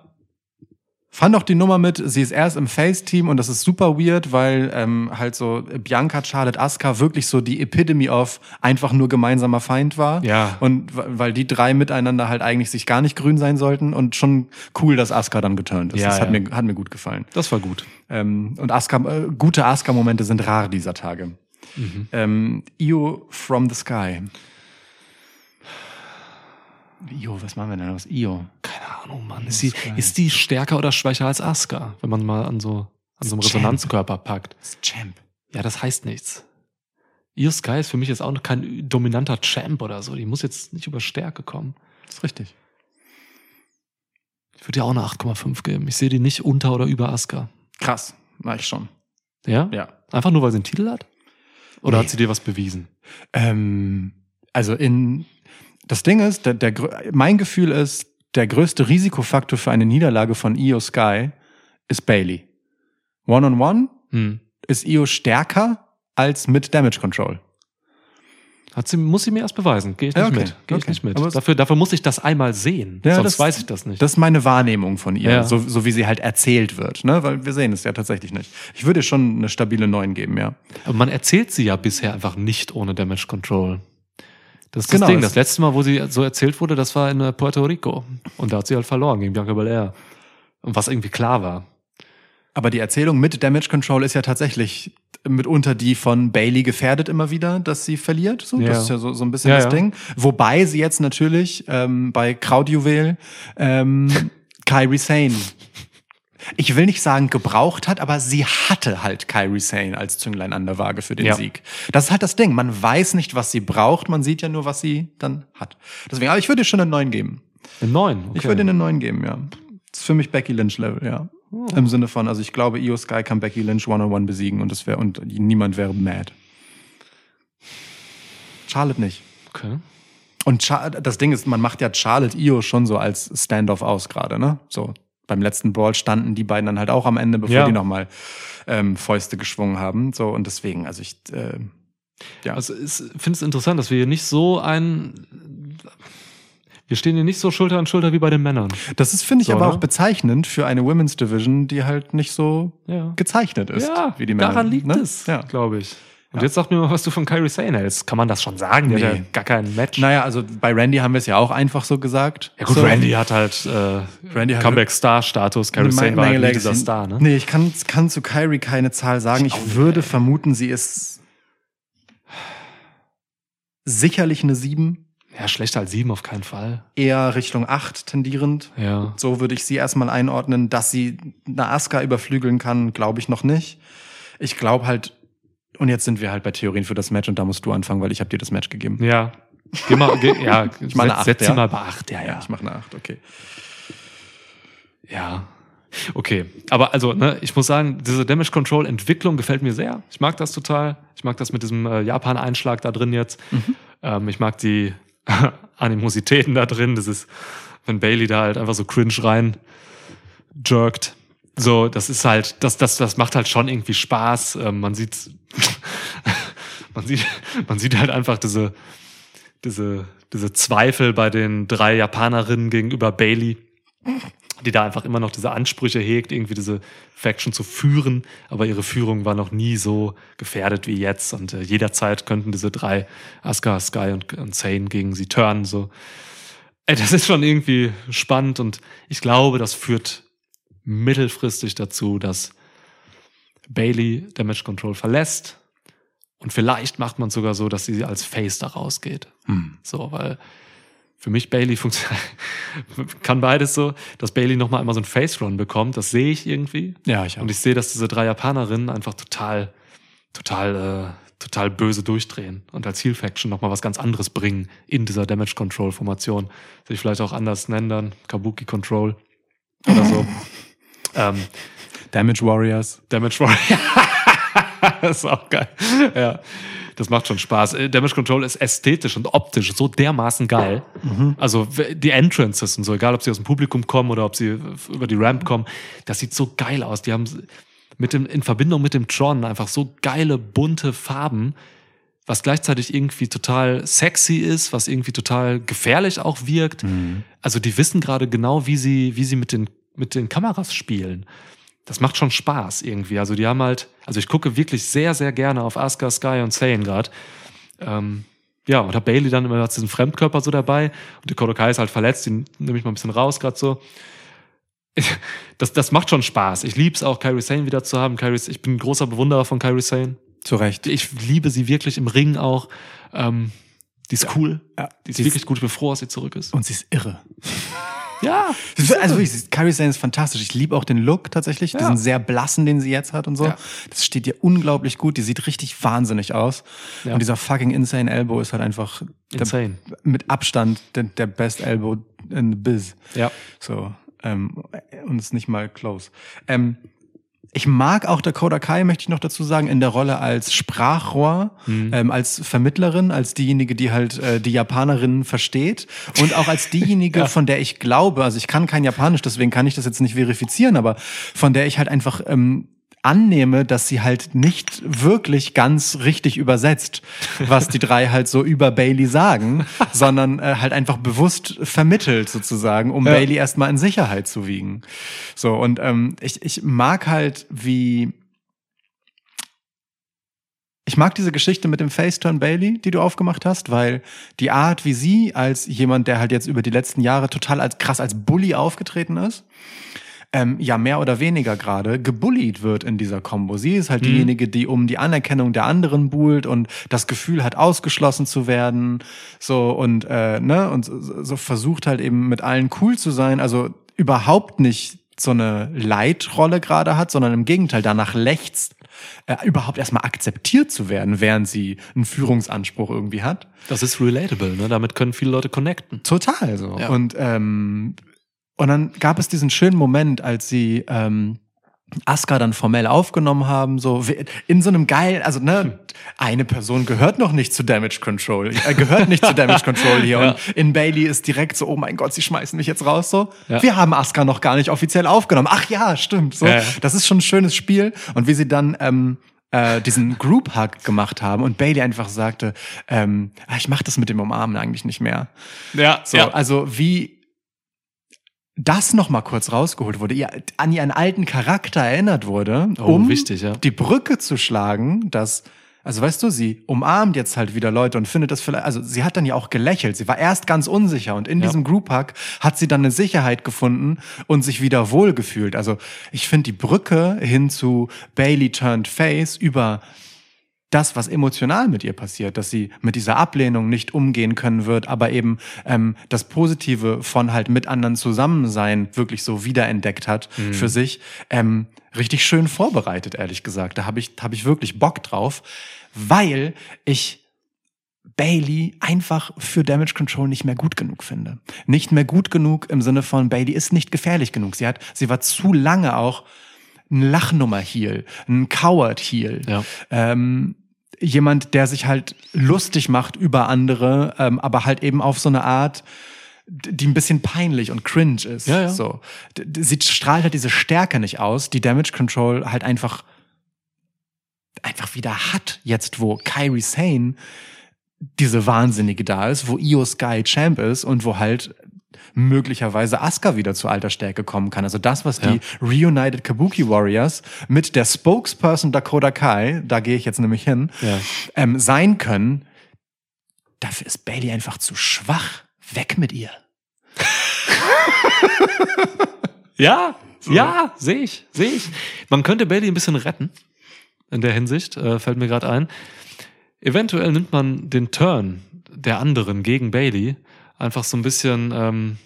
Speaker 4: Fand auch die Nummer mit, sie ist erst im Face-Team und das ist super weird, weil ähm, halt so Bianca, Charlotte, Asuka wirklich so die Epitome of einfach nur gemeinsamer Feind war.
Speaker 1: Ja.
Speaker 4: Und weil die drei miteinander halt eigentlich sich gar nicht grün sein sollten und schon cool, dass Asuka dann geturnt ist.
Speaker 1: Ja,
Speaker 4: das hat,
Speaker 1: ja.
Speaker 4: mir, hat mir gut gefallen.
Speaker 1: Das war gut.
Speaker 4: Ähm, und Asuka, äh, gute Asuka-Momente sind rar dieser Tage.
Speaker 1: Mhm.
Speaker 4: Ähm, Io from the Sky. Io, was machen wir denn aus Io?
Speaker 1: Keine Ahnung, Mann. Ist die, ist die stärker oder schwächer als Asuka, wenn man mal an so, an so einem. Resonanzkörper packt?
Speaker 4: Das ist Champ.
Speaker 1: Ja, das heißt nichts. Io Sky ist für mich jetzt auch noch kein dominanter Champ oder so. Die muss jetzt nicht über Stärke kommen.
Speaker 4: Das ist richtig.
Speaker 1: Ich würde ihr auch eine 8,5 geben. Ich sehe die nicht unter oder über Asuka.
Speaker 4: Krass, war ich schon.
Speaker 1: Ja?
Speaker 4: Ja.
Speaker 1: Einfach nur, weil sie einen Titel hat? Oder
Speaker 4: Nee.
Speaker 1: hat sie dir was bewiesen?
Speaker 4: Ähm, also in das Ding ist, der, der, mein Gefühl ist, der größte Risikofaktor für eine Niederlage von Io Sky ist Bailey. One-on-one
Speaker 1: Hm.
Speaker 4: ist Io stärker als mit Damage Control.
Speaker 1: Hat sie, muss sie mir erst beweisen. Gehe ich nicht
Speaker 4: Ja, okay.
Speaker 1: mit. Gehe ich
Speaker 4: Okay.
Speaker 1: nicht mit. Dafür, dafür muss ich das einmal sehen.
Speaker 4: Ja,
Speaker 1: Sonst
Speaker 4: das-
Speaker 1: weiß ich das nicht.
Speaker 4: Das ist meine Wahrnehmung von ihr,
Speaker 1: Ja.
Speaker 4: so, so wie sie halt erzählt wird, ne? Weil wir sehen es ja tatsächlich nicht. Ich würde schon eine stabile 9 geben, ja.
Speaker 1: Aber man erzählt sie ja bisher einfach nicht ohne Damage Control. Das ist
Speaker 4: Genau,
Speaker 1: das Ding.
Speaker 4: das-
Speaker 1: letzte Mal, wo sie so erzählt wurde, das war in äh, Puerto Rico. Und da hat sie halt verloren gegen Bianca Belair. Und was irgendwie klar war.
Speaker 4: Aber die Erzählung mit Damage Control ist ja tatsächlich mitunter die von Bailey gefährdet immer wieder, dass sie verliert. So,
Speaker 1: Ja.
Speaker 4: Das ist ja so, so ein bisschen
Speaker 1: Ja,
Speaker 4: das
Speaker 1: ja.
Speaker 4: Ding. Wobei sie jetzt natürlich ähm, bei Krautjuwel ähm, Kyrie Sane ich will nicht sagen gebraucht hat, aber sie hatte halt Kyrie Sane als Zünglein an der Waage für den
Speaker 1: Ja.
Speaker 4: Sieg. Das ist halt das Ding. Man weiß nicht, was sie braucht, man sieht ja nur, was sie dann hat. Deswegen, aber ich würde schon eine 9 geben.
Speaker 1: Eine 9. Okay.
Speaker 4: Ich würde ihr eine 9 geben, ja. Das ist für mich Becky Lynch Level, ja. Im Sinne von, also ich glaube, Io Sky kann Becky Lynch one-on-one besiegen und das wäre und niemand wäre mad. Charlotte nicht.
Speaker 1: okay.
Speaker 4: Und Char das Ding ist, man macht ja Charlotte Io schon so als Standoff aus gerade, ne? So beim letzten Brawl standen die beiden dann halt auch am Ende, bevor
Speaker 1: Ja.
Speaker 4: die nochmal ähm, Fäuste geschwungen haben. So und deswegen, also ich, äh, ja,
Speaker 1: Also ich finde es interessant, dass wir hier nicht so ein. Wir stehen hier nicht so Schulter an Schulter wie bei den Männern.
Speaker 4: das ist finde ich
Speaker 1: So,
Speaker 4: aber
Speaker 1: ne?
Speaker 4: auch bezeichnend für eine Women's Division, die halt nicht so
Speaker 1: Ja.
Speaker 4: gezeichnet ist,
Speaker 1: Ja,
Speaker 4: wie die Männer.
Speaker 1: daran liegt
Speaker 4: ne?
Speaker 1: es,
Speaker 4: Ja.
Speaker 1: glaube ich. Und jetzt sag mir mal, was du von Kyrie Sane hältst. Kann man das schon sagen? Der hat ja gar kein Match.
Speaker 4: Naja, also bei Randy haben wir es ja auch einfach so gesagt.
Speaker 1: Ja gut,
Speaker 4: so.
Speaker 1: Randy hat halt äh, Comeback-Star-Status. Kyrie Sane war halt nie dieser. Star, ne?
Speaker 4: Nee, ich kann, kann zu Kyrie keine Zahl sagen. Ich würde vermuten, sie ist sicherlich eine 7,
Speaker 1: Ja, schlechter als sieben auf keinen Fall.
Speaker 4: eher Richtung 8 tendierend.
Speaker 1: Ja.
Speaker 4: So würde ich sie erstmal einordnen. Dass sie eine Asuka überflügeln kann, glaube ich noch nicht. Ich glaube halt, und jetzt sind wir halt bei Theorien für das Match und da musst du anfangen, weil ich habe dir das Match gegeben.
Speaker 1: Ja. Geh mal, geh, ja,
Speaker 4: Ich meine
Speaker 1: setz,
Speaker 4: acht,
Speaker 1: setz
Speaker 4: ja?
Speaker 1: sie mal bei acht. Ja, ja.
Speaker 4: ich mache eine 8, okay.
Speaker 1: Ja. Okay. Aber also, ne, ich muss sagen, diese Damage Control Entwicklung gefällt mir sehr. Ich mag das total. Ich mag das mit diesem äh, Japan-Einschlag da drin jetzt. Ähm, ich mag die Animositäten da drin. Das ist, wenn Bailey da halt einfach so cringe rein jerkt. So, das ist halt, das, das, das macht halt schon irgendwie Spaß. Ähm, man sieht, man sieht, man sieht halt einfach diese, diese, diese Zweifel bei den drei Japanerinnen gegenüber Bailey, die da einfach immer noch diese Ansprüche hegt, irgendwie diese Faction zu führen, aber ihre Führung war noch nie so gefährdet wie jetzt und äh, jederzeit könnten diese drei, Asuka, Sky und, und Sane gegen sie turnen, so. Ey, das ist schon irgendwie spannend und ich glaube, das führt mittelfristig dazu, dass Bailey Damage Control verlässt und vielleicht macht man sogar so, dass sie als Face da rausgeht.
Speaker 4: Hm.
Speaker 1: So, weil für mich Bailey funktioniert, kann beides so, dass Bailey nochmal einmal so ein Face-Run bekommt, das sehe ich irgendwie.
Speaker 4: Ja, ich auch.
Speaker 1: Und ich sehe, dass diese drei Japanerinnen einfach total, total, äh, total böse durchdrehen und als Heal-Faction nochmal was ganz anderes bringen in dieser Damage-Control-Formation. Sich vielleicht auch anders nennen dann, Kabuki-Control oder so. ähm,
Speaker 4: Damage Warriors.
Speaker 1: Damage Warrior. das ist auch geil. Ja, das macht schon Spaß. Äh, Damage Control ist ästhetisch und optisch so dermaßen geil. Also w- die Entrances und so, egal ob sie aus dem Publikum kommen oder ob sie über die Ramp kommen, das sieht so geil aus. Die haben mit dem, in Verbindung mit dem Tron einfach so geile, bunte Farben, was gleichzeitig irgendwie total sexy ist, was irgendwie total gefährlich auch wirkt. Also die wissen gerade genau, wie sie, wie sie mit den, mit den Kameras spielen. Das macht schon Spaß irgendwie. Also die haben halt, also ich gucke wirklich sehr, sehr gerne auf Asuka, Sky und Sane gerade. Ähm, ja, und hab Bailey dann immer diesen Fremdkörper so dabei und die Kodokai ist halt verletzt, den nehme ich mal ein bisschen raus gerade so. Das, das macht schon Spaß. Ich lieb's auch, Kyrie Sane wieder zu haben. Kyrie, ich bin ein großer Bewunderer von Kyrie Sane.
Speaker 4: Zu Recht.
Speaker 1: Ich liebe sie wirklich im Ring auch. Ähm, die ist cool.
Speaker 4: Ja,
Speaker 1: Die ist
Speaker 4: die ist-
Speaker 1: wirklich gut. Ich bin froh, dass sie zurück ist.
Speaker 4: Und sie ist irre.
Speaker 1: Ja.
Speaker 4: Also wirklich, Carrie Sane ist fantastisch. Ich liebe auch den Look tatsächlich,
Speaker 1: Ja.
Speaker 4: diesen sehr blassen, den sie jetzt hat und so.
Speaker 1: Ja.
Speaker 4: Das steht ihr unglaublich gut. Die sieht richtig wahnsinnig aus.
Speaker 1: Ja.
Speaker 4: Und dieser fucking Insane Elbow ist halt einfach der, mit Abstand der, der Best Elbow in the Biz.
Speaker 1: Ja.
Speaker 4: So, ähm, und ist nicht mal close. Ähm, ich mag auch Dakota Kai, möchte ich noch dazu sagen, in der Rolle als Sprachrohr, ähm, als Vermittlerin, als diejenige, die halt äh, die Japanerinnen versteht und auch als diejenige, von der ich glaube, also ich kann kein Japanisch, deswegen kann ich das jetzt nicht verifizieren, aber von der ich halt einfach ähm, annehme, dass sie halt nicht wirklich ganz richtig übersetzt, was die drei halt so über Bailey sagen, sondern äh, halt einfach bewusst vermittelt sozusagen, um
Speaker 1: Ja.
Speaker 4: Bailey erstmal in Sicherheit zu wiegen. So, und ähm, ich, ich mag halt, wie ich mag diese Geschichte mit dem Faceturn Bailey, die du aufgemacht hast, weil die Art, wie sie als jemand, der halt jetzt über die letzten Jahre total als krass als Bully aufgetreten ist, ähm, ja mehr oder weniger gerade gebullied wird in dieser Combo. Sie ist halt
Speaker 1: Mhm.
Speaker 4: diejenige, die um die Anerkennung der anderen buhlt und das Gefühl hat, ausgeschlossen zu werden, so und äh, ne und so, versucht halt eben mit allen cool zu sein, also überhaupt nicht so eine Leitrolle gerade hat, sondern im Gegenteil danach lechzt, äh, überhaupt erstmal akzeptiert zu werden, während sie einen Führungsanspruch irgendwie hat.
Speaker 1: Das ist relatable, ne? Damit können viele Leute connecten.
Speaker 4: Total so.
Speaker 1: Ja.
Speaker 4: Und, ähm, und dann gab es diesen schönen Moment, als sie ähm, Asuka dann formell aufgenommen haben, so in so einem geil, also ne, eine Person gehört noch nicht zu Damage Control, äh, gehört nicht zu Damage Control hier
Speaker 1: Ja.
Speaker 4: und in Bailey ist direkt so, oh mein Gott, sie schmeißen mich jetzt raus so.
Speaker 1: Ja.
Speaker 4: Wir haben Asuka noch gar nicht offiziell aufgenommen. Ach ja, stimmt. So,
Speaker 1: Ja, ja.
Speaker 4: das ist schon ein schönes Spiel und wie sie dann ähm, äh, diesen Group Hug gemacht haben und Bailey einfach sagte, ähm, ah, ich mache das mit dem Umarmen eigentlich nicht mehr.
Speaker 1: Ja,
Speaker 4: So, also wie das noch mal kurz rausgeholt wurde, ihr an ihren alten Charakter erinnert wurde,
Speaker 1: Oh,
Speaker 4: um
Speaker 1: wichtig, ja.
Speaker 4: die Brücke zu schlagen, dass also weißt du, sie umarmt jetzt halt wieder Leute und findet das vielleicht, also sie hat dann ja auch gelächelt. Sie war erst ganz unsicher und in
Speaker 1: Ja.
Speaker 4: diesem Group Hug hat sie dann eine Sicherheit gefunden und sich wieder wohlgefühlt. Also ich finde die Brücke hin zu Bailey turned face über das, was emotional mit ihr passiert, dass sie mit dieser Ablehnung nicht umgehen können wird, aber eben ähm, das Positive von halt mit anderen Zusammensein wirklich so wiederentdeckt hat für sich, ähm, richtig schön vorbereitet, ehrlich gesagt. Da habe ich, hab ich wirklich Bock drauf, weil ich Bailey einfach für Damage Control nicht mehr gut genug finde. Nicht mehr gut genug im Sinne von Bailey ist nicht gefährlich genug. Sie hat, sie war zu lange auch ein Lachnummer-Heel, ein Coward-Heel.
Speaker 1: Ja.
Speaker 4: Ähm, jemand, der sich halt lustig macht über andere, ähm, aber halt eben auf so eine Art, die ein bisschen peinlich und cringe ist.
Speaker 1: Ja, ja.
Speaker 4: So. Sie strahlt halt diese Stärke nicht aus, die Damage Control halt einfach einfach wieder hat, jetzt wo Kyrie Sane diese Wahnsinnige da ist, wo Io Sky Champ ist und wo halt möglicherweise Asuka wieder zu alter Stärke kommen kann. Also das, was die Reunited Kabuki Warriors mit der Spokesperson Dakota Kai, da gehe ich jetzt nämlich hin,
Speaker 1: Ja.
Speaker 4: ähm, sein können, dafür ist Bailey einfach zu schwach. Weg mit ihr.
Speaker 1: Ja, ja, sehe ich, sehe ich. Man könnte Bailey ein bisschen retten. In der Hinsicht, äh, fällt mir gerade ein. Eventuell nimmt man den Turn der anderen gegen Bailey einfach so ein bisschen, ähm,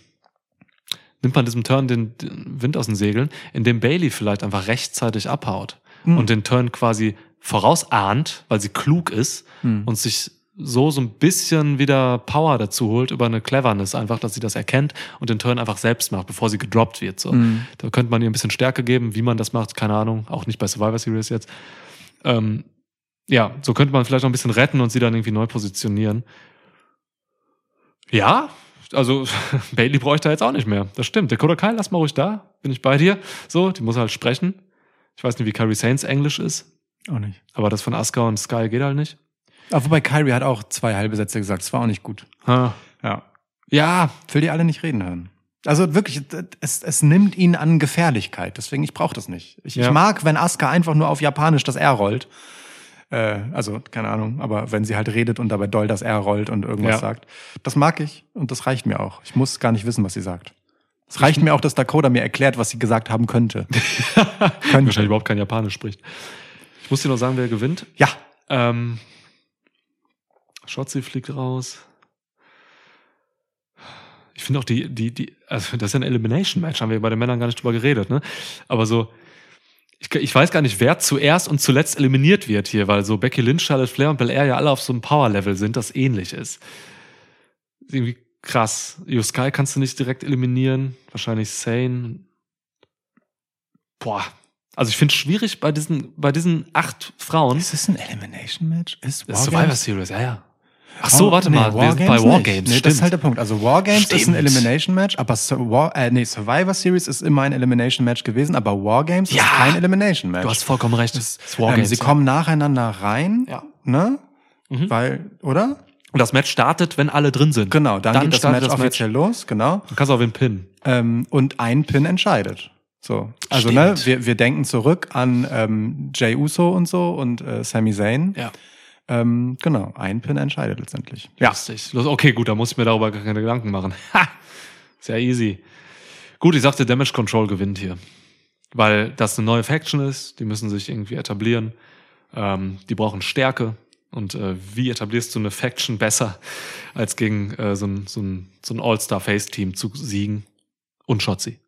Speaker 1: nimmt man diesem Turn den, den Wind aus den Segeln, indem Bailey vielleicht einfach rechtzeitig abhaut und den Turn quasi vorausahnt, weil sie klug ist und sich so so ein bisschen wieder Power dazu holt über eine Cleverness einfach, dass sie das erkennt und den Turn einfach selbst macht, bevor sie gedroppt wird. So. Da könnte man ihr ein bisschen Stärke geben, wie man das macht, keine Ahnung, auch nicht bei Survivor Series jetzt. Ähm, ja, so könnte man vielleicht noch ein bisschen retten und sie dann irgendwie neu positionieren. Ja, also Bailey bräuchte da jetzt auch nicht mehr. Das stimmt. Dakota Kai, lass mal ruhig da. Bin ich bei dir. So, die muss halt sprechen. Ich weiß nicht, wie Carrie Saints Englisch ist,
Speaker 4: Auch nicht.
Speaker 1: aber das von Asuka und Sky geht halt nicht.
Speaker 4: Aber wobei Kyrie hat auch zwei halbe Sätze gesagt. Das war auch nicht gut.
Speaker 1: Ha.
Speaker 4: Ja.
Speaker 1: Ja,
Speaker 4: will die alle nicht reden hören. Also wirklich, es, es nimmt ihn an Gefährlichkeit. Deswegen, ich brauche das nicht. Ich,
Speaker 1: Ja.
Speaker 4: ich mag, wenn Asuka einfach nur auf Japanisch das R rollt. Äh, also, keine Ahnung, aber wenn sie halt redet und dabei doll das R rollt und irgendwas
Speaker 1: Ja.
Speaker 4: sagt. Das mag ich und das reicht mir auch. Ich muss gar nicht wissen, was sie sagt. Es reicht mir auch, dass Dakota mir erklärt, was sie gesagt haben könnte. könnte.
Speaker 1: wahrscheinlich überhaupt kein Japanisch spricht. Ich muss dir noch sagen, wer gewinnt.
Speaker 4: Ja,
Speaker 1: Ähm, Shotzi fliegt raus. Ich finde auch die, die, die, also das ist ja ein Elimination-Match, haben wir bei den Männern gar nicht drüber geredet, ne? Aber so, ich, ich weiß gar nicht, wer zuerst und zuletzt eliminiert wird hier, weil so Becky Lynch, Charlotte Flair und Belair ja alle auf so einem Power-Level sind, das ähnlich ist. irgendwie krass. Io Sky kannst du nicht direkt eliminieren. Wahrscheinlich Sane. Boah. Also ich finde es schwierig bei diesen, bei diesen acht Frauen.
Speaker 4: ist das ein Elimination Match? Ist
Speaker 1: Survivor Series, ja, ja. Ach so, warte mal, wir sind bei
Speaker 4: Wargames. Nee, das ist
Speaker 1: stimmt.
Speaker 4: halt der Punkt. Also Wargames ist ein
Speaker 1: Stimmt.
Speaker 4: Elimination Match, aber Sur War, äh, nee, Survivor Series ist immer ein Elimination Match gewesen, aber Wargames
Speaker 1: Ja.
Speaker 4: ist kein Elimination Match.
Speaker 1: Du hast vollkommen recht. Das ist
Speaker 4: ähm,
Speaker 1: Wargames.
Speaker 4: sie kommen nacheinander rein,
Speaker 1: Ja.
Speaker 4: ne? Weil, oder?
Speaker 1: Und das Match startet, wenn alle drin sind.
Speaker 4: Genau, dann, geht das Match offiziell los, genau.
Speaker 1: Du kannst auch wen pinnen.
Speaker 4: Ähm, und ein Pin entscheidet. So. Also,
Speaker 1: Stimmt.
Speaker 4: ne, wir, wir denken zurück an ähm, Jay Uso und so und äh, Sami Zayn.
Speaker 1: Ja.
Speaker 4: Ähm, genau, ein Pin entscheidet letztendlich. Ja.
Speaker 1: Okay, gut, da muss ich mir darüber gar keine Gedanken machen. Ha! Sehr easy. Gut, ich sagte, Damage Control gewinnt hier. Weil das eine neue Faction ist, die müssen sich irgendwie etablieren. Ähm, die brauchen Stärke. Und äh, wie etablierst du eine Faction besser, als gegen äh, so ein, so ein, so ein All-Star-Face-Team zu siegen? Und Shotzi.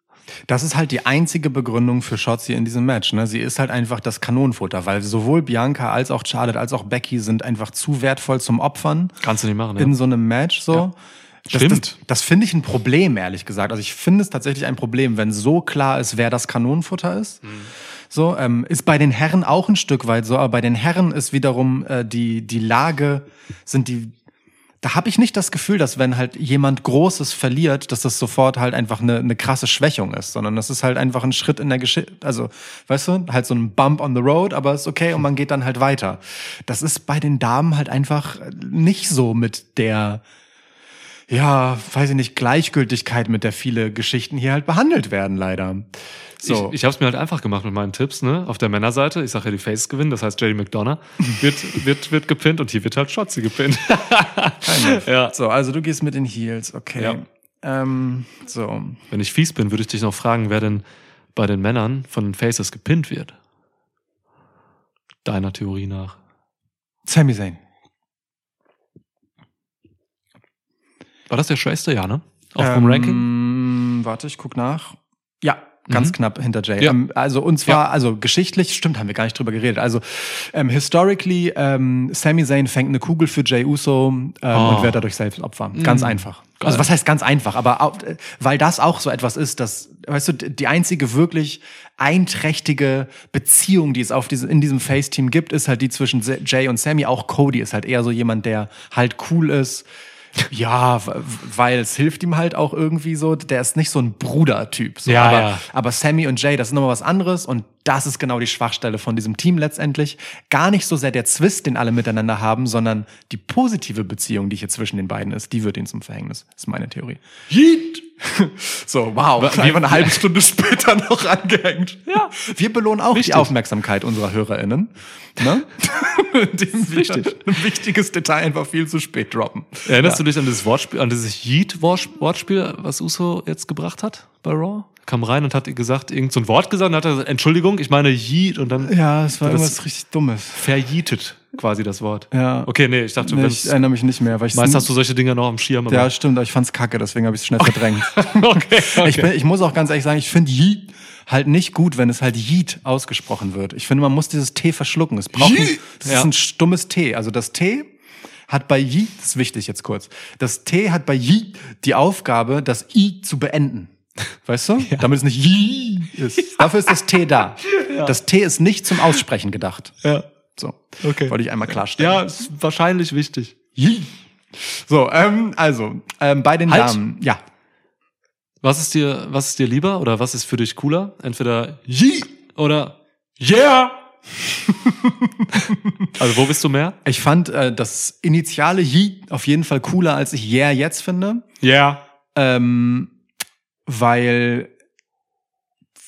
Speaker 4: Das ist halt die einzige Begründung für Shotzi in diesem Match. Ne? Sie ist halt einfach das Kanonenfutter, weil sowohl Bianca als auch Charlotte als auch Becky sind einfach zu wertvoll zum Opfern
Speaker 1: Kannst du nicht machen, ne?
Speaker 4: in so einem Match so.
Speaker 1: Ja.
Speaker 4: Das,
Speaker 1: Stimmt.
Speaker 4: Das, das finde ich ein Problem, ehrlich gesagt. Also ich finde es tatsächlich ein Problem, wenn so klar ist, wer das Kanonenfutter ist.
Speaker 1: Mhm.
Speaker 4: So ähm, ist bei den Herren auch ein Stück weit so, aber bei den Herren ist wiederum äh, die die Lage sind die da habe ich nicht das Gefühl, dass wenn halt jemand Großes verliert, dass das sofort halt einfach eine, eine krasse Schwächung ist, sondern das ist halt einfach ein Schritt in der Geschichte, also weißt du, halt so ein Bump on the road, aber ist okay und man geht dann halt weiter. Das ist bei den Damen halt einfach nicht so mit der ja, weiß ich nicht, Gleichgültigkeit, mit der viele Geschichten hier halt behandelt werden, leider. So.
Speaker 1: Ich, ich habe es mir halt einfach gemacht mit meinen Tipps, ne? Auf der Männerseite, ich sage ja, die Faces gewinnen, das heißt, JD McDonough wird, wird, wird gepinnt und hier wird halt Shotzi gepinnt. ja.
Speaker 4: so, also du gehst mit den Heels, okay.
Speaker 1: Ja.
Speaker 4: Ähm, so.
Speaker 1: Wenn ich fies bin, würde ich dich noch fragen, wer denn bei den Männern von den Faces gepinnt wird. Deiner Theorie nach.
Speaker 4: Sami Zayn.
Speaker 1: War das der schwächste, ja, ne? Auch vom Ranking?
Speaker 4: Ähm, Warte, ich guck nach. Ja, ganz
Speaker 1: Mhm.
Speaker 4: knapp hinter Jay.
Speaker 1: Ja.
Speaker 4: Ähm, also und zwar, also geschichtlich, stimmt, haben wir gar nicht drüber geredet. Also ähm, historically, ähm, Sami Zayn fängt eine Kugel für Jay Uso ähm,
Speaker 1: Oh.
Speaker 4: und wird dadurch selbst Opfer. Ganz
Speaker 1: Mhm.
Speaker 4: einfach. Also was heißt ganz einfach? Aber auch, äh, weil das auch so etwas ist, dass, weißt du, die einzige wirklich einträchtige Beziehung, die es auf diese, in diesem Face-Team gibt, ist halt die zwischen Jay und Sammy. Auch Cody ist halt eher so jemand, der halt cool ist. Ja, weil es hilft ihm halt auch irgendwie so. Der ist nicht so ein Bruder-Typ. So.
Speaker 1: Ja,
Speaker 4: aber,
Speaker 1: ja.
Speaker 4: aber Sammy und Jay, das ist nochmal was anderes und das ist genau die Schwachstelle von diesem Team letztendlich. Gar nicht so sehr der Zwist, den alle miteinander haben, sondern die positive Beziehung, die hier zwischen den beiden ist, die wird ihnen zum Verhängnis. ist meine Theorie. Yeet! So, wow. Einfach eine halbe Stunde später noch angehängt. Ja. Wir belohnen auch
Speaker 1: Wichtig.
Speaker 4: die Aufmerksamkeit unserer HörerInnen. Ne? Indem wir
Speaker 1: Wichtig.
Speaker 4: ein wichtiges Detail einfach viel zu spät droppen.
Speaker 1: Erinnerst du dich an dieses Wortspiel, an dieses Yeet-Wortspiel, was Uso jetzt gebracht hat bei Raw? Kam rein und hat gesagt, irgend so ein Wort gesagt und hat er gesagt, Entschuldigung, ich meine Yeet und dann
Speaker 4: Ja, es war irgendwas richtig Dummes.
Speaker 1: verjietet quasi das Wort.
Speaker 4: Ja.
Speaker 1: Okay, nee, ich dachte,
Speaker 4: Nee, ich erinnere mich nicht mehr, weil ich
Speaker 1: meist hast du solche Dinger noch am Schirm.
Speaker 4: Ja, stimmt, aber ich fand's kacke, deswegen habe ich es schnell verdrängt.
Speaker 1: okay, okay.
Speaker 4: Ich, bin, ich muss auch ganz ehrlich sagen, ich finde Yeet halt nicht gut, wenn es halt Yeet ausgesprochen wird. Ich finde, man muss dieses T verschlucken. Es braucht ein, das
Speaker 1: Ja.
Speaker 4: ist ein stummes T. Also das T hat bei Yeet, das ist wichtig jetzt kurz, das T hat bei Yeet die Aufgabe, das I zu beenden. Weißt du? Damit es nicht Yeet ist. Dafür ist das T da. Das T ist nicht zum Aussprechen gedacht.
Speaker 1: ja.
Speaker 4: So.
Speaker 1: Okay.
Speaker 4: Wollte ich einmal klarstellen.
Speaker 1: ja, ist wahrscheinlich wichtig.
Speaker 4: Yeet. So, ähm, also, ähm, bei den
Speaker 1: Halt.
Speaker 4: Damen, ja.
Speaker 1: Was ist dir, was ist dir lieber oder was ist für dich cooler? Entweder Yeet oder Yeah! also wo bist du mehr?
Speaker 4: Ich fand äh, das initiale Yeet auf jeden Fall cooler, als ich Yeah jetzt finde.
Speaker 1: Yeah.
Speaker 4: Ähm, weil,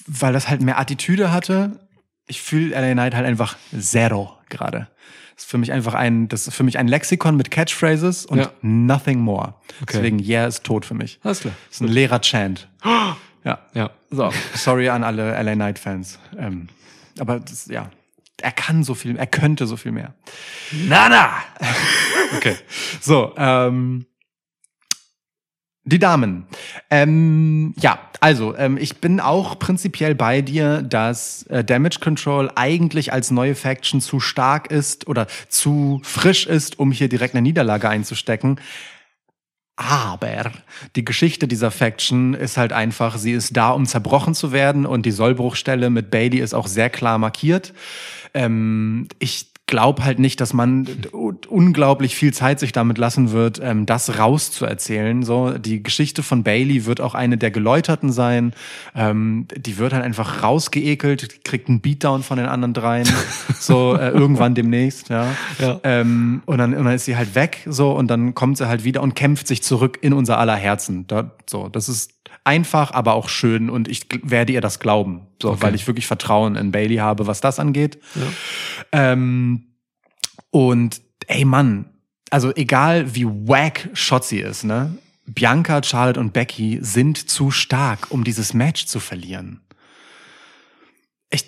Speaker 4: weil das halt mehr Attitüde hatte. Ich fühle LA Knight halt einfach zero gerade. Das ist für mich einfach ein, das ist für mich ein Lexikon mit Catchphrases und
Speaker 1: Ja.
Speaker 4: nothing more.
Speaker 1: Okay.
Speaker 4: Deswegen Yeah ist tot für mich.
Speaker 1: Alles klar.
Speaker 4: Das ist ein leerer Chant. Ja.
Speaker 1: Ja.
Speaker 4: So, sorry an alle LA Knight Fans. Ähm, aber das, ja, er kann so viel, er könnte so viel mehr.
Speaker 1: Nana! Okay.
Speaker 4: So, ähm, die Damen. Ähm, ja, also ähm, ich bin auch prinzipiell bei dir, dass äh, Damage Control eigentlich als neue Faction zu stark ist oder zu frisch ist, um hier direkt eine Niederlage einzustecken. Aber die Geschichte dieser Faction ist halt einfach, sie ist da, um zerbrochen zu werden und die Sollbruchstelle mit Bailey ist auch sehr klar markiert. Ähm, ich glaub halt nicht, dass man unglaublich viel Zeit sich damit lassen wird, ähm, das rauszuerzählen. So, die Geschichte von Bailey wird auch eine der Geläuterten sein. Ähm, die wird halt einfach rausgeekelt, kriegt einen Beatdown von den anderen dreien, so äh, irgendwann demnächst, ja.
Speaker 1: Ja.
Speaker 4: Ähm, und, dann, und dann ist sie halt weg, so, und dann kommt sie halt wieder und kämpft sich zurück in unser aller Herzen. Da, so, das ist einfach, aber auch schön und ich werde ihr das glauben, so,
Speaker 1: Okay.
Speaker 4: weil ich wirklich Vertrauen in Bailey habe, was das angeht. Ähm, und ey Mann, also egal wie wack Shotzi ist, ne? Bianca, Charlotte und Becky sind zu stark, um dieses Match zu verlieren. Ich,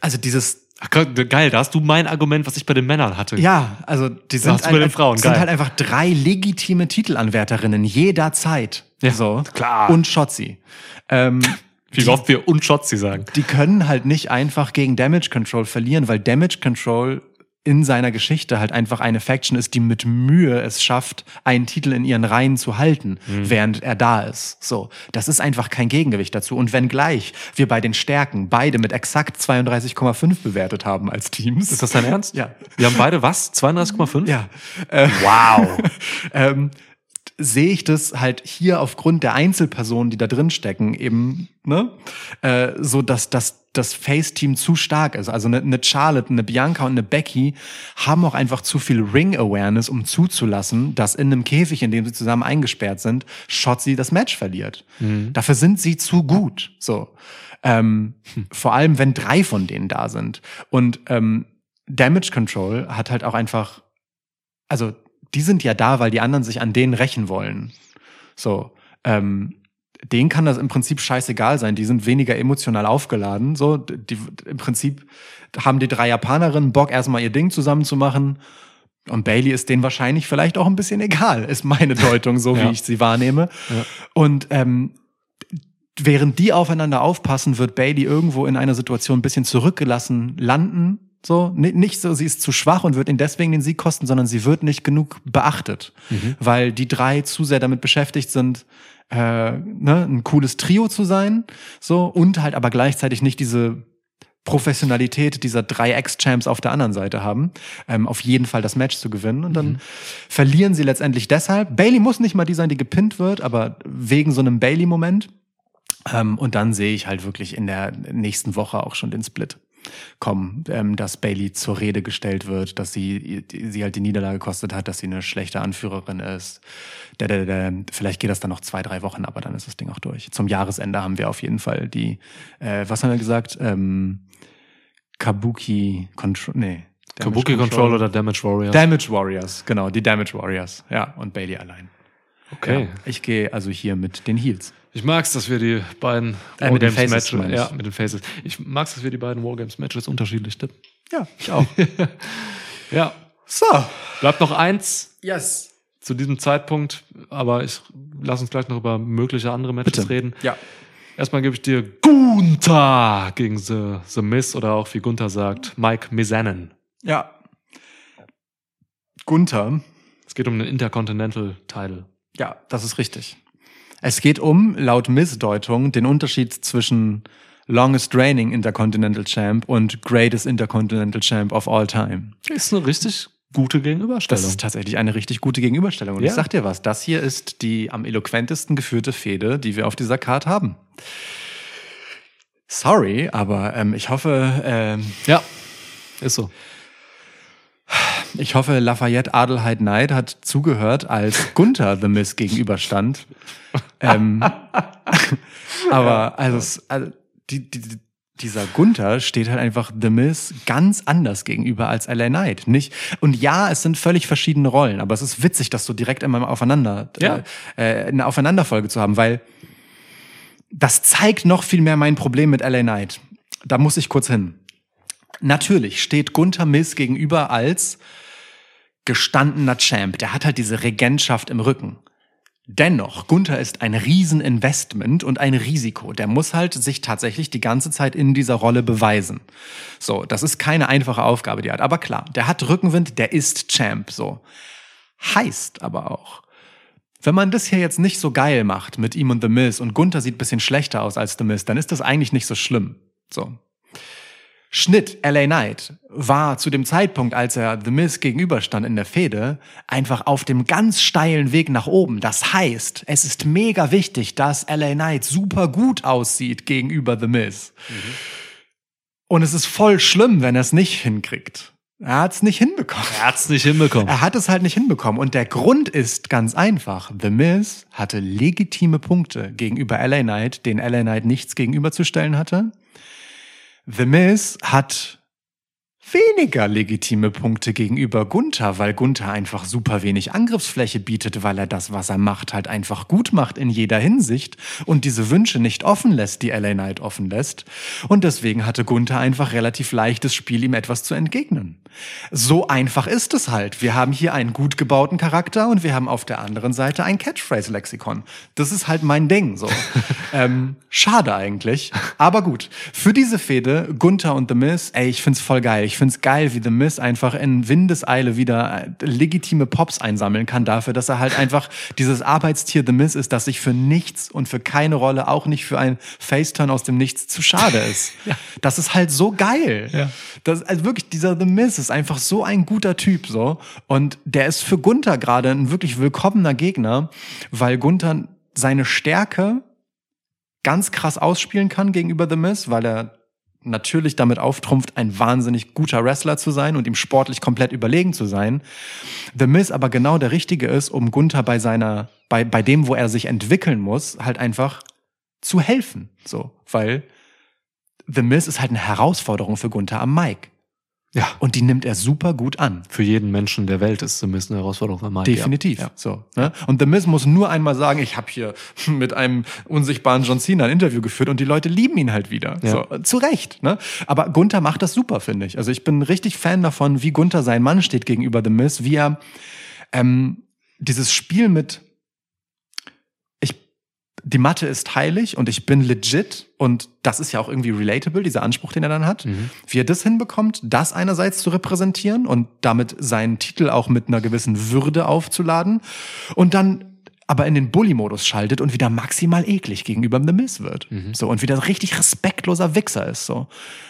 Speaker 4: also dieses
Speaker 1: geil, da hast du mein Argument, was ich bei den Männern hatte.
Speaker 4: ja, also die sind,
Speaker 1: den Frauen,
Speaker 4: sind halt einfach drei legitime Titelanwärterinnen jederzeit.
Speaker 1: Ja,
Speaker 4: so.
Speaker 1: klar.
Speaker 4: Und Shotzi. Ähm,
Speaker 1: Wie oft wir und Schotzi sagen.
Speaker 4: die können halt nicht einfach gegen Damage Control verlieren, weil Damage Control in seiner Geschichte halt einfach eine Faction ist, die mit Mühe es schafft, einen Titel in ihren Reihen zu halten, während er da ist. So, das ist einfach kein Gegengewicht dazu. Und wenn gleich wir bei den Stärken beide mit exakt 32,5 bewertet haben als Teams.
Speaker 1: Ist das dein Ernst?
Speaker 4: Ja.
Speaker 1: Wir haben beide was? 32,5?
Speaker 4: Ja. Äh,
Speaker 1: Wow.
Speaker 4: ähm, sehe ich das halt hier aufgrund der Einzelpersonen, die da drin stecken, eben, ne, äh, so dass das das Face-Team zu stark ist. Also eine, eine Charlotte, eine Bianca und eine Becky haben auch einfach zu viel Ring-Awareness, um zuzulassen, dass in einem Käfig, in dem sie zusammen eingesperrt sind, Shotzi das Match verliert. Dafür sind sie zu gut. So. Ähm, Vor allem, wenn drei von denen da sind. Und ähm, Damage Control hat halt auch einfach, also die sind ja da, weil die anderen sich an denen rächen wollen. So, ähm, denen kann das im Prinzip scheißegal sein. Die sind weniger emotional aufgeladen. So, die, im Prinzip haben die drei Japanerinnen Bock, erstmal ihr Ding zusammen zu machen. Und Bailey ist denen wahrscheinlich vielleicht auch ein bisschen egal, ist meine Deutung, so
Speaker 1: Ja.
Speaker 4: wie ich sie wahrnehme.
Speaker 1: Ja.
Speaker 4: Und ähm, während die aufeinander aufpassen, wird Bailey irgendwo in einer Situation ein bisschen zurückgelassen landen. So, Ni- nicht so, sie ist zu schwach und wird ihn deswegen den Sieg kosten, sondern sie wird nicht genug beachtet, weil die drei zu sehr damit beschäftigt sind, äh, ne, ein cooles Trio zu sein, so und halt aber gleichzeitig nicht diese Professionalität dieser drei Ex-Champs auf der anderen Seite haben, ähm, auf jeden Fall das Match zu gewinnen. Und dann verlieren sie letztendlich deshalb. Bailey muss nicht mal die sein, die gepinnt wird, aber wegen so einem Bailey-Moment. Ähm, und dann sehe ich halt wirklich in der nächsten Woche auch schon den Split kommen, ähm, dass Bailey zur Rede gestellt wird, dass sie sie halt die Niederlage gekostet hat, dass sie eine schlechte Anführerin ist. Da, da, da. Vielleicht geht das dann noch zwei, drei Wochen, aber dann ist das Ding auch durch. Zum Jahresende haben wir auf jeden Fall die, äh, was haben wir gesagt? Ähm, Kabuki Control, nee. Damage
Speaker 1: Kabuki Control oder Damage Warriors?
Speaker 4: Damage Warriors, genau, die Damage Warriors. Ja, und Bailey allein.
Speaker 1: Okay.
Speaker 4: Ja, ich gehe also hier mit den Heels.
Speaker 1: Ich mag's, dass wir die beiden
Speaker 4: Äh, mit den
Speaker 1: Wargames
Speaker 4: Faces,
Speaker 1: Matches, ja, mit den Faces. Ich mag's, dass wir die beiden Wargames Matches unterschiedlich tippen.
Speaker 4: Ja, ich auch.
Speaker 1: Ja.
Speaker 4: so.
Speaker 1: Bleibt noch eins
Speaker 4: Yes.
Speaker 1: zu diesem Zeitpunkt, aber ich lass uns gleich noch über mögliche andere Matches
Speaker 4: Bitte.
Speaker 1: reden.
Speaker 4: Ja.
Speaker 1: Erstmal gebe ich dir Gunther gegen The, The Miz oder auch wie Gunther sagt, Mike Mizanin.
Speaker 4: Ja. Gunther.
Speaker 1: Es geht um einen Intercontinental Title.
Speaker 4: Ja, das ist richtig. Es geht um, laut Missdeutung, den Unterschied zwischen Longest Reigning Intercontinental Champ und Greatest Intercontinental Champ of all time.
Speaker 1: Ist eine richtig gute Gegenüberstellung.
Speaker 4: Das ist tatsächlich eine richtig gute Gegenüberstellung. Und
Speaker 1: Ja.
Speaker 4: ich sag dir was, das hier ist die am eloquentesten geführte Fehde, die wir auf dieser Card haben. Sorry, aber ähm, ich hoffe, ähm,
Speaker 1: ja, ist so.
Speaker 4: Ich hoffe, Lafayette Adelheid Knight hat zugehört, als Gunther The Miss gegenüberstand. ähm, aber also, also die, die, dieser Gunther steht halt einfach The Miss ganz anders gegenüber als LA Knight. Nicht, und ja, es sind völlig verschiedene Rollen, aber es ist witzig, das so direkt immer aufeinander,
Speaker 1: Ja.
Speaker 4: äh, eine Aufeinanderfolge zu haben, weil das zeigt noch viel mehr mein Problem mit LA Knight. Da muss ich kurz hin. Natürlich steht Gunther Miss gegenüber als gestandener Champ. Der hat halt diese Regentschaft im Rücken. Dennoch, Gunther ist ein Rieseninvestment und ein Risiko. Der muss halt sich tatsächlich die ganze Zeit in dieser Rolle beweisen. So, das ist keine einfache Aufgabe, die er hat. Aber klar, der hat Rückenwind, der ist Champ, so. Heißt aber auch, wenn man das hier jetzt nicht so geil macht mit ihm und The Miz und Gunther sieht bisschen schlechter aus als The Miz, dann ist das eigentlich nicht so schlimm. So. Schnitt, LA Knight war zu dem Zeitpunkt, als er The Miz gegenüberstand in der Fehde, einfach auf dem ganz steilen Weg nach oben. Das heißt, es ist mega wichtig, dass LA Knight super gut aussieht gegenüber The Miz. Und es ist voll schlimm, wenn er es nicht hinkriegt. Er hat es nicht hinbekommen.
Speaker 1: Er hat's nicht hinbekommen.
Speaker 4: Er hat es halt nicht hinbekommen. Und der Grund ist ganz einfach. The Miz hatte legitime Punkte gegenüber LA Knight, denen LA Knight nichts gegenüberzustellen hatte. The Miz hat weniger legitime Punkte gegenüber Gunther, weil Gunther einfach super wenig Angriffsfläche bietet, weil er das, was er macht, halt einfach gut macht in jeder Hinsicht und diese Wünsche nicht offen lässt, die LA Knight offen lässt. Und deswegen hatte Gunther einfach relativ leichtes Spiel, ihm etwas zu entgegnen. So einfach ist es halt. Wir haben hier einen gut gebauten Charakter und wir haben auf der anderen Seite ein Catchphrase-Lexikon. Das ist halt mein Ding, so. ähm, schade eigentlich. Aber gut. Für diese Fehde, Gunther und The Miz, ey, ich find's voll geil. Ich find's geil, wie The Miz einfach in Windeseile wieder äh, legitime Pops einsammeln kann dafür, dass er halt einfach dieses Arbeitstier The Miz ist, das sich für nichts und für keine Rolle, auch nicht für ein Faceturn aus dem Nichts zu schade ist. Das ist halt so geil.
Speaker 1: Ja.
Speaker 4: Das, also wirklich, dieser The Miz ist einfach so ein guter Typ, so. Und der ist für Gunther gerade ein wirklich willkommener Gegner, weil Gunther seine Stärke ganz krass ausspielen kann gegenüber The Miz, weil er natürlich damit auftrumpft, ein wahnsinnig guter Wrestler zu sein und ihm sportlich komplett überlegen zu sein. The Miz aber genau der Richtige ist, um Gunther bei seiner, bei, bei dem, wo er sich entwickeln muss, halt einfach zu helfen. So, weil The Miz ist halt eine Herausforderung für Gunther am Mic.
Speaker 1: Ja.
Speaker 4: Und die nimmt er super gut an.
Speaker 1: Für jeden Menschen der Welt ist zumindest eine Herausforderung am Mike.
Speaker 4: Definitiv.
Speaker 1: Ja.
Speaker 4: So. Ne? Und The Miz muss nur einmal sagen, ich habe hier mit einem unsichtbaren John Cena ein Interview geführt und die Leute lieben ihn halt wieder.
Speaker 1: Ja.
Speaker 4: So, zu Recht. Ne? Aber Gunther macht das super, finde ich. Also ich bin richtig Fan davon, wie Gunther sein Mann steht gegenüber The Miz, wie er ähm, dieses Spiel mit die Mathe ist heilig und ich bin legit und das ist ja auch irgendwie relatable, dieser Anspruch, den er dann hat. Wie er das hinbekommt, das einerseits zu repräsentieren und damit seinen Titel auch mit einer gewissen Würde aufzuladen und dann aber in den Bully-Modus schaltet und wieder maximal eklig gegenüber The Miz wird. So, und wieder richtig respektloser Wichser ist, so.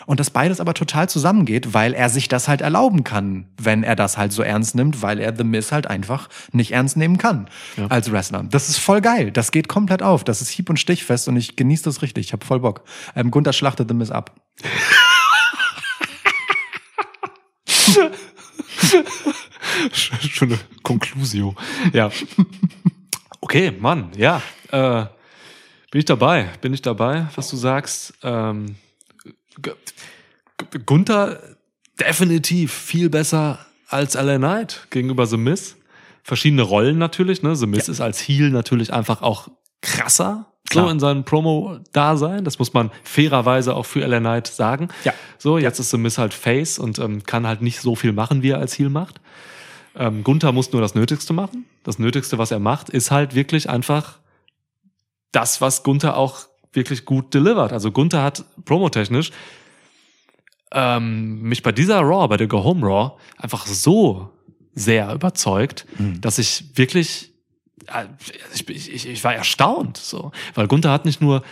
Speaker 4: Und das beides aber total zusammengeht, weil er sich das halt erlauben kann, wenn er das halt so ernst nimmt, weil er The Miz halt einfach nicht ernst nehmen kann als Wrestler. Das ist voll geil. Das geht komplett auf. Das ist hieb- und stichfest und ich genieße das richtig. Ich hab voll Bock. Ähm, Gunther schlachtet The Miz ab.
Speaker 1: Schöne Conclusio. Ja. Okay, Mann, ja. Äh, bin ich dabei, bin ich dabei, was du sagst. Ähm, Gunther definitiv viel besser als LA Knight gegenüber The Miz. Verschiedene Rollen natürlich, ne? The Miz ist als Heel natürlich einfach auch krasser. So
Speaker 4: Klar.
Speaker 1: in seinem Promo-Dasein. Das muss man fairerweise auch für LA Knight sagen.
Speaker 4: Ja.
Speaker 1: So, jetzt ist The Miz halt Face und ähm, kann halt nicht so viel machen, wie er als Heel macht. Ähm, Gunther muss nur das Nötigste machen. Das Nötigste, was er macht, ist halt wirklich einfach das, was Gunther auch wirklich gut delivert. Also Gunther hat promotechnisch ähm, mich bei dieser Raw, bei der Go Home Raw, einfach so sehr überzeugt, dass ich wirklich, äh, ich, ich, ich war erstaunt, so, weil Gunther hat nicht nur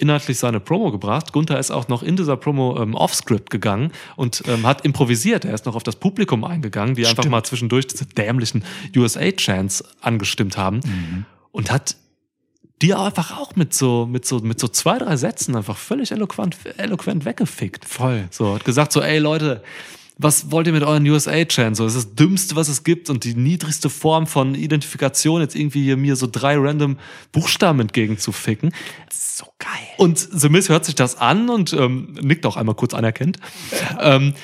Speaker 1: inhaltlich seine Promo gebracht. Gunther ist auch noch in dieser Promo ähm, off-script gegangen und ähm, hat improvisiert. Er ist noch auf das Publikum eingegangen, die einfach
Speaker 4: Stimmt.
Speaker 1: mal zwischendurch diese dämlichen USA-Chants angestimmt haben und hat die einfach auch mit so, mit so, mit so zwei, drei Sätzen einfach völlig eloquent, eloquent weggefickt.
Speaker 4: Voll.
Speaker 1: So, hat gesagt so, ey Leute, was wollt ihr mit euren USA-Chants? So, das ist das Dümmste, was es gibt und die niedrigste Form von Identifikation, jetzt irgendwie hier mir so drei random Buchstaben entgegenzuficken.
Speaker 4: So geil.
Speaker 1: Und The Miz hört sich das an und ähm, nickt auch einmal kurz anerkennt. Ähm,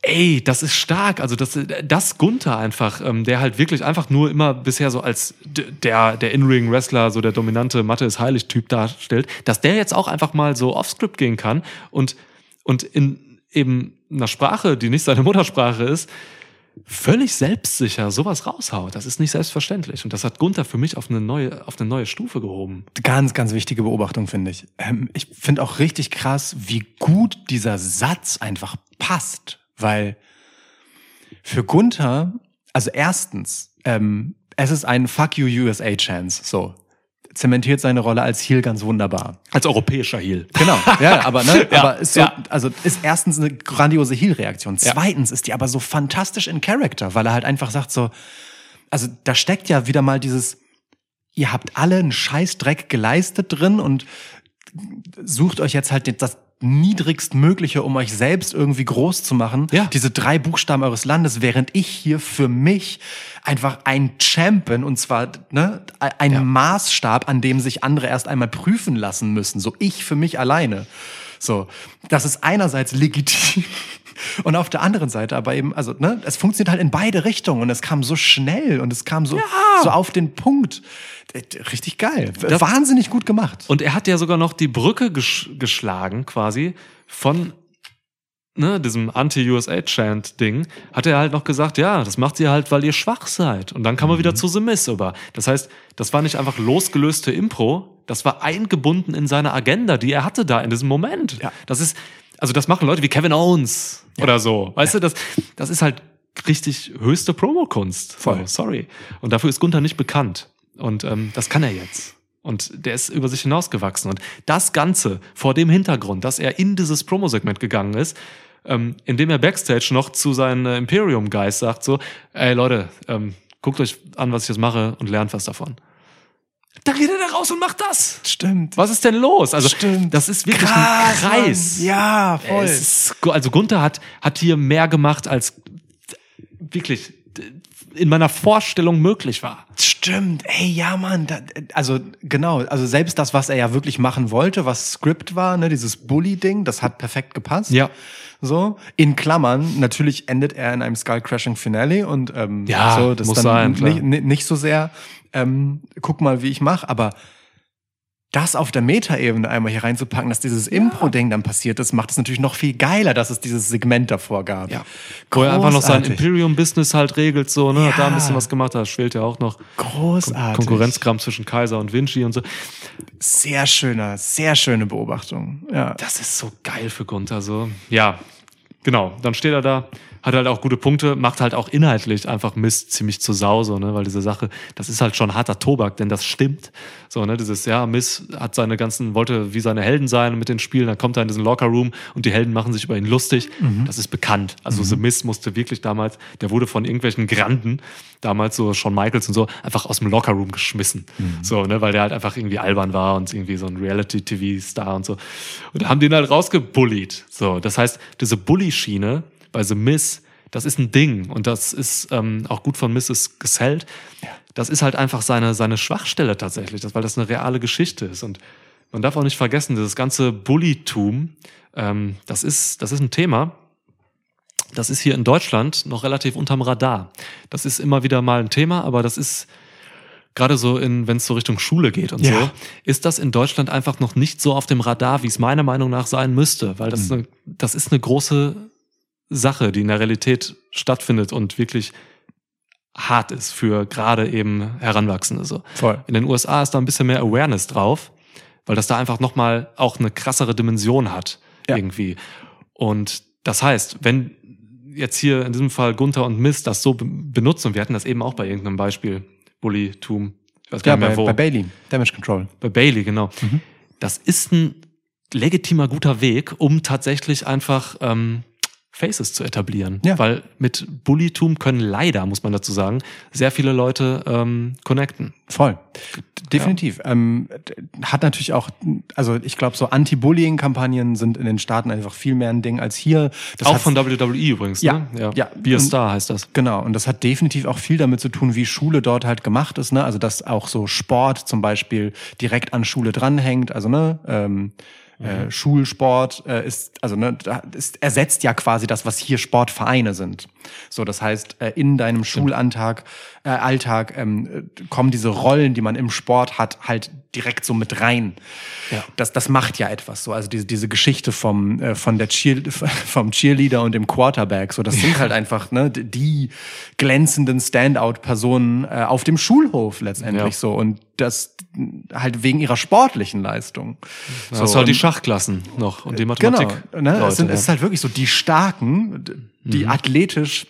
Speaker 1: ey, das ist stark. Also das, das Gunther einfach, ähm, der halt wirklich einfach nur immer bisher so als der, der In-Ring-Wrestler, so der dominante Mathe ist heilig Typ darstellt, dass der jetzt auch einfach mal so off-script gehen kann und, und in eben einer Sprache, die nicht seine Muttersprache ist, völlig selbstsicher sowas raushaut. Das ist nicht selbstverständlich. Und das hat Gunther für mich auf eine neue, auf eine neue Stufe gehoben.
Speaker 4: Ganz, ganz wichtige Beobachtung, finde ich. Ähm, ich finde auch richtig krass, wie gut dieser Satz einfach passt. Weil für Gunther, also erstens, ähm, es ist ein Fuck you USA Chance. So. Zementiert seine Rolle als Heel ganz wunderbar.
Speaker 1: Als europäischer Heel.
Speaker 4: Genau, ja, aber, ne,
Speaker 1: Ja,
Speaker 4: aber ist so,
Speaker 1: ja.
Speaker 4: also ist erstens eine grandiose Heel-Reaktion. Zweitens ist die aber so fantastisch in Character, weil er halt einfach sagt so, also da steckt ja wieder mal dieses, ihr habt alle einen Scheißdreck geleistet drin und sucht euch jetzt halt das niedrigstmögliche, um euch selbst irgendwie groß zu machen.
Speaker 1: Ja.
Speaker 4: Diese drei Buchstaben eures Landes, während ich hier für mich einfach ein Champion und zwar ne, ein Maßstab, an dem sich andere erst einmal prüfen lassen müssen. So ich für mich alleine. So, das ist einerseits legitim. Und auf der anderen Seite aber eben, also, ne, es funktioniert halt in beide Richtungen und es kam so schnell und es kam so, so auf den Punkt. Äh, Richtig geil. Wahnsinnig gut gemacht.
Speaker 1: Und er hat ja sogar noch die Brücke gesch geschlagen, quasi, von ne, diesem Anti-USA-Chant-Ding, hat er halt noch gesagt, ja, das macht ihr halt, weil ihr schwach seid. Und dann kam er wieder
Speaker 4: Mhm.
Speaker 1: zu The Miss über. Das heißt, das war nicht einfach losgelöste Impro, das war eingebunden in seine Agenda, die er hatte da in diesem Moment.
Speaker 4: Ja.
Speaker 1: Das ist, also das machen Leute wie Kevin Owens oder so. Weißt du, das, das ist halt richtig höchste Promo-Kunst.
Speaker 4: Voll.
Speaker 1: So, sorry. Und dafür ist Gunther nicht bekannt. Und ähm, das kann er jetzt. Und der ist über sich hinausgewachsen. Und das Ganze vor dem Hintergrund, dass er in dieses Promo-Segment gegangen ist, ähm, indem er Backstage noch zu seinen äh, Imperium-Guys sagt so, ey Leute, ähm, guckt euch an, was ich jetzt mache und lernt was davon. Da geht er da raus und macht das.
Speaker 4: Stimmt.
Speaker 1: Was ist denn los? Also,
Speaker 4: Stimmt.
Speaker 1: das ist wirklich
Speaker 4: Krass,
Speaker 1: ein Kreis.
Speaker 4: Mann. Ja, voll.
Speaker 1: Ist, also Gunther hat, hat hier mehr gemacht, als wirklich in meiner Vorstellung möglich war.
Speaker 4: Stimmt, ey, ja, Mann. Da, also genau, also selbst das, was er ja wirklich machen wollte, was Script war, ne, dieses Bully-Ding, das hat perfekt gepasst.
Speaker 1: Ja.
Speaker 4: So, in Klammern, natürlich endet er in einem Skull-Crashing-Finale und ähm,
Speaker 1: Ja,
Speaker 4: so, das
Speaker 1: muss
Speaker 4: dann
Speaker 1: sein,
Speaker 4: nicht, nicht so sehr, ähm, guck mal, wie ich mache, aber das auf der Metaebene einmal hier reinzupacken, dass dieses Impro-Ding dann passiert ist, macht es natürlich noch viel geiler, dass es dieses Segment davor gab.
Speaker 1: Ja. Wo er einfach noch sein. Imperium-Business halt regelt, so, ne? Hat da ein
Speaker 4: Ja.
Speaker 1: bisschen was gemacht, da schwelt ja auch noch
Speaker 4: Großartig.
Speaker 1: Konkurrenzkram zwischen Kaiser und Vinci und so.
Speaker 4: Sehr schöner, sehr schöne Beobachtung. Ja.
Speaker 1: Das ist so geil für Gunther, so. Ja, genau. Dann steht er da, hat halt auch gute Punkte, macht halt auch inhaltlich einfach Mist ziemlich zur Sau, so, ne? Weil diese Sache, das ist halt schon harter Tobak, denn das stimmt. So, ne? Dieses, ja, Miss hat seine ganzen, wollte wie seine Helden sein mit den Spielen, dann kommt er in diesen Locker-Room und die Helden machen sich über ihn lustig. Das ist bekannt. Also The Miss musste wirklich damals, der wurde von irgendwelchen Granden, damals so Shawn Michaels und so, einfach aus dem Locker-Room geschmissen. So, ne? Weil der halt einfach irgendwie albern war und irgendwie so ein Reality-TV-Star und so. Und da haben den halt rausgebullied. So, das heißt, diese Bully-Schiene bei The Miss, das ist ein Ding und das ist ähm, auch gut von Mrs. Gesellt. Das ist halt einfach seine, seine Schwachstelle tatsächlich, das, weil das eine reale Geschichte ist. Und man darf auch nicht vergessen, dieses ganze Bullytum, ähm, das, ist, das ist ein Thema, das ist hier in Deutschland noch relativ unterm Radar. Das ist immer wieder mal ein Thema, aber das ist gerade so in, wenn es so Richtung Schule geht und
Speaker 4: Ja.
Speaker 1: so, ist das in Deutschland einfach noch nicht so auf dem Radar, wie es meiner Meinung nach sein müsste, weil das, eine, das ist eine große Sache, die in der Realität stattfindet und wirklich hart ist für gerade eben Heranwachsende. So.
Speaker 4: Voll.
Speaker 1: In den USA ist da ein bisschen mehr Awareness drauf, weil das da einfach nochmal auch eine krassere Dimension hat
Speaker 4: Ja.
Speaker 1: irgendwie. Und das heißt, wenn jetzt hier in diesem Fall Gunther und Mist das so be- benutzen, und wir hatten das eben auch bei irgendeinem Beispiel, Bullytum, ich weiß gar
Speaker 4: Ja,
Speaker 1: nicht mehr
Speaker 4: bei,
Speaker 1: wo,
Speaker 4: bei Bailey, Damage Control.
Speaker 1: bei Bailey, genau.
Speaker 4: Mhm.
Speaker 1: Das ist ein legitimer guter Weg, um tatsächlich einfach ähm, Faces zu etablieren.
Speaker 4: Ja.
Speaker 1: Weil mit Bullytum können leider, muss man dazu sagen, sehr viele Leute ähm, connecten.
Speaker 4: Voll. Definitiv. Ähm, d- hat natürlich auch, also ich glaube, so Anti-Bullying-Kampagnen sind in den Staaten einfach viel mehr ein Ding als hier. Das
Speaker 1: auch von WWE übrigens,
Speaker 4: Ja,
Speaker 1: ne?
Speaker 4: ja.
Speaker 1: Be a Star heißt das.
Speaker 4: Genau, und das hat definitiv auch viel damit zu tun, wie Schule dort halt gemacht ist, ne? Also dass auch so Sport zum Beispiel direkt an Schule dranhängt, also ne, ähm, äh, Schulsport äh, ist, also ne, da ist, ersetzt ja quasi das, was hier Sportvereine sind. So, das heißt, äh, in deinem Schulantag, äh, Alltag ähm, äh, kommen diese Rollen, die man im Sport hat, halt direkt so mit rein.
Speaker 1: Ja.
Speaker 4: Das, das macht ja etwas so. Also diese, diese Geschichte vom, äh, von der Cheer, vom Cheerleader und dem Quarterback, so das sind halt einfach ne, die glänzenden Standout-Personen äh, auf dem Schulhof letztendlich
Speaker 1: Ja.
Speaker 4: so. Und das halt wegen ihrer sportlichen Leistung.
Speaker 1: Da hast du halt die Schachklassen noch und die
Speaker 4: Genau,
Speaker 1: Mathematik.
Speaker 4: ne?
Speaker 1: Leute,
Speaker 4: es sind
Speaker 1: ja. Mhm.
Speaker 4: es ist halt wirklich so die Starken, die athletisch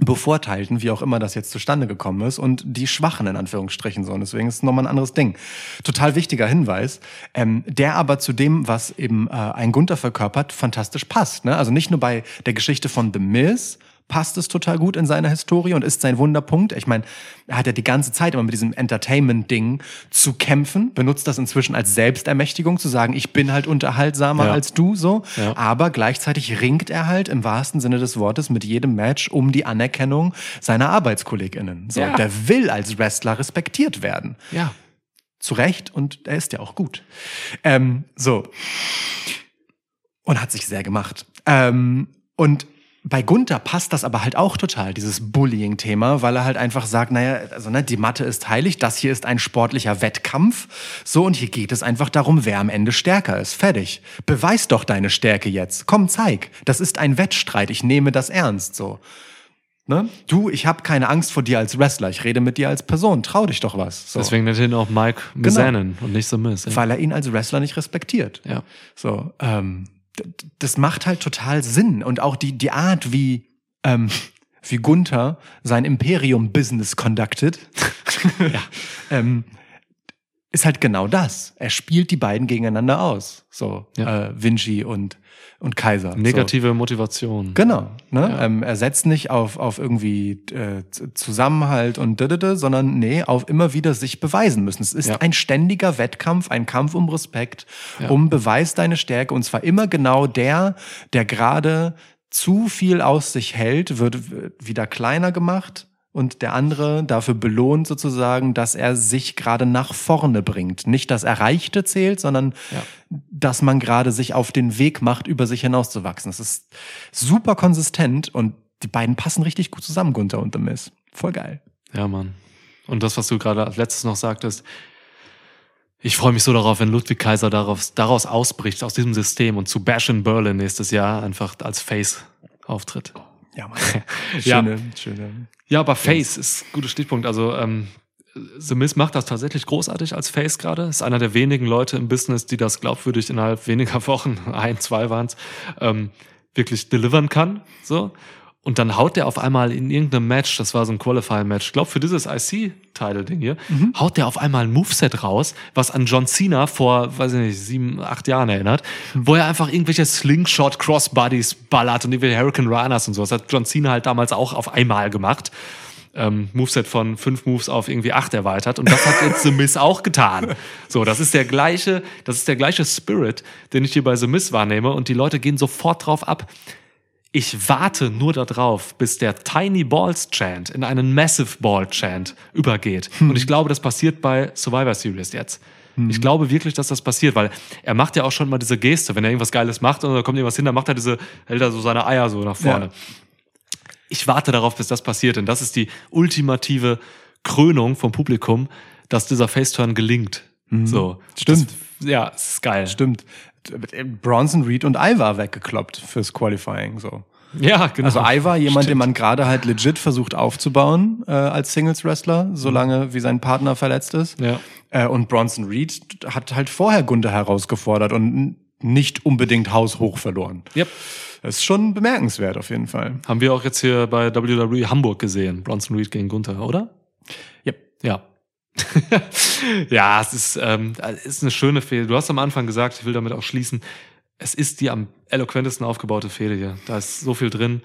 Speaker 4: bevorteilten, wie auch immer das jetzt zustande gekommen ist, und die Schwachen in Anführungsstrichen so. Und deswegen ist es nochmal ein anderes Ding. Total wichtiger Hinweis, ähm, der aber zu dem, was eben äh, ein Gunther verkörpert, fantastisch passt. Ne? Also nicht nur bei der Geschichte von The Miz, passt es total gut in seiner Historie und ist sein Wunderpunkt. Ich meine, er hat ja die ganze Zeit immer mit diesem Entertainment-Ding zu kämpfen, benutzt das inzwischen als Selbstermächtigung, zu sagen, ich bin halt unterhaltsamer
Speaker 1: Ja.
Speaker 4: als du so.
Speaker 1: Ja.
Speaker 4: Aber gleichzeitig ringt er halt im wahrsten Sinne des Wortes mit jedem Match um die Anerkennung seiner ArbeitskollegInnen. So,
Speaker 1: Ja.
Speaker 4: Der will als Wrestler respektiert werden.
Speaker 1: Ja.
Speaker 4: Zu Recht und er ist ja auch gut. Ähm, so. Und hat sich sehr gemacht. Ähm, und bei Gunther passt das aber halt auch total, dieses Bullying-Thema, weil er halt einfach sagt, naja, also ne, die Matte ist heilig, das hier ist ein sportlicher Wettkampf. So, und hier geht es einfach darum, wer am Ende stärker ist. Fertig. Beweis doch deine Stärke jetzt. Komm, zeig. Das ist ein Wettstreit. Ich nehme das ernst. So. Ne? Du, ich habe keine Angst vor dir als Wrestler. Ich rede mit dir als Person. Trau dich doch was. So.
Speaker 1: Deswegen nennt ihn auch Mike Mizanin und nicht The Miz. Ja.
Speaker 4: Weil er ihn als Wrestler nicht respektiert.
Speaker 1: ja.
Speaker 4: So, ähm, das macht halt total Sinn. Und auch die, die Art, wie, ähm, wie Gunther sein Imperium-Business conducted, ähm, ist halt genau das. Er spielt die beiden gegeneinander aus. So,
Speaker 1: Ja.
Speaker 4: äh, Vinci und, und Kaiser. So.
Speaker 1: Negative Motivation.
Speaker 4: Genau. Ne?
Speaker 1: Ja.
Speaker 4: Ähm, er setzt nicht auf, auf irgendwie äh, Zusammenhalt und dödödö, sondern nee, auf immer wieder sich beweisen müssen. Es ist
Speaker 1: Ja.
Speaker 4: ein ständiger Wettkampf, ein Kampf um Respekt,
Speaker 1: Ja.
Speaker 4: um Beweis deine Stärke. Und zwar immer genau der, der gerade zu viel aus sich hält, wird wieder kleiner gemacht. Und der andere dafür belohnt sozusagen, dass er sich gerade nach vorne bringt. Nicht das Erreichte zählt, sondern
Speaker 1: Ja.
Speaker 4: dass man gerade sich auf den Weg macht, über sich hinauszuwachsen. Das ist super konsistent und die beiden passen richtig gut zusammen, Gunther und The Miz. Voll geil.
Speaker 1: Ja, Mann. Und das, was du gerade als letztes noch sagtest, ich freue mich so darauf, wenn Ludwig Kaiser daraus, daraus ausbricht, aus diesem System und zu Bash in Berlin nächstes Jahr einfach als Face auftritt.
Speaker 4: Ja, Mann.
Speaker 1: Ja.
Speaker 4: Schöne, schöne.
Speaker 1: Ja, aber Face ist ein guter Stichpunkt. Also ähm, The Miz macht das tatsächlich großartig als Face gerade. Ist einer der wenigen Leute im Business, die das glaubwürdig innerhalb weniger Wochen, ein, zwei waren es, ähm, wirklich delivern kann. So. Und dann haut der auf einmal in irgendeinem Match, das war so ein Qualifying-Match, ich glaube für dieses IC-Title-Ding hier, haut der auf einmal ein Moveset raus, was an John Cena vor, weiß ich nicht, sieben, acht Jahren erinnert, wo er einfach irgendwelche Slingshot-Crossbodies ballert und irgendwelche Hurricane Ranas und so. Das hat John Cena halt damals auch auf einmal gemacht ähm, Moveset von fünf Moves auf irgendwie acht erweitert. Und das hat jetzt The Miz auch getan. So, das ist der gleiche, das ist der gleiche Spirit, den ich hier bei The Miz wahrnehme. Und die Leute gehen sofort drauf ab. Ich warte nur darauf, bis der Tiny Balls Chant in einen Massive Ball Chant übergeht. Und ich glaube, das passiert bei Survivor Series jetzt. Ich glaube wirklich, dass das passiert, weil er macht ja auch schon mal diese Geste, wenn er irgendwas Geiles macht und da kommt irgendwas hin, dann macht er diese, hält er so seine Eier so nach vorne.
Speaker 4: Ja.
Speaker 1: Ich warte darauf, bis das passiert, denn das ist die ultimative Krönung vom Publikum, dass dieser Faceturn gelingt. So.
Speaker 4: Stimmt.
Speaker 1: Das, ja, ist geil.
Speaker 4: Stimmt. Bronson Reed und Ivar weggekloppt fürs Qualifying. So.
Speaker 1: Ja, genau.
Speaker 4: Also Ivar, jemand, den
Speaker 1: Stimmt.
Speaker 4: man gerade halt legit versucht aufzubauen äh, als Singles-Wrestler, solange wie sein Partner verletzt ist.
Speaker 1: Ja.
Speaker 4: Äh, und Bronson Reed hat halt vorher Gunther herausgefordert und nicht unbedingt haushoch verloren.
Speaker 1: Yep.
Speaker 4: Das ist schon bemerkenswert auf jeden Fall.
Speaker 1: Haben wir auch jetzt hier bei WWE Hamburg gesehen. Bronson Reed gegen Gunther, oder?
Speaker 4: Yep.
Speaker 1: Ja. ja, es ist, ähm, es ist eine schöne Fehde. Du hast am Anfang gesagt, ich will damit auch schließen, es ist die am eloquentesten aufgebaute Fehde hier. Da ist so viel drin.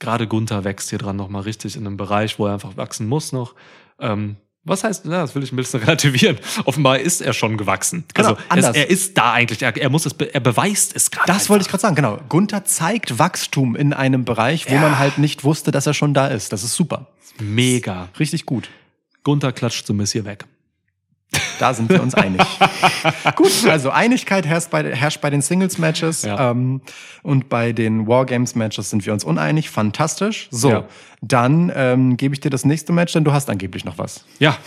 Speaker 1: Gerade Gunther wächst hier dran nochmal richtig in einem Bereich, wo er einfach wachsen muss noch. Ähm, was heißt, ja, das will ich ein bisschen relativieren. Offenbar ist er schon gewachsen.
Speaker 4: Genau,
Speaker 1: also es,
Speaker 4: anders.
Speaker 1: er ist da eigentlich. Er, er muss es, be- er beweist es gerade.
Speaker 4: Das wollte ich gerade sagen, genau. Gunther zeigt Wachstum in einem Bereich, wo
Speaker 1: Ja.
Speaker 4: man halt nicht wusste, dass er schon da ist. Das ist super.
Speaker 1: Mega.
Speaker 4: Richtig gut.
Speaker 1: Gunther klatscht so Miss hier weg.
Speaker 4: Da sind wir uns einig. Gut, also Einigkeit herrscht bei, herrscht bei den Singles-Matches
Speaker 1: Ja.
Speaker 4: ähm, und bei den Wargames-Matches sind wir uns uneinig. Fantastisch. So,
Speaker 1: Ja.
Speaker 4: dann ähm, gebe ich dir das nächste Match, denn du hast angeblich noch was.
Speaker 1: Ja.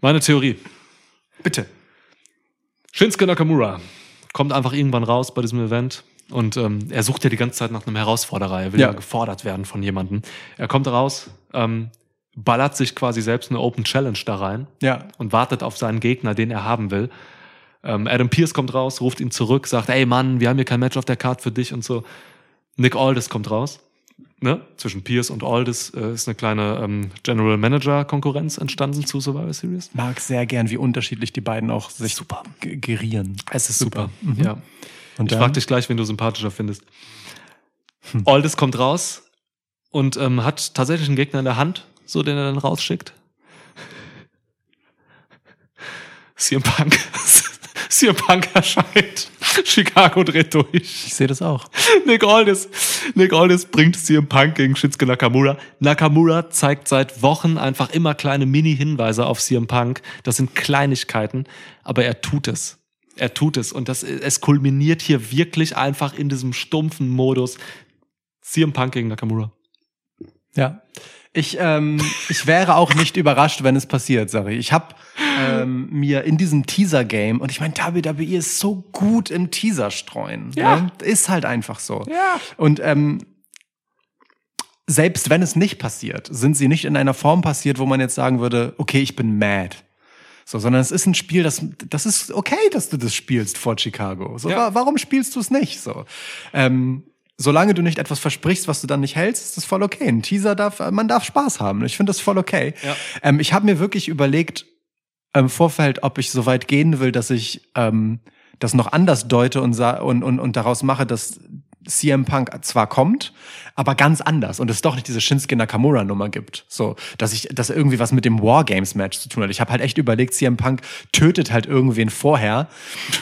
Speaker 1: Meine Theorie.
Speaker 4: Bitte.
Speaker 1: Shinsuke Nakamura kommt einfach irgendwann raus bei diesem Event und ähm, er sucht ja die ganze Zeit nach einem Herausforderer. Er will ja,
Speaker 4: Ja.
Speaker 1: gefordert werden von jemandem. Er kommt raus, ähm, ballert sich quasi selbst eine Open Challenge da rein
Speaker 4: Ja.
Speaker 1: und wartet auf seinen Gegner, den er haben will. Ähm, Adam Pierce kommt raus, ruft ihn zurück, sagt, ey Mann, wir haben hier kein Match auf der Karte für dich und so. Nick Aldis kommt raus, ne, zwischen Pierce und Aldis äh, ist eine kleine ähm, General Manager Konkurrenz entstanden zu Survivor Series.
Speaker 4: Mag sehr gern, wie unterschiedlich die beiden auch sich
Speaker 1: Super.
Speaker 4: ge- gerieren.
Speaker 1: Es ist
Speaker 4: Super.
Speaker 1: super. Ja.
Speaker 4: Und
Speaker 1: ich frage dich gleich, wen du sympathischer findest. Aldis kommt raus und ähm, hat tatsächlich einen Gegner in der Hand, so den er dann rausschickt. CM Punk. CM Punk erscheint. Chicago dreht durch.
Speaker 4: Ich sehe das auch.
Speaker 1: Nick Aldis. Nick Aldis bringt CM Punk gegen Shinsuke Nakamura. Nakamura zeigt seit Wochen einfach immer kleine Mini-Hinweise auf CM Punk. Das sind Kleinigkeiten, aber er tut es. Er tut es. Und das, es kulminiert hier wirklich einfach in diesem stumpfen Modus. CM Punk gegen Nakamura.
Speaker 4: Ja. Ich, ähm, ich wäre auch nicht überrascht, wenn es passiert, sag ich. Ich habe ähm, mir in diesem Teaser-Game, und ich meine, WWE ist so gut im Teaser streuen.
Speaker 1: Ja.
Speaker 4: Ne? Ist halt einfach so.
Speaker 1: Ja.
Speaker 4: Und ähm, selbst wenn es nicht passiert, sind sie nicht in einer Form passiert, wo man jetzt sagen würde, okay, ich bin mad. So, sondern es ist ein Spiel, das, das ist okay, dass du das spielst vor Chicago. So,
Speaker 1: Ja.
Speaker 4: wa warum spielst du es nicht? So, ähm, solange du nicht etwas versprichst, was du dann nicht hältst, ist das voll okay. Ein Teaser darf, man darf Spaß haben. Ich finde das voll okay.
Speaker 1: Ja.
Speaker 4: Ähm, ich habe mir wirklich überlegt im Vorfeld, ob ich so weit gehen will, dass ich ähm, das noch anders deute und, und, und, und daraus mache, dass CM Punk zwar kommt, aber ganz anders und es doch nicht diese Shinsuke Nakamura Nummer gibt. So, dass ich das irgendwie was mit dem Wargames Match zu tun hat. Ich habe halt echt überlegt, CM Punk tötet halt irgendwen vorher,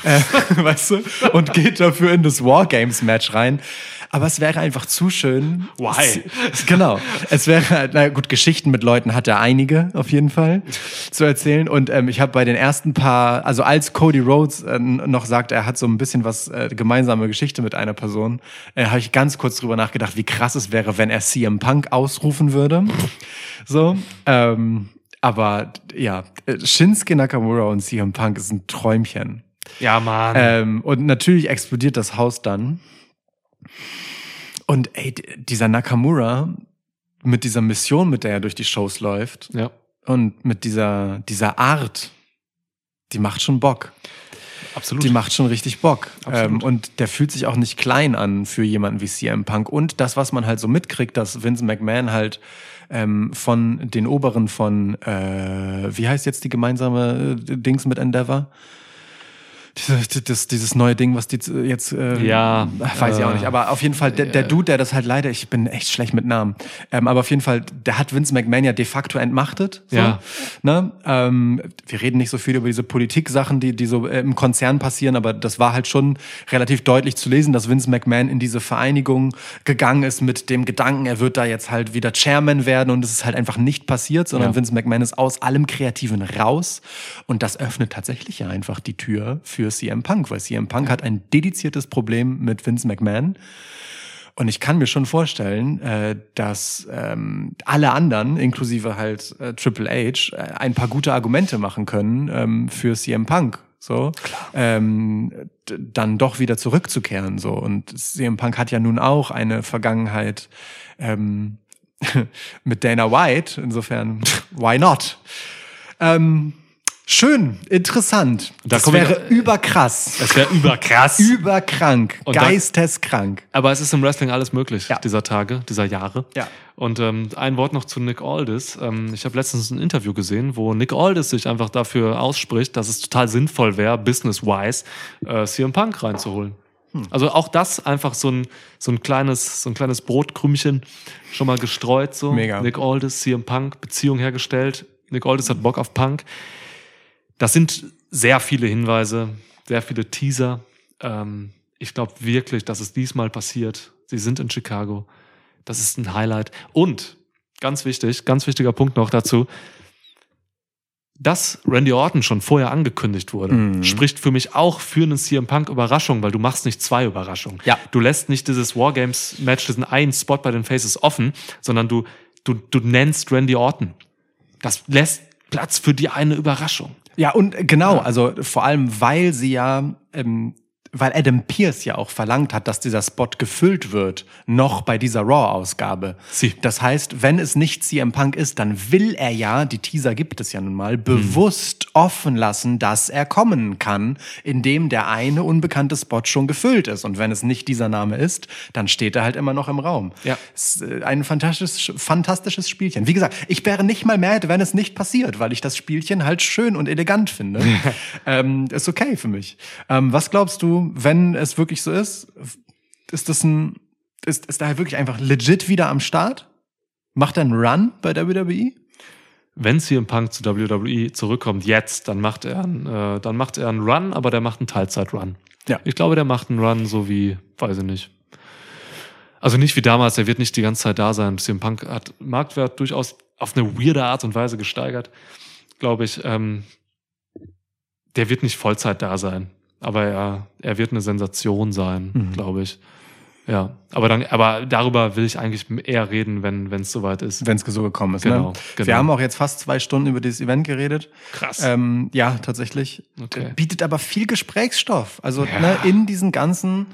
Speaker 4: äh, weißt du, und geht dafür in das Wargames Match rein. Aber es wäre einfach zu schön.
Speaker 1: Why?
Speaker 4: Es- Genau. Es wäre, halt- na gut, Geschichten mit Leuten hat er einige auf jeden Fall zu erzählen. Und ähm, ich habe bei den ersten paar, also als Cody Rhodes äh, noch sagt, er hat so ein bisschen was äh, gemeinsame Geschichte mit einer Person, äh, habe ich ganz kurz drüber nachgedacht, wie krass es wäre, wenn er CM Punk ausrufen würde. So. Ähm, aber ja, äh, Shinsuke Nakamura und CM Punk ist ein Träumchen.
Speaker 1: Ja, Mann.
Speaker 4: Ähm, und natürlich explodiert das Haus dann. Und ey, dieser Nakamura mit dieser Mission, mit der er durch die Shows läuft
Speaker 1: ja.
Speaker 4: und mit dieser, dieser Art, die macht schon Bock.
Speaker 1: Absolut.
Speaker 4: Die macht schon richtig Bock. Ähm, und der fühlt sich auch nicht klein an für jemanden wie CM Punk. Und das, was man halt so mitkriegt, dass Vince McMahon halt ähm, von den Oberen von, äh, wie heißt jetzt die gemeinsame äh, Dings mit Endeavor? Diese, das, dieses neue Ding, was die jetzt, äh,
Speaker 1: Ja,
Speaker 4: weiß ich auch
Speaker 1: äh,
Speaker 4: nicht, aber auf jeden Fall, der, der
Speaker 1: äh,
Speaker 4: Dude, der das halt leider, ich bin echt schlecht mit Namen, ähm, aber auf jeden Fall, der hat Vince McMahon ja de facto entmachtet. So,
Speaker 1: Ja.
Speaker 4: Ne? Ähm, wir reden nicht so viel über diese Politik-Sachen, die, die so äh, im Konzern passieren, aber das war halt schon relativ deutlich zu lesen, dass Vince McMahon in diese Vereinigung gegangen ist mit dem Gedanken, er wird da jetzt halt wieder Chairman werden und es ist halt einfach nicht passiert, sondern
Speaker 1: Ja.
Speaker 4: Vince McMahon ist aus allem Kreativen raus und das öffnet tatsächlich ja einfach die Tür für CM Punk, weil CM Punk hat ein dediziertes Problem mit Vince McMahon. Und ich kann mir schon vorstellen, äh, dass ähm, alle anderen, inklusive halt äh, Triple H, äh, ein paar gute Argumente machen können ähm, für CM Punk. So, ähm, dann doch wieder zurückzukehren. So und CM Punk hat ja nun auch eine Vergangenheit ähm, mit Dana White. Insofern, why not? Ähm, schön, interessant.
Speaker 1: Da
Speaker 4: das wäre überkrass,
Speaker 1: Das wäre überkrass.
Speaker 4: überkrank,
Speaker 1: Und da-
Speaker 4: geisteskrank.
Speaker 1: Aber es ist im Wrestling alles möglich,
Speaker 4: Ja.
Speaker 1: dieser Tage, dieser Jahre.
Speaker 4: Ja.
Speaker 1: Und ähm, ein Wort noch zu Nick Aldis. Ähm, ich habe letztens ein Interview gesehen, wo Nick Aldis sich einfach dafür ausspricht, dass es total sinnvoll wäre, business-wise, äh, CM Punk reinzuholen.
Speaker 4: Hm.
Speaker 1: Also auch das einfach so ein, so ein kleines, so ein kleines Brotkrümchen schon mal gestreut. So.
Speaker 4: Mega.
Speaker 1: Nick Aldis, CM Punk, Beziehung hergestellt. Nick Aldis hat Bock auf Punk. Das sind sehr viele Hinweise, sehr viele Teaser. Ähm, ich glaube wirklich, dass es diesmal passiert. Sie sind in Chicago. Das ist ein Highlight. Und ganz wichtig, ganz wichtiger Punkt noch dazu. Dass Randy Orton schon vorher angekündigt wurde,
Speaker 4: Mhm.
Speaker 1: spricht für mich auch für einen CM Punk Überraschung, weil du machst nicht zwei Überraschungen.
Speaker 4: Ja.
Speaker 1: Du lässt nicht dieses Wargames Match, diesen einen Spot bei den Faces offen, sondern du, du, du nennst Randy Orton. Das lässt Platz für die eine Überraschung.
Speaker 4: Ja, und genau, also vor allem, weil sie ja ähm, weil Adam Pierce ja auch verlangt hat, dass dieser Spot gefüllt wird, noch bei dieser Raw-Ausgabe.
Speaker 1: Sie.
Speaker 4: Das heißt, wenn es nicht CM Punk ist, dann will er ja, die Teaser gibt es ja nun mal, bewusst offen lassen, dass er kommen kann, indem der eine unbekannte Spot schon gefüllt ist. Und wenn es nicht dieser Name ist, dann steht er halt immer noch im Raum.
Speaker 1: Ja.
Speaker 4: Äh, ein fantastisches, fantastisches Spielchen. Wie gesagt, ich wäre nicht mal mad, wenn es nicht passiert, weil ich das Spielchen halt schön und elegant finde. ähm, ist okay für mich. Ähm, was glaubst du, wenn es wirklich so ist? Ist das ein, ist, ist er wirklich einfach legit wieder am Start? Macht er einen Run bei? WWE?
Speaker 1: Wenn CM Punk zu WWE zurückkommt, jetzt, dann macht er einen, äh, dann macht er einen Run, aber der macht einen Teilzeit-Run.
Speaker 4: Ja.
Speaker 1: Ich glaube, der macht einen Run so wie, weiß ich nicht. Also nicht wie damals, er wird nicht die ganze Zeit da sein. CM Punk hat Marktwert durchaus auf eine weirde Art und Weise gesteigert, glaube ich. Ähm, der wird nicht Vollzeit da sein, aber er, er wird eine Sensation sein,
Speaker 4: Mhm.
Speaker 1: glaube ich. Ja, aber dann, aber darüber will ich eigentlich eher reden, wenn wenn es soweit ist.
Speaker 4: Wenn es so gekommen ist.
Speaker 1: Genau,
Speaker 4: ne?
Speaker 1: genau.
Speaker 4: Wir haben auch jetzt fast zwei Stunden über dieses Event geredet.
Speaker 1: Krass.
Speaker 4: Ähm, ja, tatsächlich.
Speaker 1: Okay.
Speaker 4: Bietet aber viel Gesprächsstoff. Also
Speaker 1: Ja.
Speaker 4: ne, in diesen ganzen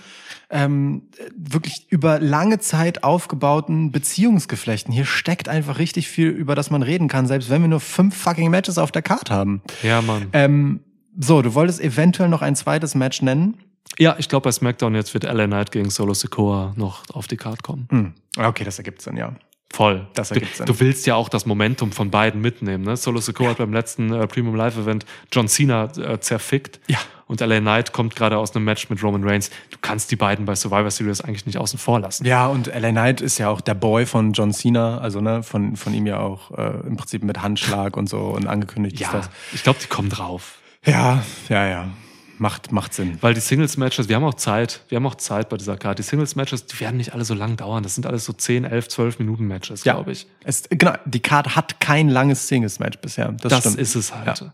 Speaker 4: ähm, wirklich über lange Zeit aufgebauten Beziehungsgeflechten. Hier steckt einfach richtig viel, über das man reden kann, selbst wenn wir nur fünf fucking Matches auf der Karte haben.
Speaker 1: ja, Mann.
Speaker 4: Ähm, so, du wolltest eventuell noch ein zweites Match nennen.
Speaker 1: Ja, ich glaube, bei SmackDown jetzt wird LA Knight gegen Solo Sikoa noch auf die Karte kommen.
Speaker 4: Hm. Okay, das ergibt Sinn, ja.
Speaker 1: Voll.
Speaker 4: Das
Speaker 1: du,
Speaker 4: ergibt Sinn.
Speaker 1: du willst ja auch das Momentum von beiden mitnehmen. Ne? Solo Sikoa hat beim letzten äh, Premium Live Event John Cena äh, zerfickt.
Speaker 4: Ja.
Speaker 1: Und LA Knight kommt gerade aus einem Match mit Roman Reigns. Du kannst die beiden bei Survivor Series eigentlich nicht außen vor lassen.
Speaker 4: Ja, und LA Knight ist ja auch der Boy von John Cena, also ne, von, von ihm ja auch äh, im Prinzip mit Handschlag und so und angekündigt ist
Speaker 1: Ja,
Speaker 4: das.
Speaker 1: ich glaube, die kommen drauf.
Speaker 4: Ja, ja, ja. Macht, macht Sinn.
Speaker 1: Weil die Singles-Matches, wir haben auch Zeit, wir haben auch Zeit bei dieser Karte. Die Singles-Matches, die werden nicht alle so lang dauern. Das sind alles so 10, 11, 12 Minuten Matches, glaube ich.
Speaker 4: Es, genau, die Card hat kein langes Singles-Match bisher. Das,
Speaker 1: Das
Speaker 4: stimmt.
Speaker 1: ist es halt.
Speaker 4: Ja.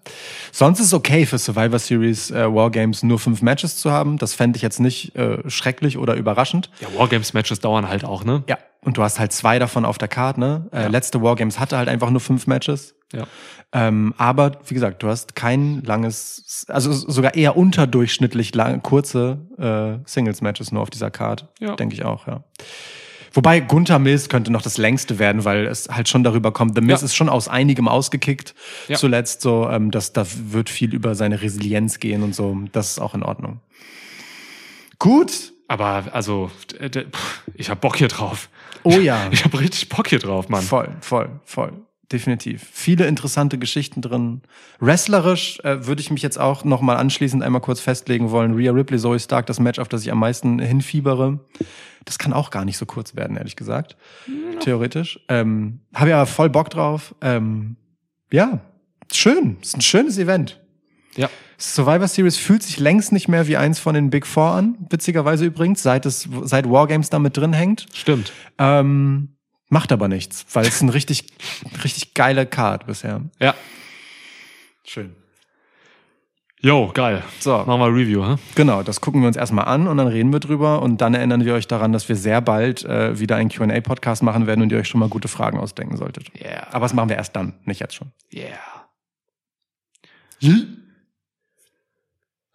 Speaker 4: Sonst ist es okay für Survivor Series äh, Wargames nur fünf Matches zu haben. Das fände ich jetzt nicht äh, schrecklich oder überraschend.
Speaker 1: Ja, Wargames-Matches dauern halt auch, ne?
Speaker 4: Ja. Und du hast halt zwei davon auf der Card, ne? Äh, Letzte Wargames hatte halt einfach nur fünf Matches.
Speaker 1: Ja.
Speaker 4: Ähm, aber wie gesagt, du hast kein langes, also sogar eher unterdurchschnittlich lang, kurze äh, Singles-Matches nur auf dieser Card.
Speaker 1: Ja.
Speaker 4: Denke ich auch, ja. Wobei Gunther Mills könnte noch das längste werden, weil es halt schon darüber kommt. The Miz
Speaker 1: Ja.
Speaker 4: ist schon aus einigem ausgekickt
Speaker 1: Ja.
Speaker 4: zuletzt. So, ähm, das, da wird viel über seine Resilienz gehen und so. Das ist auch in Ordnung. Gut.
Speaker 1: Aber also, ich hab Bock hier drauf.
Speaker 4: Oh ja.
Speaker 1: Ich hab richtig Bock hier drauf, Mann.
Speaker 4: Voll, voll, voll. Definitiv. Viele interessante Geschichten drin. Wrestlerisch äh, würde ich mich jetzt auch noch mal anschließend einmal kurz festlegen wollen. Rhea Ripley, Zoe Stark, das Match, auf das ich am meisten hinfiebere. Das kann auch gar nicht so kurz werden, ehrlich gesagt. Theoretisch. Ähm, Habe ja voll Bock drauf. Ähm, ja, schön. Ist ein schönes Event.
Speaker 1: Ja.
Speaker 4: Survivor Series fühlt sich längst nicht mehr wie eins von den Big Four an, witzigerweise übrigens, seit es seit Wargames da mit drin hängt.
Speaker 1: Stimmt.
Speaker 4: Ähm, macht aber nichts, weil es ein richtig, richtig geile Card bisher.
Speaker 1: Ja.
Speaker 4: Schön.
Speaker 1: Jo, geil.
Speaker 4: So.
Speaker 1: Machen wir Review, hä?
Speaker 4: Genau, das gucken wir uns erstmal an und dann reden wir drüber und dann erinnern wir euch daran, dass wir sehr bald äh, wieder einen Q&A-Podcast machen werden und ihr euch schon mal gute Fragen ausdenken solltet.
Speaker 1: Yeah.
Speaker 4: Aber das machen wir erst dann, nicht jetzt schon.
Speaker 1: Yeah.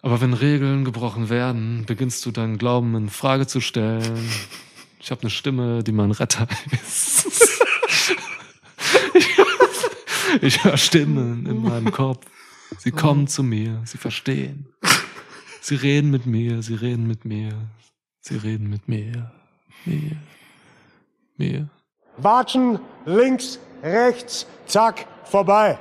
Speaker 1: Aber wenn Regeln gebrochen werden, beginnst du deinen Glauben in Frage zu stellen. Ich habe eine Stimme, die mein Retter ist. Ich- höre Stimmen in meinem Kopf. Sie kommen zu mir, sie verstehen. Sie reden mit mir, sie reden mit mir. Sie reden mit mir. Mir. Mir.
Speaker 5: Watschen, links, rechts, zack, vorbei.